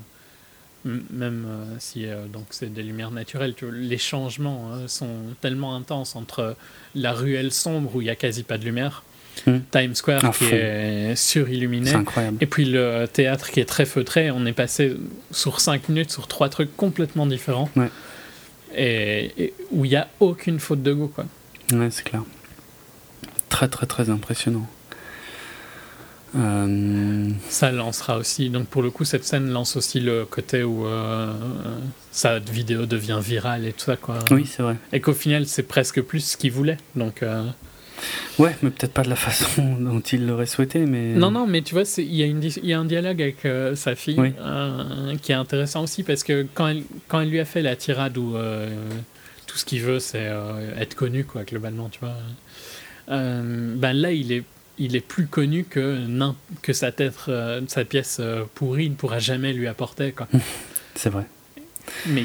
Même euh, si euh, donc c'est des lumières naturelles, tu vois, les changements hein, sont tellement intenses entre la ruelle sombre où il y a quasi pas de lumière, Hmm. Times Square qui est surilluminé, et puis le théâtre qui est très feutré. On est passé sur 5 minutes sur trois trucs complètement différents, Ouais. et, et où il n'y a aucune faute de goût. Quoi. Ouais, c'est clair. Très, très, très impressionnant. Euh, Ça lancera aussi, donc pour le coup, cette scène lance aussi le côté où euh, sa vidéo devient virale et tout ça, quoi. Oui, c'est vrai. Et qu'au final, c'est presque plus ce qu'il voulait. Donc, euh, Ouais, mais peut-être pas de la façon <laughs> dont il l'aurait souhaité, mais. Non, non, mais tu vois, il y, a une dis- il y a un dialogue avec sa fille Oui. qui est intéressant aussi parce que quand elle, quand elle lui a fait la tirade où tout ce qu'il veut, c'est être connu, quoi, globalement, tu vois. ben là, il est, il est plus connu que, que sa, tête, euh, sa pièce euh, pourrie ne pourra jamais lui apporter. <laughs> C'est vrai. Mais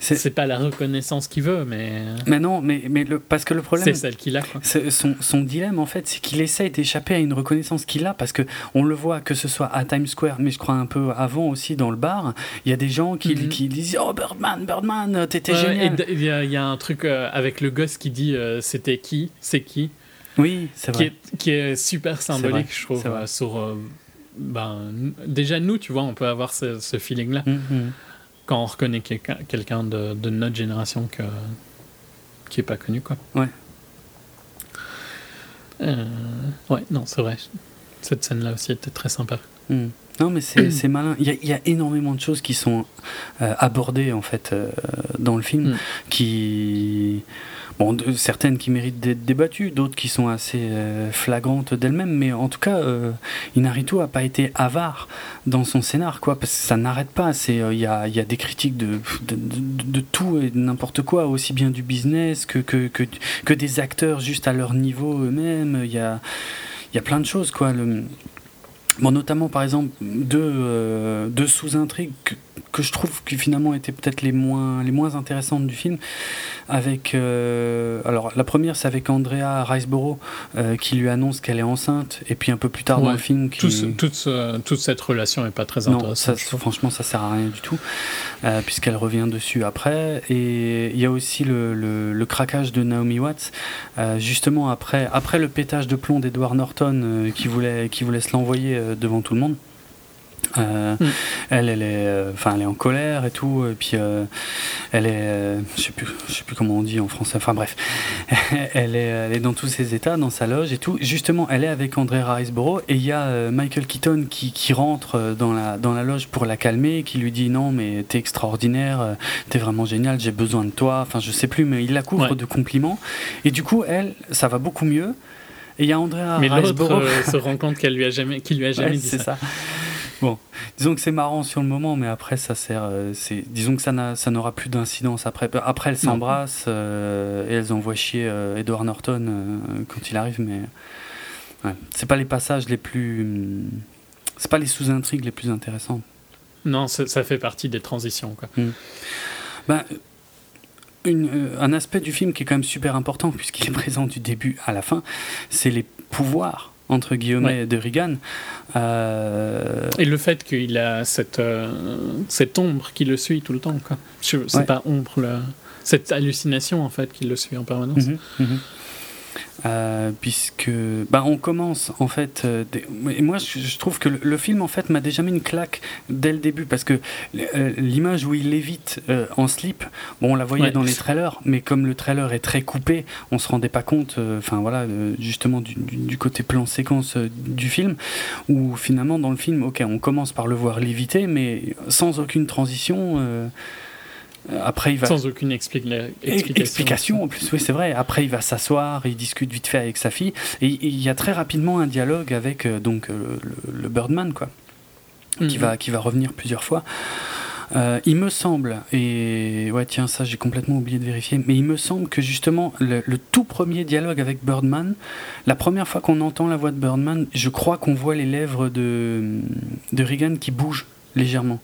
C'est- pas la reconnaissance qu'il veut, mais Mais non, mais, mais le, parce que le problème. c'est celle qu'il a, quoi. Son, son dilemme, en fait, c'est qu'il essaye d'échapper à une reconnaissance qu'il a, parce que on le voit, que ce soit à Times Square, mais je crois un peu avant aussi dans le bar, il y a des gens qui, Mhm. qui disent Oh Birdman, Birdman, t'étais Ouais, génial. il y, a- il y a un truc euh, avec le gosse qui dit euh, c'était qui, c'est qui, Oui, c'est qui vrai. est, qui est super symbolique, je trouve, euh, sur. euh, ben, déjà, nous, tu vois, on peut avoir ce, ce feeling-là Mhm. quand on reconnaît quelqu'un de, de notre génération que, qui est pas connu, quoi. Ouais. Euh, ouais, non, c'est vrai. Cette scène-là aussi était très sympa. Hmm. Non, mais c'est Mm. malin. Il y, a, il y a énormément de choses qui sont euh, abordées en fait euh, dans le film, Mm. qui bon, certaines qui méritent d'être débattues, d'autres qui sont assez euh, flagrantes d'elles-mêmes. Mais en tout cas, euh, Inarito a pas été avare dans son scénar, quoi, parce que ça n'arrête pas. Euh, il y, a, y a des critiques de, de, tout et de n'importe quoi, aussi bien du business que que, que que des acteurs juste à leur niveau eux-mêmes. Il y a y a plein de choses, quoi. Bon, notamment par exemple deux, euh, deux sous-intrigues que, je trouve qui finalement étaient peut-être les moins, les moins intéressantes du film. Avec, euh, alors la première c'est avec Andrea Riceborough euh, qui lui annonce qu'elle est enceinte et puis un peu plus tard dans Ouais. le film qui... Tout ce- toute, ce- toute cette relation est pas très Non, intéressante. ça, je trouve. franchement, ça sert à rien du tout, euh, puisqu'elle revient dessus après. Et il y a aussi le, le- le craquage de Naomi Watts, justement après, après le pétage de plomb d'Edward Norton, qui, voulait, qui voulait se l'envoyer devant tout le monde. Euh, Mm. Elle, elle est, euh, enfin, elle est en colère et tout, et puis euh, elle est, je sais plus, je sais plus comment on dit en français. Enfin bref, <laughs> elle est, elle est dans tous ses états, dans sa loge et tout. Justement, elle est avec André Riceborough et il y a Michael Keaton qui, qui rentre dans la, dans la loge pour la calmer, qui lui dit non mais t'es extraordinaire, t'es vraiment génial, j'ai besoin de toi. Enfin je sais plus, mais il la couvre Ouais. de compliments. Et du coup elle, ça va beaucoup mieux. Et il y a Andrea Mais l'autre Riceborough. euh, se rend compte qu'elle lui a jamais, qu'il lui a <laughs> jamais Ouais, dit ça. Bon, disons que c'est marrant sur le moment, mais après ça sert. euh, c'est, disons que ça, n'a, ça n'aura plus d'incidence après. Après elles s'embrassent euh, et elles envoient chier euh, Edward Norton euh, quand il arrive, mais ouais, c'est pas les passages les plus. hum, C'est pas les sous-intrigues les plus intéressantes. Non, ça, fait partie des transitions. Quoi. Ben, une, euh, un aspect du film qui est quand même super important, puisqu'il est <laughs> présent du début à la fin, c'est les pouvoirs, entre guillemets, de Reagan. Euh, Et le fait qu'il a cette, euh, cette ombre qui le suit tout le temps. Quoi. C'est Ouais. pas ombre, le- cette hallucination en fait qui le suit en permanence. Mhm, mhm. Euh, puisque bah, on commence en fait euh, des- et moi je, je trouve que le, le film en fait m'a déjà mis une claque dès le début parce que euh, l'image où il lévite euh, en slip bon on la voyait Ouais. dans les trailers mais comme le trailer est très coupé on se rendait pas compte enfin voilà justement du, du- du côté plan séquence du film où finalement dans le film ok on commence par le voir léviter mais sans aucune transition après il va Sans aucune expli- explication. Explication. en plus, oui, c'est vrai. Après, il va s'asseoir, il discute vite fait avec sa fille, et il y a très rapidement un dialogue avec euh, donc euh, le, le Birdman, quoi, qui Mhm. va qui va revenir plusieurs fois. Euh, il me semble, et ouais, tiens, ça j'ai complètement oublié de vérifier, mais il me semble que justement le, le tout premier dialogue avec Birdman, la première fois qu'on entend la voix de Birdman, je crois qu'on voit les lèvres de, de Reagan qui bougent légèrement.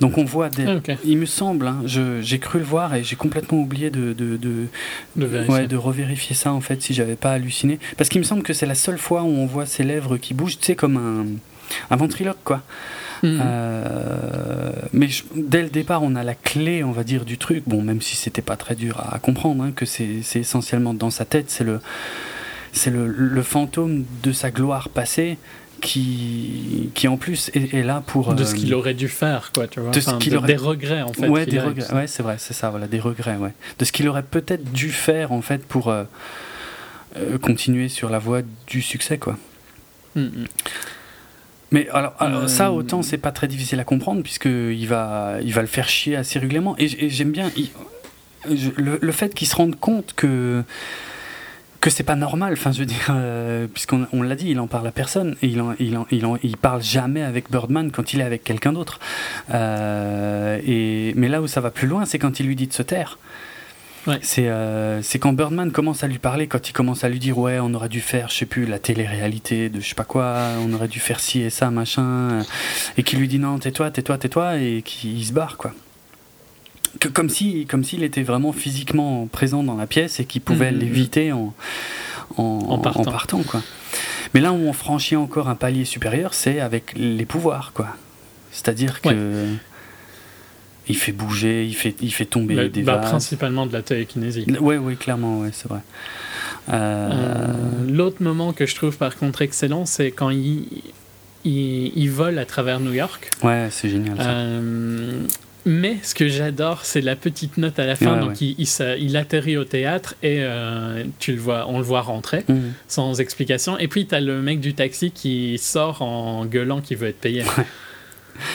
Donc on voit des, Ah, il me semble, hein, j'ai cru le voir et j'ai complètement oublié de, de, de, De vérifier. ouais, de revérifier ça en fait si j'avais pas halluciné. Parce qu'il me semble que c'est la seule fois où on voit ses lèvres qui bougent, tu sais, comme un, un ventriloque quoi. Mhm. Euh, mais je- dès le départ, on a la clé, on va dire, du truc. Bon, même si c'était pas très dur à, à comprendre, hein, que c'est c'est essentiellement dans sa tête, c'est le, c'est le, le fantôme de sa gloire passée qui, qui en plus est, est là pour. de euh, ce qu'il aurait dû faire, quoi, tu vois. de ce Enfin, qu'il de- aurait- Des regrets, en fait. ouais, des regrets. Ouais, c'est vrai, c'est ça, voilà, des regrets, ouais. De ce qu'il aurait peut-être dû faire, en fait, pour euh, euh, continuer sur la voie du succès, quoi. Mhm. Mais alors, alors, Euh, ça, autant c'est pas très difficile à comprendre, puisqu'il va, il va le faire chier assez régulièrement. Et, j'aime bien il- je- le, le fait qu'il se rende compte que que c'est pas normal, enfin je veux dire, euh, puisqu'on on l'a dit, il en parle à personne, et il, en, il, en, il, en- il parle jamais avec Birdman quand il est avec quelqu'un d'autre. Euh, et, mais là où ça va plus loin, c'est quand il lui dit de se taire. Ouais. C'est euh, c'est quand Birdman commence à lui parler, quand il commence à lui dire ouais on aurait dû faire, je sais plus, la télé-réalité de je sais pas quoi, on aurait dû faire ci et ça, machin, et qui lui dit non tais-toi, tais-toi, tais-toi, et qui se barre quoi. Que, comme si comme s'il était vraiment physiquement présent dans la pièce et qu'il pouvait Mhm. l'éviter en, en, En partant. quoi. Mais là où on franchit encore un palier supérieur, c'est avec les pouvoirs quoi. C'est-à-dire que il fait bouger, il fait il fait tomber Bah, des bah, vases. principalement de la télékinésie. Ouais, oui, clairement, ouais, c'est vrai. Euh, Euh, L'autre moment que je trouve par contre excellent, c'est quand il, il, il vole à travers New York. Ouais, c'est génial. Ça. Euh, Mais ce que j'adore, c'est la petite note à la fin. Ouais, donc ouais. il, il, s'a- il atterrit au théâtre et euh, tu le vois, on le voit rentrer Mhm. sans explication. Et puis t'as le mec du taxi qui sort en gueulant qu'il veut être payé.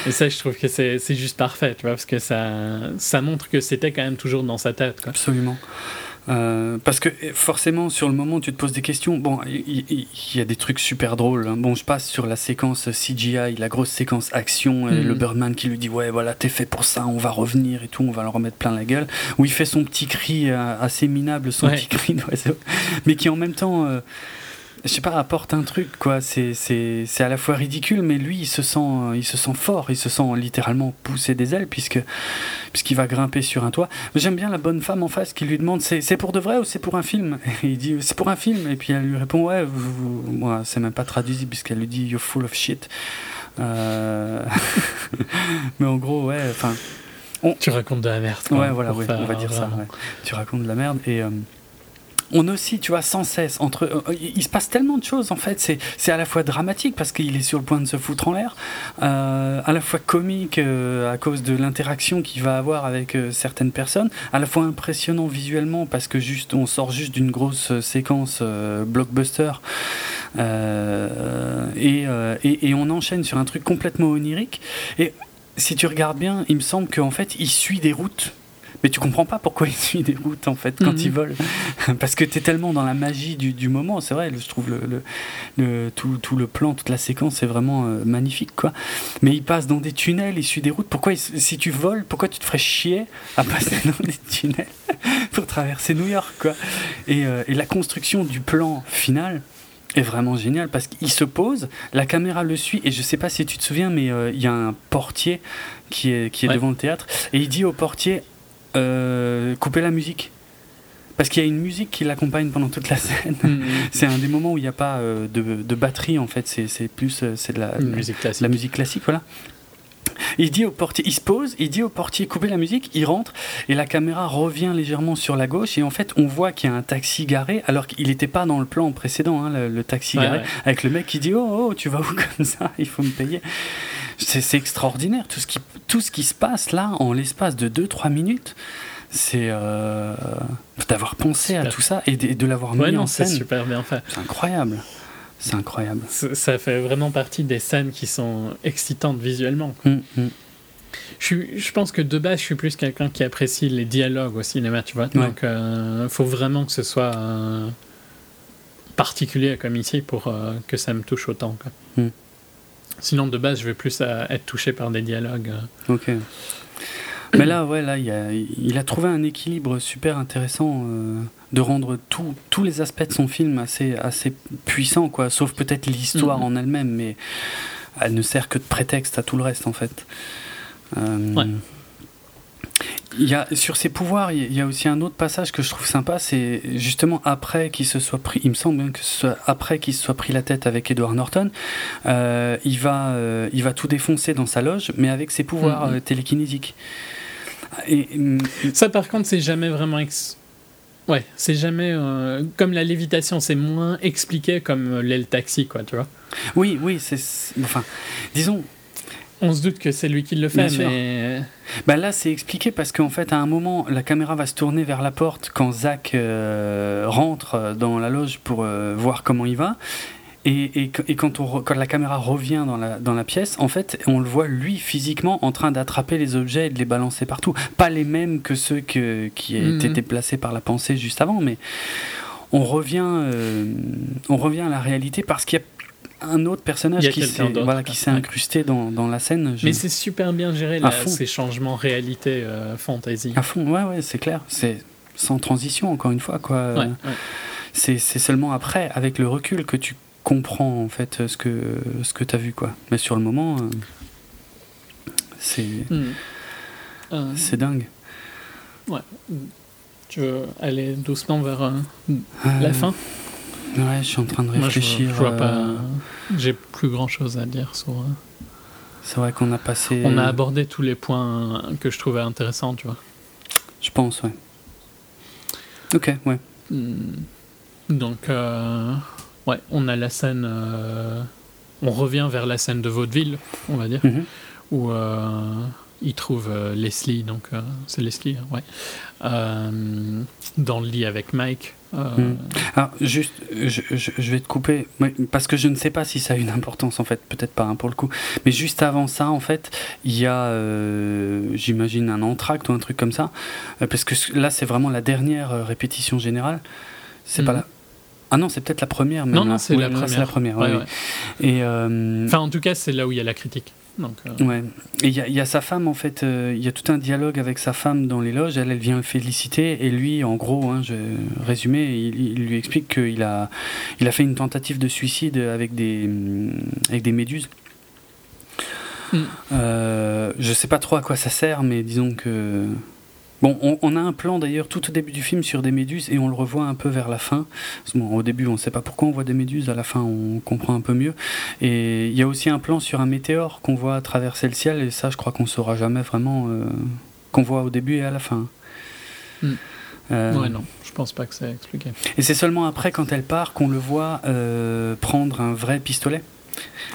Et ça, je trouve que c'est c'est juste parfait, tu vois, parce que ça, ça montre que c'était quand même toujours dans sa tête. Quoi. Absolument. Euh, parce que eh, forcément, sur le moment, tu te poses des questions. Bon, il y, a des trucs super drôles. hein. Bon, je passe sur la séquence CGI, la grosse séquence action, et Mhm. le Birdman qui lui dit Ouais, voilà, t'es fait pour ça, on va revenir et tout, on va leur remettre plein la gueule. Où il fait son petit cri euh, assez minable, son Ouais. petit cri d'oiseau, mais qui en même temps. euh, je sais pas, apporte un truc, quoi. C'est, à la fois ridicule, mais lui, il se sent, il se sent fort, il se sent littéralement pousser des ailes, puisque, puisqu'il va grimper sur un toit. J'aime bien la bonne femme en face qui lui demande c'est, pour de vrai ou c'est pour un film? Et <laughs> il dit c'est pour un film, et puis elle lui répond ouais, vous, vous- moi, c'est même pas traduisible, puisqu'elle lui dit you're full of shit. Euh, <laughs> mais en gros, ouais, enfin. Tu racontes de la merde. quoi, Ouais, voilà, ouais, on va dire ça. ouais. Tu racontes de la merde et. euh, on aussi, tu vois, sans cesse, entre, euh, il se passe tellement de choses en fait. C'est, à la fois dramatique parce qu'il est sur le point de se foutre en l'air, euh, à la fois comique euh, à cause de l'interaction qu'il va avoir avec certaines personnes, à la fois impressionnant visuellement parce que juste, on sort juste d'une grosse séquence blockbuster et, et, et on enchaîne sur un truc complètement onirique. Et si tu regardes bien, il me semble qu'en fait, il suit des routes. Mais tu comprends pas pourquoi il suit des routes en fait quand Mhm. il vole. <laughs> Parce que tu es tellement dans la magie du, du moment. C'est vrai, je trouve le, le, le- tout, tout le plan, toute la séquence est vraiment euh, magnifique. quoi. Mais il passe dans des tunnels, il suit des routes. Pourquoi, si tu voles, pourquoi tu te ferais chier à passer <laughs> dans des tunnels <laughs> pour traverser New York quoi? Et, euh, et la construction du plan final est vraiment génial parce qu'il se pose, la caméra le suit et je sais pas si tu te souviens mais euh, il y a un portier qui est, qui est Ouais. devant le théâtre et il dit au portier euh, coupez la musique parce qu'il y a une musique qui l'accompagne pendant toute la scène. Mhm. <laughs> C'est un des moments où il n'y a pas euh, de, de batterie en fait, c'est plus euh, c'est de la, musique classique. la musique classique, voilà. Il dit au portier, il se pose, il dit au portier coupez la musique, il rentre et la caméra revient légèrement sur la gauche et en fait on voit qu'il y a un taxi garé alors qu'il n'était pas dans le plan précédent, hein, le, le taxi Ouais, garé, ouais. avec le mec qui dit oh, oh tu vas où comme ça, il faut me payer. C'est extraordinaire tout ce qui tout ce qui se passe là en l'espace de 2-3 minutes. C'est euh, d'avoir pensé à tout ça et de, de l'avoir mis en c'est scène. super bien fait. C'est incroyable. C'est incroyable. Ça ça fait vraiment partie des scènes qui sont excitantes visuellement. Hum, hum. Je, suis- je pense que de base, je suis plus quelqu'un qui apprécie les dialogues au cinéma, tu vois. Donc, il faut vraiment que ce soit euh, particulier comme ici pour euh, que ça me touche autant. quoi. Hmm. Sinon, de base, je vais plus à être touché par des dialogues. euh. Ok. Mais là, ouais, là, il a, il a trouvé un équilibre super intéressant euh, de rendre tout- tous les aspects de son film assez, assez puissants, quoi. Sauf peut-être l'histoire Mhm. en elle-même, mais elle ne sert que de prétexte à tout le reste, en fait. Euh, Ouais. Il y a, sur ses pouvoirs, il y a aussi un autre passage que je trouve sympa, c'est justement après qu'il se soit pris, il me semble que ce après qu'il se soit pris la tête avec Edward Norton, euh, il, va, euh, il va tout défoncer dans sa loge, mais avec ses pouvoirs Mhm. euh, télékinésiques. Et, hum, Ça, par contre, c'est jamais vraiment. ex- Ouais, c'est jamais. comme la lévitation, c'est moins expliqué comme euh, l'est le taxi, quoi, tu vois. oui, oui, c'est- Enfin, disons, On se doute que c'est lui qui le fait, Bien mais. Bah là, c'est expliqué parce qu'en fait, à un moment, la caméra va se tourner vers la porte quand Zach euh, rentre euh, dans la loge pour euh, voir comment il va. Et, et, et quand, on re- quand la caméra revient dans la, dans la pièce, en fait, on le voit lui physiquement en train d'attraper les objets et de les balancer partout. Pas les mêmes que ceux que, qui étaient Mhm. déplacés par la pensée juste avant, mais on revient, euh, on revient à la réalité parce qu'il y a un autre personnage qui s'est voilà, incrusté dans, dans la scène. Je- Mais c'est super bien géré, là, ces changements réalité euh, fantasy. À fond, ouais, ouais, c'est clair. C'est sans transition, encore une fois, quoi. Ouais, ouais. C'est seulement après, avec le recul, que tu comprends, en fait, ce que, ce que tu as vu, quoi. Mais sur le moment, euh, c'est Hmm. Euh, c'est dingue. tu veux aller doucement vers euh, la fin? Ouais, je suis en train de Moi, je, réfléchir. je vois euh, pas. J'ai plus grand chose à dire sur. euh, C'est vrai qu'on a passé. On a abordé tous les points que je trouvais intéressants, tu vois. Je pense, ouais. Ok, ouais. Hmm. Donc, euh, ouais, on a la scène. euh, on revient vers la scène de vaudeville, on va dire, Mhm. où euh, il trouve Leslie, donc c'est Leslie, hein, ouais, dans le lit avec Mike. Euh. Alors, juste, je, je- je vais te couper, parce que je ne sais pas si ça a une importance, en fait, peut-être pas hein, pour le coup. Mais juste avant ça, en fait, il y a, euh, j'imagine, un entracte ou un truc comme ça. Euh, parce que là, c'est vraiment la dernière répétition générale. C'est pas Mhm. la. Ah non, c'est peut-être la première. Même, Non, non, là. c'est Oui, la là, première. C'est la première, Ouais, ouais, ouais. oui. Et, euh, Enfin, en tout cas, c'est là où il y a la critique. Donc, euh, Ouais. Et il y, a- il y a sa femme, en fait, euh, il y a tout un dialogue avec sa femme dans les loges. Elle, elle vient le féliciter. Et lui, en gros, hein, je résumé, il, il lui explique qu'il a, il a fait une tentative de suicide avec des, hum, avec des méduses. Mm. Euh, je sais pas trop à quoi ça sert, mais disons que. Bon, on, on a un plan d'ailleurs tout au début du film sur des méduses et on le revoit un peu vers la fin. Bon, au début, on ne sait pas pourquoi on voit des méduses, à la fin, on comprend un peu mieux. Et il y a aussi un plan sur un météore qu'on voit traverser le ciel, et ça, je crois qu'on saura jamais vraiment euh, qu'on voit au début et à la fin. Mm. Euh, ouais, non, je pense pas que c'est expliqué. et c'est seulement après, quand elle part, qu'on le voit euh, prendre un vrai pistolet.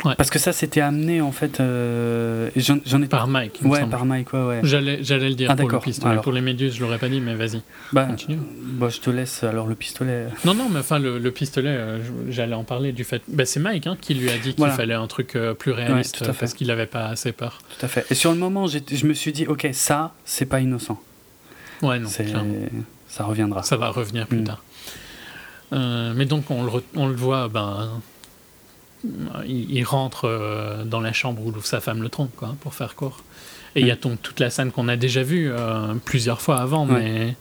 Ouais. Parce que ça, c'était amené en fait. euh, j'en ai Par Mike, il Ouais, par Mike, ouais, ouais. J'allais, j'allais le dire Ah, pour le pistolet. Alors. Pour les méduses, je l'aurais pas dit, mais vas-y, Bah, continue. bah, je te laisse alors le pistolet. Non, non, mais enfin, le, le pistolet, euh, j'allais en parler du fait. Bah, c'est Mike hein, qui lui a dit qu'il Voilà. fallait un truc euh, plus réaliste parce qu'il avait pas assez peur. Tout à fait. Et sur le moment, je me suis dit, ok, ça, c'est pas innocent. Ouais, non, ça reviendra. Ça va revenir plus Mm. tard. Mais donc, on le, on le voit, ben. Il, il rentre euh, dans la chambre où sa femme le trompe, quoi, pour faire court. Et il y a donc toute la scène qu'on a déjà vue euh, plusieurs fois avant, Ouais. mais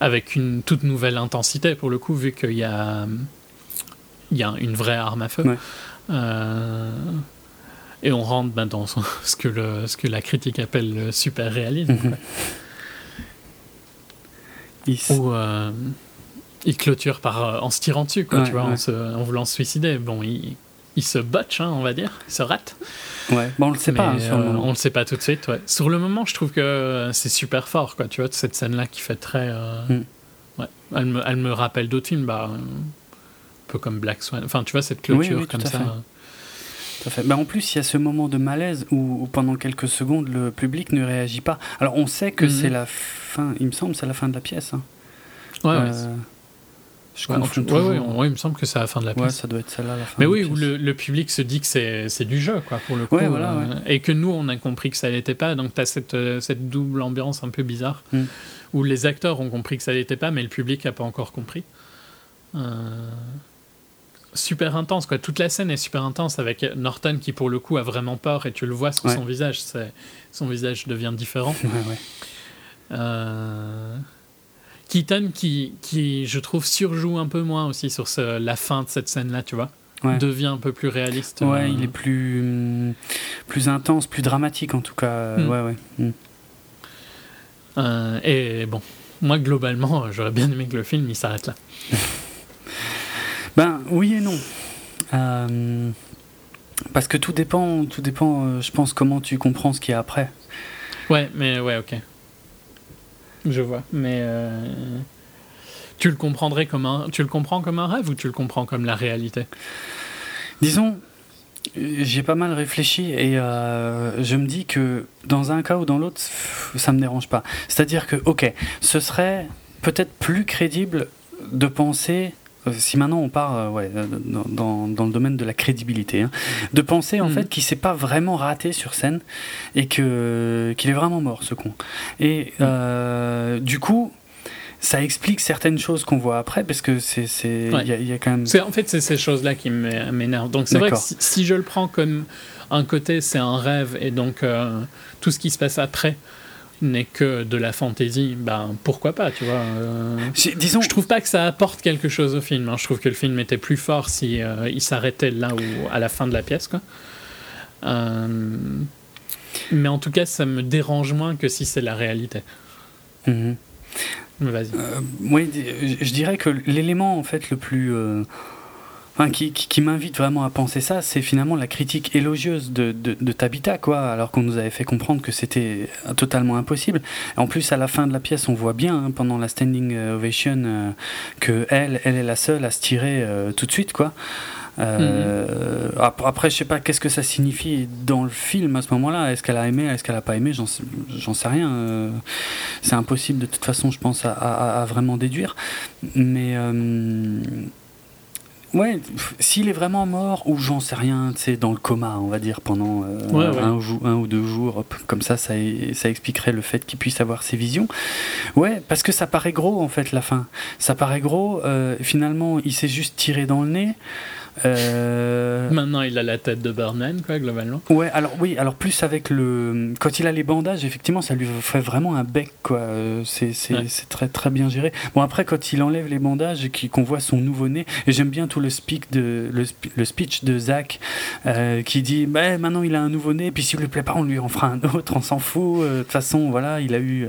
avec une toute nouvelle intensité pour le coup, vu qu'il y a, il y a une vraie arme à feu. Ouais. Euh, et on rentre ben, dans <laughs> ce que, le, ce que la critique appelle le super réalisme. Mhm. Il Où il clôture par, en se tirant dessus, quoi, Ouais, tu vois, en, se- en voulant se suicider. Bon, il, il se botche, hein, on va dire, il se rate. Ouais, bon, on le sait pas Mais, hein, sur le euh, moment. On le sait pas tout de suite, ouais. Sur le moment, je trouve que euh, c'est super fort, quoi, tu vois, cette scène-là qui fait très. euh, Mm. ouais. elle, me, elle me rappelle d'autres films, bah, un peu comme Black Swan. Enfin, tu vois, cette clôture oui, comme ça. fait. Bah, en plus, il y a ce moment de malaise où, où pendant quelques secondes, le public ne réagit pas. Alors, on sait que Mhm. c'est la fin, il me semble, c'est la fin de la pièce. hein. Ouais, ouais. Je Ouais, en confonds tout- ouais, ouais, ouais, il me semble que c'est à la fin de la Ouais, pièce. ça doit être celle-là, la fin Mais de oui, où le, le public se dit que c'est du jeu, quoi, pour le coup. Ouais, voilà, euh, ouais. Et que nous, on a compris que ça l'était pas. Donc, tu as cette, euh, cette double ambiance un peu bizarre, Mm. où les acteurs ont compris que ça l'était pas, mais le public n'a pas encore compris. Euh, Super intense, quoi. Toute la scène est super intense avec Norton qui, pour le coup, a vraiment peur et tu le vois sur Ouais. son visage. Son visage devient différent. <laughs> Ouais, ouais. Euh, Keaton qui, qui, je trouve, surjoue un peu moins aussi sur ce- la fin de cette scène-là, tu vois. Ouais. Devient un peu plus réaliste. Ouais, euh, il est plus, hum, plus intense, plus dramatique en tout cas. Mm. Ouais, ouais. Mm. euh, et bon, moi, globalement, euh, j'aurais bien aimé que le film, il s'arrête là. <laughs> Ben oui et non. Euh, parce que tout dépend, tout dépend. euh, je pense comment tu comprends ce qu'il y a après. Ouais, mais ouais, ok. Je vois. Mais euh, tu le comprendrais comme un, tu le comprends comme un rêve ou tu le comprends comme la réalité? Disons, j'ai pas mal réfléchi et euh, je me dis que dans un cas ou dans l'autre, ça me dérange pas. C'est-à-dire que, ok, ce serait peut-être plus crédible de penser. Euh, Si maintenant on part euh, ouais, euh, dans, dans- le domaine de la crédibilité, hein, de penser en Mhm. fait qu'il s'est pas vraiment raté sur scène et que qu'il est vraiment mort ce con. Et euh, du coup, ça explique certaines choses qu'on voit après parce que c'est c'est il Ouais. y, a- il y a quand même C'est en fait c'est ces choses-là qui m'é- m'énervent. Donc c'est vrai que si, si je le prends comme un côté, c'est un rêve et donc euh, tout ce qui se passe après n'est que de la fantaisie, ben pourquoi pas, tu vois. euh, disons Je trouve pas que ça apporte quelque chose au film. hein. Je trouve que le film était plus fort si euh, il s'arrêtait là ou à la fin de la pièce, quoi. Euh, mais en tout cas, ça me dérange moins que si c'est la réalité. Mhm. Vas-y. Euh, oui, je dirais que l'élément en fait le plus qui, m'invite vraiment à penser ça, c'est finalement la critique élogieuse de, de, Tabitha, quoi, alors qu'on nous avait fait comprendre que c'était totalement impossible. En plus, à la fin de la pièce, on voit bien, hein, pendant la standing ovation, euh, que elle, est la seule à se tirer euh, tout de suite, quoi. Euh, ap- Après, je sais pas qu'est-ce que ça signifie dans le film à ce moment-là? Est-ce qu'elle a aimé, est-ce qu'elle a pas aimé? J'en sais, rien. euh, C'est impossible de toute façon, je pense, à, vraiment déduire. Mais euh, ouais, s'il est vraiment mort ou j'en sais rien, tu sais, dans le coma, on va dire pendant euh, Ouais, ouais. Un, ou deux jours, hop, comme ça, ça, ça expliquerait le fait qu'il puisse avoir ces visions. Ouais, parce que ça paraît gros en fait la fin. Ça paraît gros. euh, finalement, il s'est juste tiré dans le nez. Euh, Maintenant, il a la tête de Birdman, quoi, globalement. Ouais, alors oui, alors plus avec le. Quand il a les bandages, effectivement, ça lui fait vraiment un bec, quoi. C'est c'est- Ouais. c'est très très bien géré. Bon, après, quand il enlève les bandages et qu'on voit son nouveau-né, et j'aime bien tout le, speak de, le, le speech de Zach euh, qui dit bah, maintenant il a un nouveau-né, puis s'il lui plaît pas, on lui en fera un autre, on s'en fout. Euh, De toute façon, voilà, il a eu.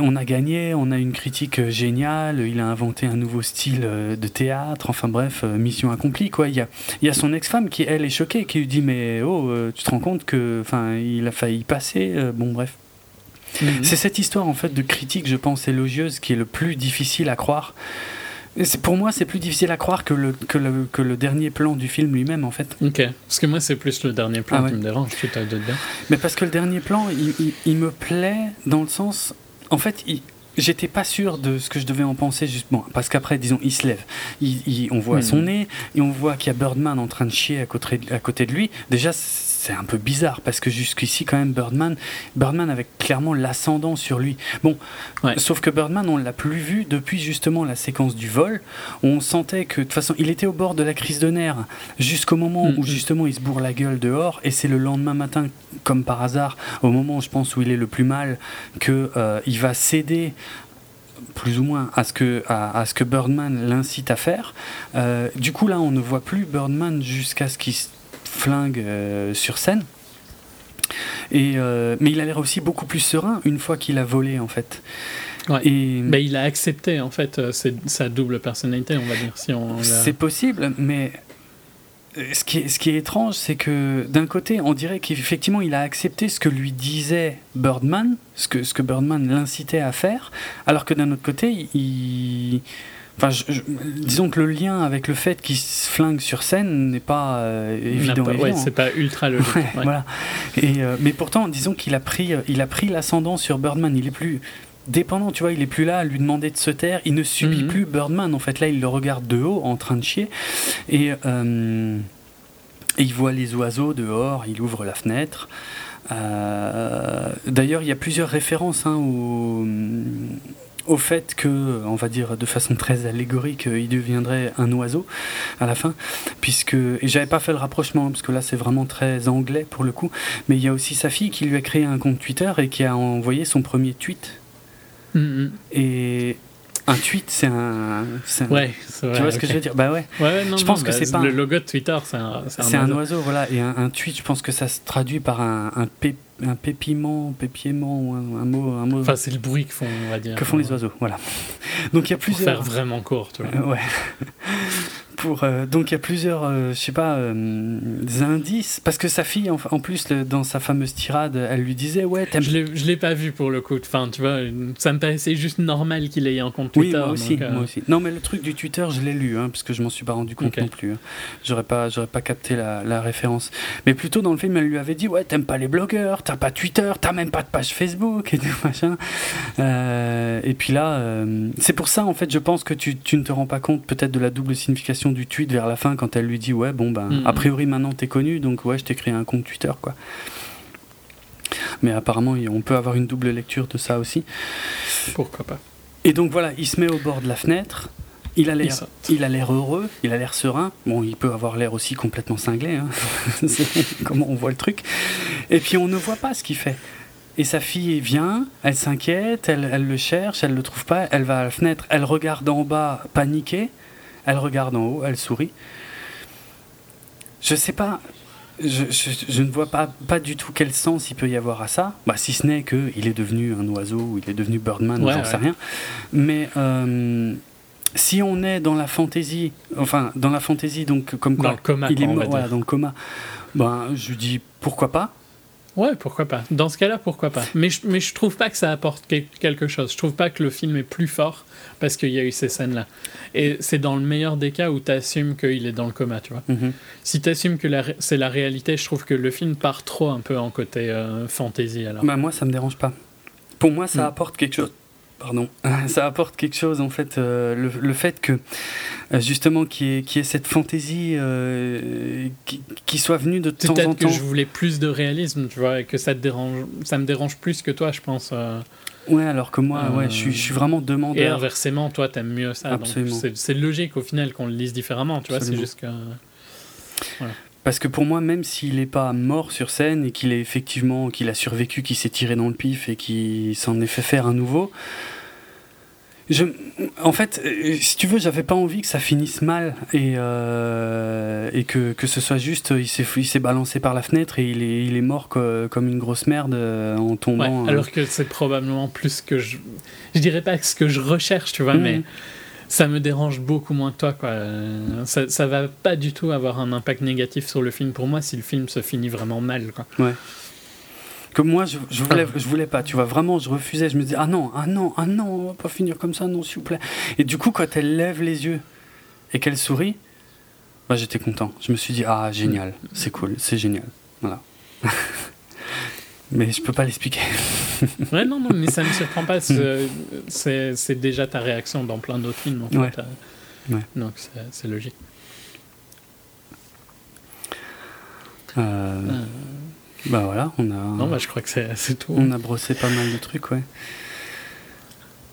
on a gagné, on a une critique géniale, il a inventé un nouveau style de théâtre, enfin bref, euh, mission accomplie quoi. Il y a, il y a son ex-femme qui elle est choquée, qui lui dit mais oh euh, tu te rends compte que enfin il a failli passer, euh, bon bref. Mhm. C'est cette histoire en fait de critique, je pense, élogieuse qui est le plus difficile à croire. Et c'est- pour moi, c'est plus difficile à croire que le, que, le, que le dernier plan du film lui-même en fait. Ok, parce que moi, c'est plus le dernier plan Ah ouais. qui me dérange, tu t'as de bien. Mais parce que le dernier plan, il, il- il me plaît dans le sens. En fait, il- j'étais pas sûr de ce que je devais en penser, justement. Parce qu'après, disons, il se lève. Il- il- on voit Mhm. son nez et on voit qu'il y a Birdman en train de chier à côté, à côté de lui. Déjà, c'est un peu bizarre parce que jusqu'ici, quand même, Birdman, Birdman avait clairement l'ascendant sur lui. Bon, Ouais. sauf que Birdman, on l'a plus vu depuis justement la séquence du vol. On sentait que, de toute façon, il était au bord de la crise de nerfs jusqu'au moment où Mhm. justement il se bourre la gueule dehors. Et c'est le lendemain matin, comme par hasard, au moment, je pense, où il est le plus mal, que euh, il va céder plus ou moins à ce que, à, à ce que Birdman l'incite à faire. Euh, du coup, là, on ne voit plus Birdman jusqu'à ce qu'il se flingue euh, sur scène. Et, euh, mais il a l'air aussi beaucoup plus serein une fois qu'il a volé, en fait. Ouais. Et Ben, il a accepté, en fait, euh, sa double personnalité, on va dire, si on c'est possible, mais ce qui est, ce qui est étrange, c'est que d'un côté, on dirait qu'effectivement, il a accepté ce que lui disait Birdman, ce que, ce que Birdman l'incitait à faire, alors que d'un autre côté, il. Enfin, je- je- disons que le lien avec le fait qu'il se flingue sur scène n'est pas euh, évident. pas- ouais, évident, c'est pas ultra logique. Ouais, ouais. Voilà. Et, euh, mais pourtant, disons qu'il a pris, euh, il a pris l'ascendant sur Birdman. Il est plus dépendant, tu vois. Il est plus là à lui demander de se taire. Il ne subit Mhm. plus Birdman. En fait, là, il le regarde de haut, en train de chier, et, euh, et il voit les oiseaux dehors. Il ouvre la fenêtre. D'ailleurs, il y a plusieurs références hein, au, au fait que, on va dire de façon très allégorique, il deviendrait un oiseau à la fin, puisque et j'avais pas fait le rapprochement parce que là c'est vraiment très anglais pour le coup, mais il y a aussi sa fille qui lui a créé un compte Twitter et qui a envoyé son premier tweet. Mhm. Et un tweet, c'est un, c'est un- Ouais, c'est vrai. tu vois ce que je veux dire? Bah ouais. Non, Je pense non, que bah, c'est pas Le logo de Twitter, c'est un, C'est un oiseau, voilà. Et un, un tweet, je pense que ça se traduit par un, un, pé- un pépiment, pépiement, ou un, un mot, un mot Enfin, c'est le bruit que font, on va dire. que font les oiseaux. Voilà. Donc il y a Pour plusieurs. faire vraiment court, tu vois. Ouais. Pour, euh, donc il y a plusieurs, euh, je sais pas, euh, indices. Parce que sa fille, en, en plus, le- dans sa fameuse tirade, elle lui disait Ouais, t'aimes. Je l'ai, pas vu pour le coup. Enfin, tu vois, ça me paraissait juste normal qu'il ait un compte Oui, Twitter. moi aussi, donc, euh, moi aussi. Non, mais le truc du Twitter, je l'ai lu, hein, parce que je m'en suis pas rendu compte non plus. hein. J'aurais pas, j'aurais pas capté la, la référence. Mais plutôt dans le film, elle lui avait dit ouais, t'aimes pas les blogueurs, t'as pas Twitter, t'as même pas de page Facebook <laughs> et tout machin. Et puis là, c'est pour ça en fait, je pense que tu, tu ne te rends pas compte peut-être de la double signification du tweet vers la fin quand elle lui dit ouais, bon ben, Mhm. a priori maintenant t'es connu, donc ouais, je t'ai créé un compte Twitter quoi. Mais apparemment, on peut avoir une double lecture de ça aussi. Pourquoi pas Et donc voilà, il se met au bord de la fenêtre. Il a l'air, il a l'air heureux, il a l'air serein. Bon, il peut avoir l'air aussi complètement cinglé. Hein. <laughs> C'est comment on voit le truc. Et puis on ne voit pas ce qu'il fait. Et sa fille vient, elle s'inquiète, elle, elle le cherche, elle le trouve pas. Elle va à la fenêtre, elle regarde en bas, paniquée. Elle regarde en haut, elle sourit. Je sais pas. Je, je- je ne vois pas, pas du tout quel sens il peut y avoir à ça, bah, si ce n'est qu'il est devenu un oiseau ou il est devenu Birdman, Ouais, j'en ouais. sais rien. Mais euh, si on est dans la fantaisie, enfin dans la fantaisie, donc comme quoi Dans le coma, il est mort, voilà, dans le coma, ben je lui dis pourquoi pas. Ouais, pourquoi pas. Dans ce cas-là, pourquoi pas. Mais je, mais je trouve pas que ça apporte quel- quelque chose. Je trouve pas que le film est plus fort parce qu'il y a eu ces scènes-là. Et c'est dans le meilleur des cas où tu assumes qu'il est dans le coma, tu vois. Mhm. Si tu assumes que c'est la réalité, je trouve que le film part trop un peu en côté euh, fantasy alors. Bah, moi ça me dérange pas. Pour moi ça Mm. apporte quelque chose. Pardon, <laughs> ça apporte quelque chose en fait, euh, le, le fait que euh, justement qu'il y, ait- qu'il y ait cette fantaisie euh, qui, qui soit venue de temps en peut-être que temps. je voulais plus de réalisme, tu vois, et que ça te dérange, ça me dérange plus que toi, je pense. euh. Ouais, alors que moi, ouais, je suis, je suis vraiment Et demandeur. inversement, toi, t'aimes mieux ça. Absolument. c'est- logique au final qu'on le lise différemment, tu vois. C'est juste que. Parce que pour moi, même s'il n'est pas mort sur scène et qu'il est effectivement, qu'il a survécu, qu'il s'est tiré dans le pif et qu'il s'en est fait faire un nouveau, je, en fait, euh, si tu veux, j'avais pas envie que ça finisse mal et, euh, et que, que ce soit juste, il s'est, balancé par la fenêtre et il est, il est mort co- comme une grosse merde euh, en Ouais, tombant. euh. alors que c'est probablement plus que je. Je dirais pas ce que je recherche, tu vois, Mhm. mais ça me dérange beaucoup moins que toi, quoi. Ça, ça va pas du tout avoir un impact négatif sur le film. Pour moi si le film se finit vraiment mal, quoi. que moi je, je voulais pas tu vois. Vraiment je refusais. Je me disais ah non ah non ah non on va pas finir comme ça non s'il vous plaît. Et du coup quand elle lève les yeux et qu'elle sourit bah, j'étais content. Je me suis dit ah génial. C'est cool. C'est génial. Voilà <laughs> mais je peux pas l'expliquer <laughs> Ouais, non, non, mais ça me surprend pas. c'est- déjà ta réaction dans plein d'autres films, en fait. Ouais. Euh, Ouais. Donc c'est logique. Euh, Euh, bah voilà on a Non, bah, je crois que c'est tout. on a brossé pas mal de trucs ouais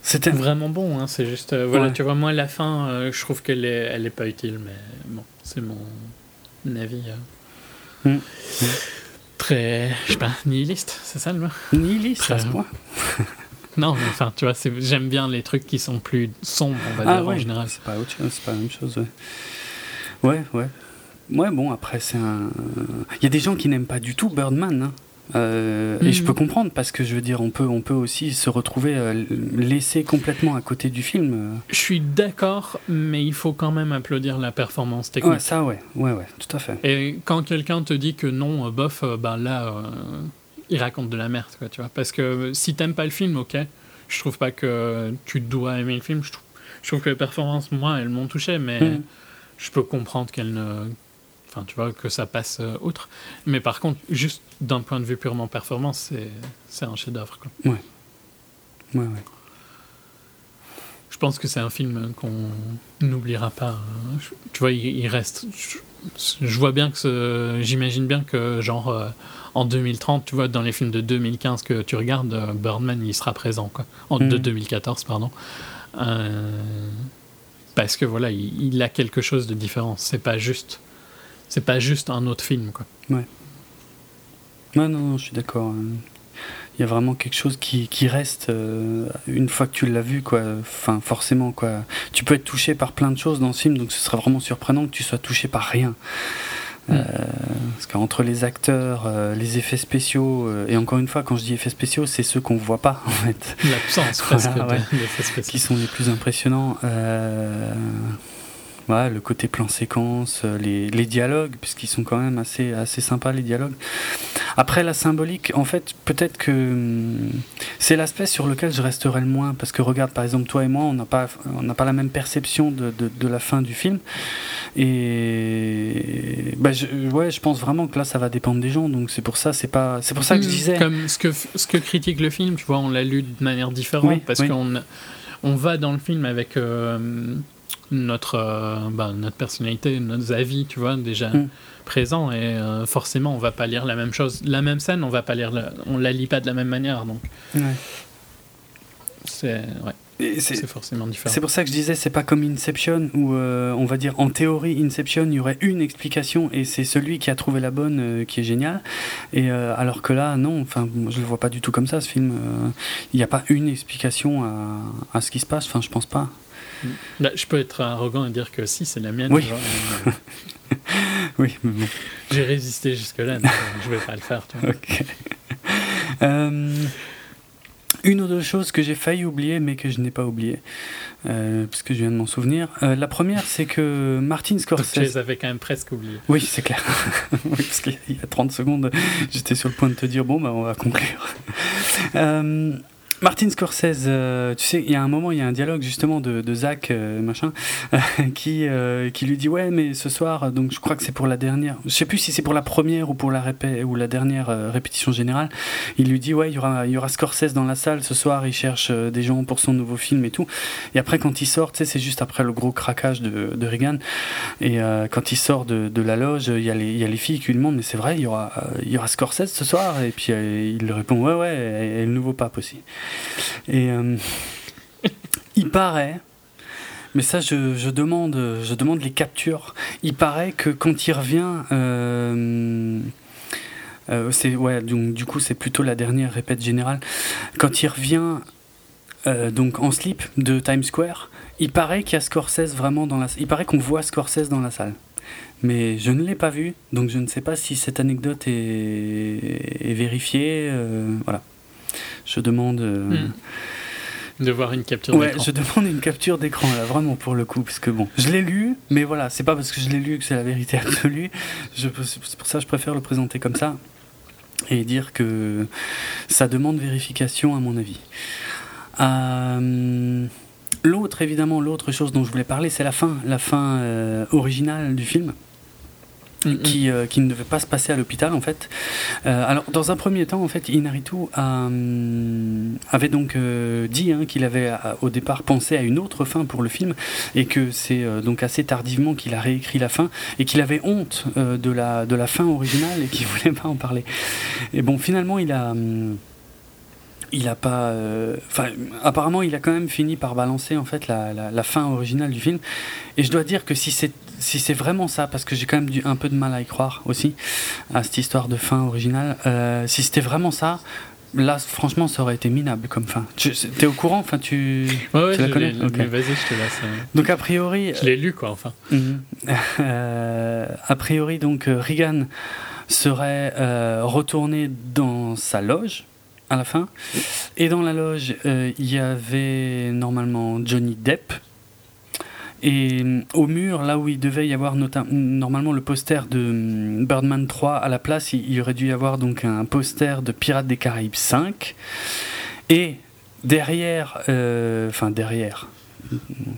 c'était Vraiment bon, hein, c'est juste. euh, voilà, Ouais. tu vois, moi, la fin, je trouve qu'elle est, elle est pas utile, mais bon, c'est mon avis. euh, Mm. Très, je sais pas, nihiliste, c'est ça le mot? Nihiliste à ce Très- point <laughs> Non, mais enfin, tu vois, j'aime bien les trucs qui sont plus sombres, on va ah dire, ouais en général. c'est pas autre chose c'est pas la même chose ouais ouais ouais Ouais, bon, après, c'est un. Il y a des gens qui n'aiment pas du tout Birdman. hein. Euh, Et je Mhm. peux comprendre, parce que je veux dire, on peut, on peut aussi se retrouver euh, laissé complètement à côté du film. Je suis d'accord, mais il faut quand même applaudir la performance technique. Ouais, ça, ouais, ouais, ouais, tout à fait. Et quand quelqu'un te dit que non, euh, bof, ben là, euh, il raconte de la merde, quoi, tu vois. Parce que si t'aimes pas le film, ok, je trouve pas que tu dois aimer le film. Je trouve, je trouve que les performances, moi, elles m'ont touché, mais Mhm. je peux comprendre qu'elles ne. Enfin, tu vois, que ça passe euh, outre. Mais par contre, juste d'un point de vue purement performance, c'est, c'est un chef-d'œuvre, quoi. Ouais, ouais. Je pense que c'est un film qu'on n'oubliera pas. hein. Je- Tu vois, il, il reste. Je, je vois bien que j'imagine bien que genre euh, en 2030, tu vois, dans les films de 2015 que tu regardes, euh, Birdman il sera présent quoi. En de Mhm. 2014 pardon. Euh, parce que voilà, il, il a quelque chose de différent. C'est pas juste. C'est pas juste un autre film quoi. Ouais, non, non, je suis d'accord. euh. Il y a vraiment quelque chose qui, qui reste euh, une fois que tu l'as vu, quoi. Enfin, forcément, quoi. Tu peux être touché par plein de choses dans ce film, donc ce serait vraiment surprenant que tu sois touché par rien. Euh, parce qu'entre les acteurs, euh, les effets spéciaux, euh, et encore une fois, quand je dis effets spéciaux, c'est ceux qu'on voit pas, <laughs> en fait, L'absence Voilà, ouais. qui sont les plus impressionnants. Voilà, le côté plan séquence, euh, les, les dialogues, puisqu'ils sont quand même assez, assez sympas, les dialogues. Après, la symbolique, en fait, peut-être que hum, c'est l'aspect sur lequel je resterai le moins, parce que regarde, par exemple, toi et moi, on n'a pas, on n'a pas la même perception de, de, de la fin du film. Et bah, je, ouais, je pense vraiment que là, ça va dépendre des gens, donc c'est pour ça, c'est pas, c'est pour ça que je Mm, disais. Comme ce que, ce que critique le film, tu vois, on l'a lu de manière différente Oui, parce oui. qu'on on va dans le film avec euh, notre, euh, bah, notre personnalité, nos avis, tu vois, déjà Mm. présents et euh, forcément on va pas lire la même chose. La même scène, on va pas lire, la, on la lit pas de la même manière donc Ouais. c'est ouais, c'est- forcément différent. C'est pour ça que je disais, c'est pas comme Inception où euh, on va dire en théorie Inception, il y aurait une explication et c'est celui qui a trouvé la bonne euh, qui est génial. Et euh, alors que là, non, enfin, je le vois pas du tout comme ça ce film. Il n'y a pas une explication à, à ce qui se passe. Enfin, je pense pas. Là, je peux être arrogant et dire que si c'est la mienne. Oui. mais, <laughs> Oui, mais bon. J'ai résisté jusque là, donc euh, je vais pas le faire. Tu vois. Une ou deux choses que j'ai failli oublier, mais que je n'ai pas oublié, euh, parce que je viens de m'en souvenir. Euh, la première, c'est que Martin Donc, tu Scorsese. les avais quand même presque oubliés. Oui, c'est clair. <laughs> oui, parce qu'il y a 30 secondes, j'étais sur le point de te dire bon, bah, on va conclure. Euh, Martin Scorsese, euh, tu sais, il y a un moment, il y a un dialogue justement de, Zach, euh, machin, <laughs> qui, euh, qui lui dit Ouais, mais ce soir, donc je crois que c'est pour la dernière, je sais plus si c'est pour la première ou pour la, répé ou la dernière répétition générale. Il lui dit Ouais, il y aura, Scorsese dans la salle ce soir, il cherche des gens pour son nouveau film et tout. Et après, quand il sort, tu sais, c'est juste après le gros craquage de, de Reagan. Et quand il sort de, de la loge, il y, a les, filles qui lui demandent Mais c'est vrai, il y aura, y aura Scorsese ce soir? Et puis il répond Ouais, ouais, et, et le nouveau pape aussi. Et euh, il paraît, mais ça je, demande, je demande les captures. Il paraît que quand il revient, euh, euh, ouais, donc du coup c'est plutôt la dernière répète générale. Quand il revient donc en slip de Times Square, il paraît qu'il y a Scorsese vraiment dans la, il paraît qu'on voit Scorsese dans la salle. Mais je ne l'ai pas vu, donc je ne sais pas si cette anecdote est, vérifiée. voilà. Je demande. euh, Hmm. De voir une capture Ouais, d'écran. je demande une capture d'écran là, vraiment pour le coup, parce que bon, je l'ai lu, mais voilà, c'est pas parce que je l'ai lu que c'est la vérité absolue. Je, c'est pour ça que je préfère le présenter comme ça et dire que ça demande vérification à mon avis. Euh, l'autre, évidemment, l'autre chose dont je voulais parler, c'est la fin, la fin euh, originale du film Mm, mm. qui, euh, qui ne devait pas se passer à l'hôpital en fait. Euh, alors dans un premier temps en fait Inaritu a, hum, avait donc euh, dit hein, qu'il avait au départ pensé à une autre fin pour le film et que c'est donc assez tardivement qu'il a réécrit la fin et qu'il avait honte de, la, de la fin originale et qu'il <laughs> voulait pas en parler. Et bon finalement il a... hum, il a pas. euh, apparemment, il a quand même fini par balancer en fait la, la- la fin originale du film. Et je dois dire que si c'est si c'est vraiment ça, parce que j'ai quand même du, un peu de mal à y croire aussi à cette histoire de fin originale. euh, si c'était vraiment ça, là, franchement, ça aurait été minable comme fin. Tu es au courant Enfin, tu. Ouais, ouais, tu la connais l'ai- Ok. mais vas-y, je te laisse. euh, Donc a priori, Je l'ai lu, quoi, enfin. Mhm. Euh, a priori, donc, euh, Reagan serait euh, retourné dans sa loge à la fin. Et dans la loge, euh, il y avait normalement Johnny Depp. Et euh, au mur, là où il devait y avoir normalement le poster de euh, Birdman 3 à la place, il, il aurait dû y avoir donc un poster de Pirates des Caraïbes 5. Et derrière, euh, enfin derrière,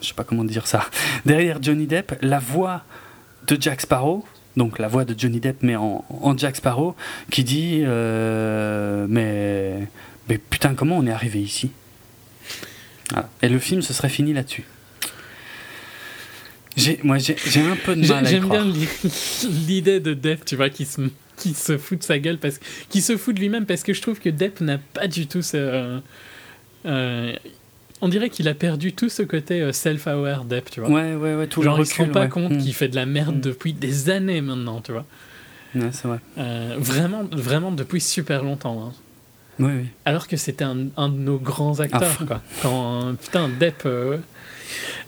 je sais pas comment dire ça, <laughs> derrière Johnny Depp, la voix de Jack Sparrow, donc la voix de Johnny Depp mais en, Jack Sparrow, qui dit mais, mais putain comment on est arrivé ici? Et le film se serait fini là-dessus. J'ai, moi j'ai, j'ai un peu de mal à J'aime bien l'i- l'idée de Depp, tu vois, qui se, qui se fout de sa gueule, parce, qui se fout de lui-même, parce que je trouve que Depp n'a pas du tout ce. euh, euh, on dirait qu'il a perdu tout ce côté euh, self-aware Depp, tu vois. Ouais, ouais, ouais, tout Genre, le il se rend recul, pas ouais. compte Mm. qu'il fait de la merde Mm. depuis des années maintenant, tu vois. Ouais, c'est vrai. Euh, vraiment, vraiment depuis super longtemps. hein. Oui, oui. Alors que c'était un, un de nos grands À acteurs, quoi. Quand, putain, Depp,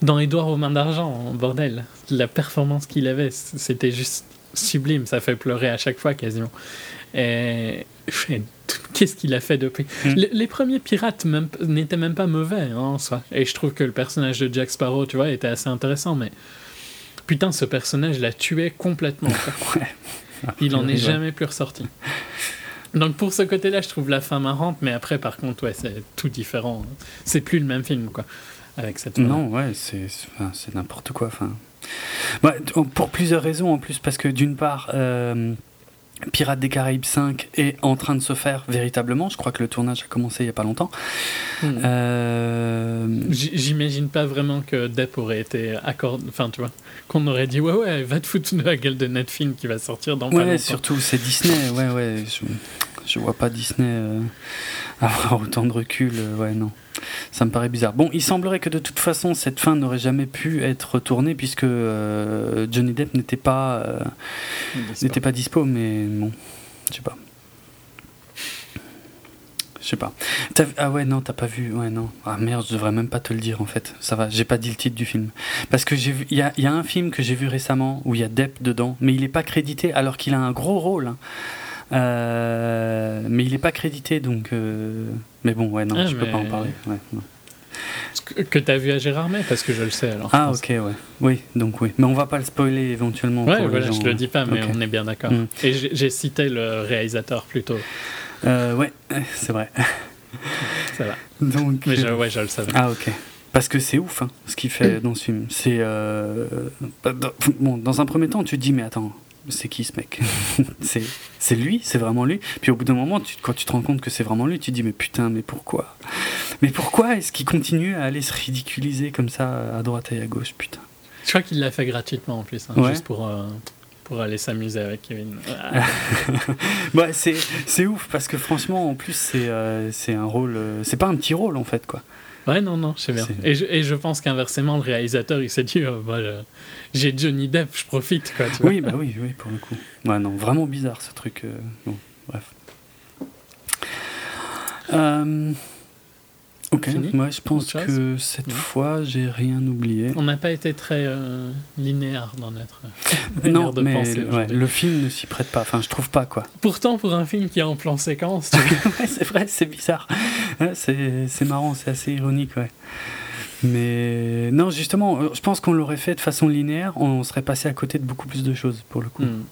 dans Édouard aux mains d'argent, bordel, la performance qu'il avait, c'était juste sublime, ça fait pleurer à chaque fois quasiment. Et et qu'est-ce qu'il a fait depuis? Mm. les, les premiers pirates n'étaient même pas mauvais hein, en soi. Et je trouve que le personnage de Jack Sparrow, tu vois, était assez intéressant, mais putain, ce personnage l'a tué complètement. <laughs> Ouais. Il en est Ouais. jamais plus ressorti. Donc pour ce côté-là, je trouve la fin marrante, mais après, par contre, ouais, c'est tout différent. C'est plus le même film, quoi. Avec cette. Non, ouais, c'est c'est- enfin, n'importe quoi. Enfin, Ouais, t- pour plusieurs raisons en plus, parce que d'une part, euh, Pirates des Caraïbes 5 est en train de se faire véritablement. Je crois que le tournage a commencé il y a pas longtemps. Hmm. Euh, J'imagine pas vraiment que Depp aurait été accordé. Enfin, tu vois, qu'on aurait dit ouais, ouais, va te foutre de la gueule de Netfilm qui va sortir dans pas ouais, longtemps. surtout c'est Disney. Ouais, ouais. Je, je vois pas Disney euh, <laughs> avoir autant de recul. euh, ouais, non. Ça me paraît bizarre. Bon, il semblerait que de toute façon, cette fin n'aurait jamais pu être tournée puisque euh, Johnny Depp n'était pas. euh, n'était pas dispo, mais bon, je sais pas. Je sais pas. T'as- ah ouais, non, t'as pas vu. Ouais, non. Ah merde, je devrais même pas te le dire en fait. Ça va, j'ai pas dit le titre du film. Parce que j'ai vu. Il y a, il y a un film que j'ai vu récemment où il y a Depp dedans, mais il est pas crédité alors qu'il a un gros rôle. hein. Euh, mais il est pas crédité donc. euh, Mais bon, ouais, non, Ah, je peux pas en parler. ouais, non. Que, que t'as vu à Gérard May, parce que je le sais alors. Ah, ok, ouais. Oui, donc oui. Mais on va pas le spoiler éventuellement. Ouais, pour les voilà, gens. je le dis pas, mais on est bien d'accord. Mm. Et j'ai cité le réalisateur plutôt. Euh, ouais, <laughs> c'est vrai. Ça va. Donc, Mais je, ouais, je le savais. Ah ok. Parce que c'est ouf hein, ce qu'il fait <clears throat> dans ce film. C'est euh, bah, bon, dans un premier temps, tu te dis mais attends, c'est qui ce mec <laughs> C'est c'est lui, c'est vraiment lui. Puis au bout d'un moment, tu, quand tu te rends compte que c'est vraiment lui, tu te dis mais putain, mais pourquoi? Mais pourquoi est-ce qu'il continue à aller se ridiculiser comme ça à droite et à gauche, putain? Je crois qu'il l'a fait gratuitement en plus, hein, Ouais. juste pour, euh, pour aller s'amuser avec Kevin. <laughs> Ah, Ouais, c'est c'est ouf parce que franchement, en plus, c'est euh, c'est un rôle, euh, c'est pas un petit rôle en fait quoi. Ouais, non, non, je sais bien. Et je, et je pense qu'inversement, le réalisateur, il s'est dit, oh, bah, je- j'ai Johnny Depp, je profite, quoi. Tu vois. Oui, bah oui, oui, pour le coup. Ouais, non, vraiment bizarre ce truc. euh, bon, bref. Euh, ok, Fini moi je pense Autre chose que cette fois j'ai rien oublié. On n'a pas été très euh, linéaire dans notre <laughs> manière Non, de mais penser. ouais, le film ne s'y prête pas. Enfin, je trouve pas quoi. Pourtant, pour un film qui est en plan séquence, <laughs> ouais, c'est vrai, c'est bizarre. Ouais, c'est c'est marrant, c'est assez ironique, ouais. Mais non, justement, euh, je pense qu'on l'aurait fait de façon linéaire, on serait passé à côté de beaucoup plus de choses pour le coup. Hmm.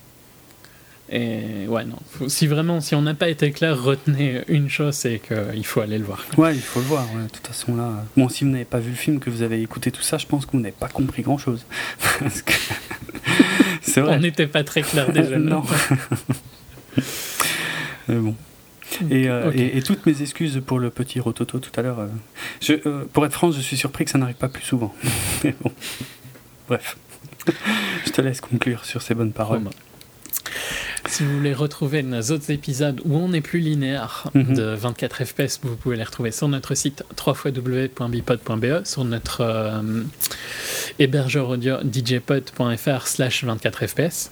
Et ouais, non. Faut- si vraiment, si on n'a pas été clair, retenez une chose, c'est qu'il faut aller le voir. Ouais, il faut le voir. ouais. De toute façon, là. Bon, si vous n'avez pas vu le film, que vous avez écouté tout ça, je pense que vous n'avez pas compris grand chose. <laughs> Parce que. <laughs> C'est vrai. On n'était pas très clair déjà. <laughs> non. Mais bon. Et, euh, Ok. et, et toutes mes excuses pour le petit rototo tout à l'heure. euh, je- euh, pour être franc, je suis surpris que ça n'arrive pas plus souvent. Mais bon. Bref. Je te laisse conclure sur ces bonnes paroles. Bon, bah. Si vous voulez retrouver nos autres épisodes où on est plus linéaire Mhm. de 24 FPS, vous pouvez les retrouver sur notre site www.bipod.be, sur notre euh, hébergeur audio djpod.fr slash 24 FPS,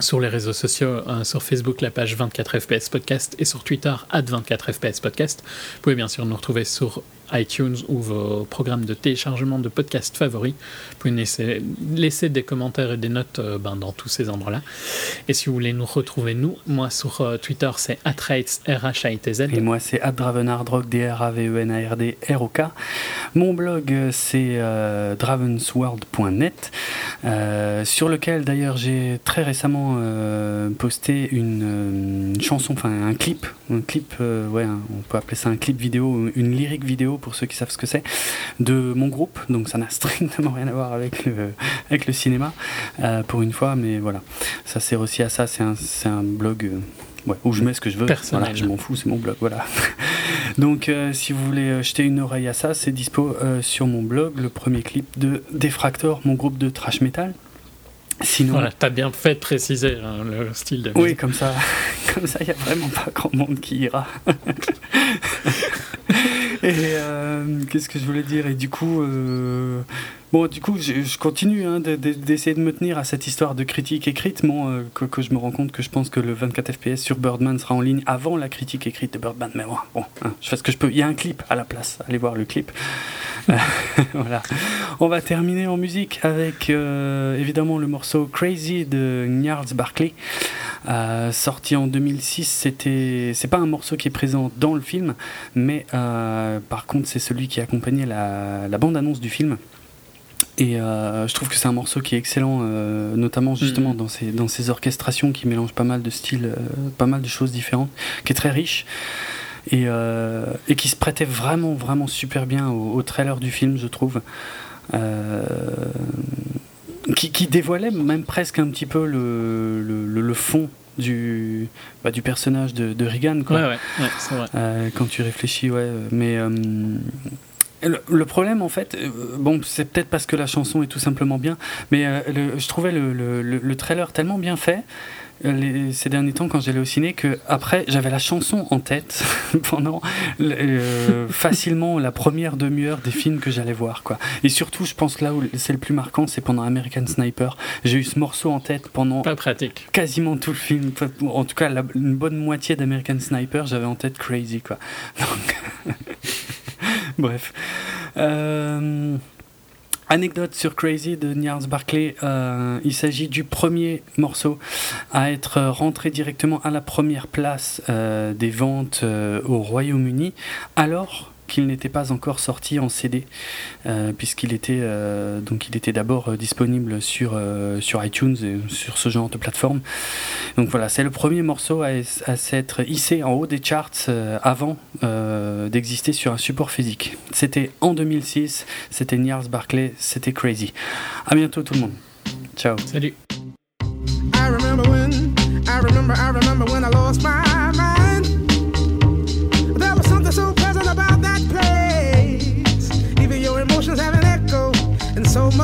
sur les réseaux sociaux, euh, sur Facebook la page 24 FPS podcast et sur Twitter at 24 FPS podcast. Vous pouvez bien sûr nous retrouver sur iTunes ou vos programmes de téléchargement de podcasts favoris. Vous pouvez laisser, des commentaires et des notes euh, ben, dans tous ces endroits-là. Et si vous voulez nous retrouver, nous, moi sur euh, Twitter, c'est atrates, R-H-A-I-T-Z. Et moi, c'est Dravenardrock, D-R-A-V-E-N-A-R-D-R-O-K. Mon blog, euh, c'est dravensworld.net, sur lequel d'ailleurs j'ai très récemment posté une, une chanson, enfin un clip, un clip, ouais, un- on peut appeler ça un clip vidéo, une lyrique vidéo pour ceux qui savent ce que c'est, de mon groupe. Donc ça n'a <laughs> strictement rien à voir avec le, avec le cinéma, euh, pour une fois, mais voilà. Ça sert aussi à ça, c'est un, un blog. euh, Ouais, où je mets ce que je veux. Personnel. Voilà, je m'en fous, c'est mon blog, voilà. <laughs> Donc, euh, si vous voulez jeter une oreille à ça, c'est dispo euh, sur mon blog, le premier clip de Defractor, mon groupe de thrash metal. Sinon, Voilà, t'as bien fait de préciser hein, le style de oui, musique. comme ça, <laughs> comme ça, il n'y a vraiment pas grand monde qui ira. Et euh, qu'est-ce que je voulais dire? Et du coup, euh, bon, du coup, je, continue hein, de- de- d'essayer de me tenir à cette histoire de critique écrite, bon, euh, que, je me rends compte que je pense que le 24 FPS sur Birdman sera en ligne avant la critique écrite de Birdman. Mais bon, hein, je fais ce que je peux. Il y a un clip à la place. Allez voir le clip. <laughs> voilà. On va terminer en musique avec euh, évidemment le morceau Crazy de Gnarls Barkley. Euh, sorti en 2006, c'était, c'est pas un morceau qui est présent dans le film, mais par contre c'est celui qui accompagnait la, la bande-annonce du film. Et euh, je trouve que c'est un morceau qui est excellent, euh, notamment justement Mhm. dans, ses, dans ses orchestrations qui mélangent pas mal de styles, euh, pas mal de choses différentes, qui est très riche et, et qui se prêtait vraiment, vraiment super bien au, au trailer du film, je trouve. Qui, qui dévoilait même presque un petit peu le, le, le- le fond du, bah, du personnage de, de Regan. Quoi. Ouais, ouais, ouais, c'est vrai. Quand tu réfléchis, ouais. Mais le, problème, en fait, euh, bon, c'est peut-être parce que la chanson est tout simplement bien, mais euh, je trouvais le- le- le trailer tellement bien fait. Euh, les- ces derniers temps quand j'allais au ciné que après j'avais la chanson en tête <laughs> pendant euh, facilement la première demi-heure des films que j'allais voir quoi et surtout je pense là où c'est le plus marquant c'est pendant American Sniper j'ai eu ce morceau en tête pendant Pas pratique. quasiment tout le film. En tout cas, la- une bonne moitié d'American Sniper, j'avais en tête Crazy, quoi. <laughs> Donc, <laughs> Bref. Euh, Anecdote sur Crazy de Niels Barclay. Euh, il s'agit du premier morceau à être rentré directement à la première place euh, des ventes euh, au Royaume-Uni, alors qu'il n'était pas encore sorti en CD, euh, puisqu'il était euh, donc il était d'abord euh, disponible sur euh, sur iTunes et sur ce genre de plateforme. Donc voilà, c'est le premier morceau à, à s'être hissé en haut des charts euh, avant euh, d'exister sur un support physique. C'était en 2006, c'était Niels Barclay, c'était Crazy. À bientôt tout le monde. Ciao. Salut. I remember when, I remember, I remember when I lost my so much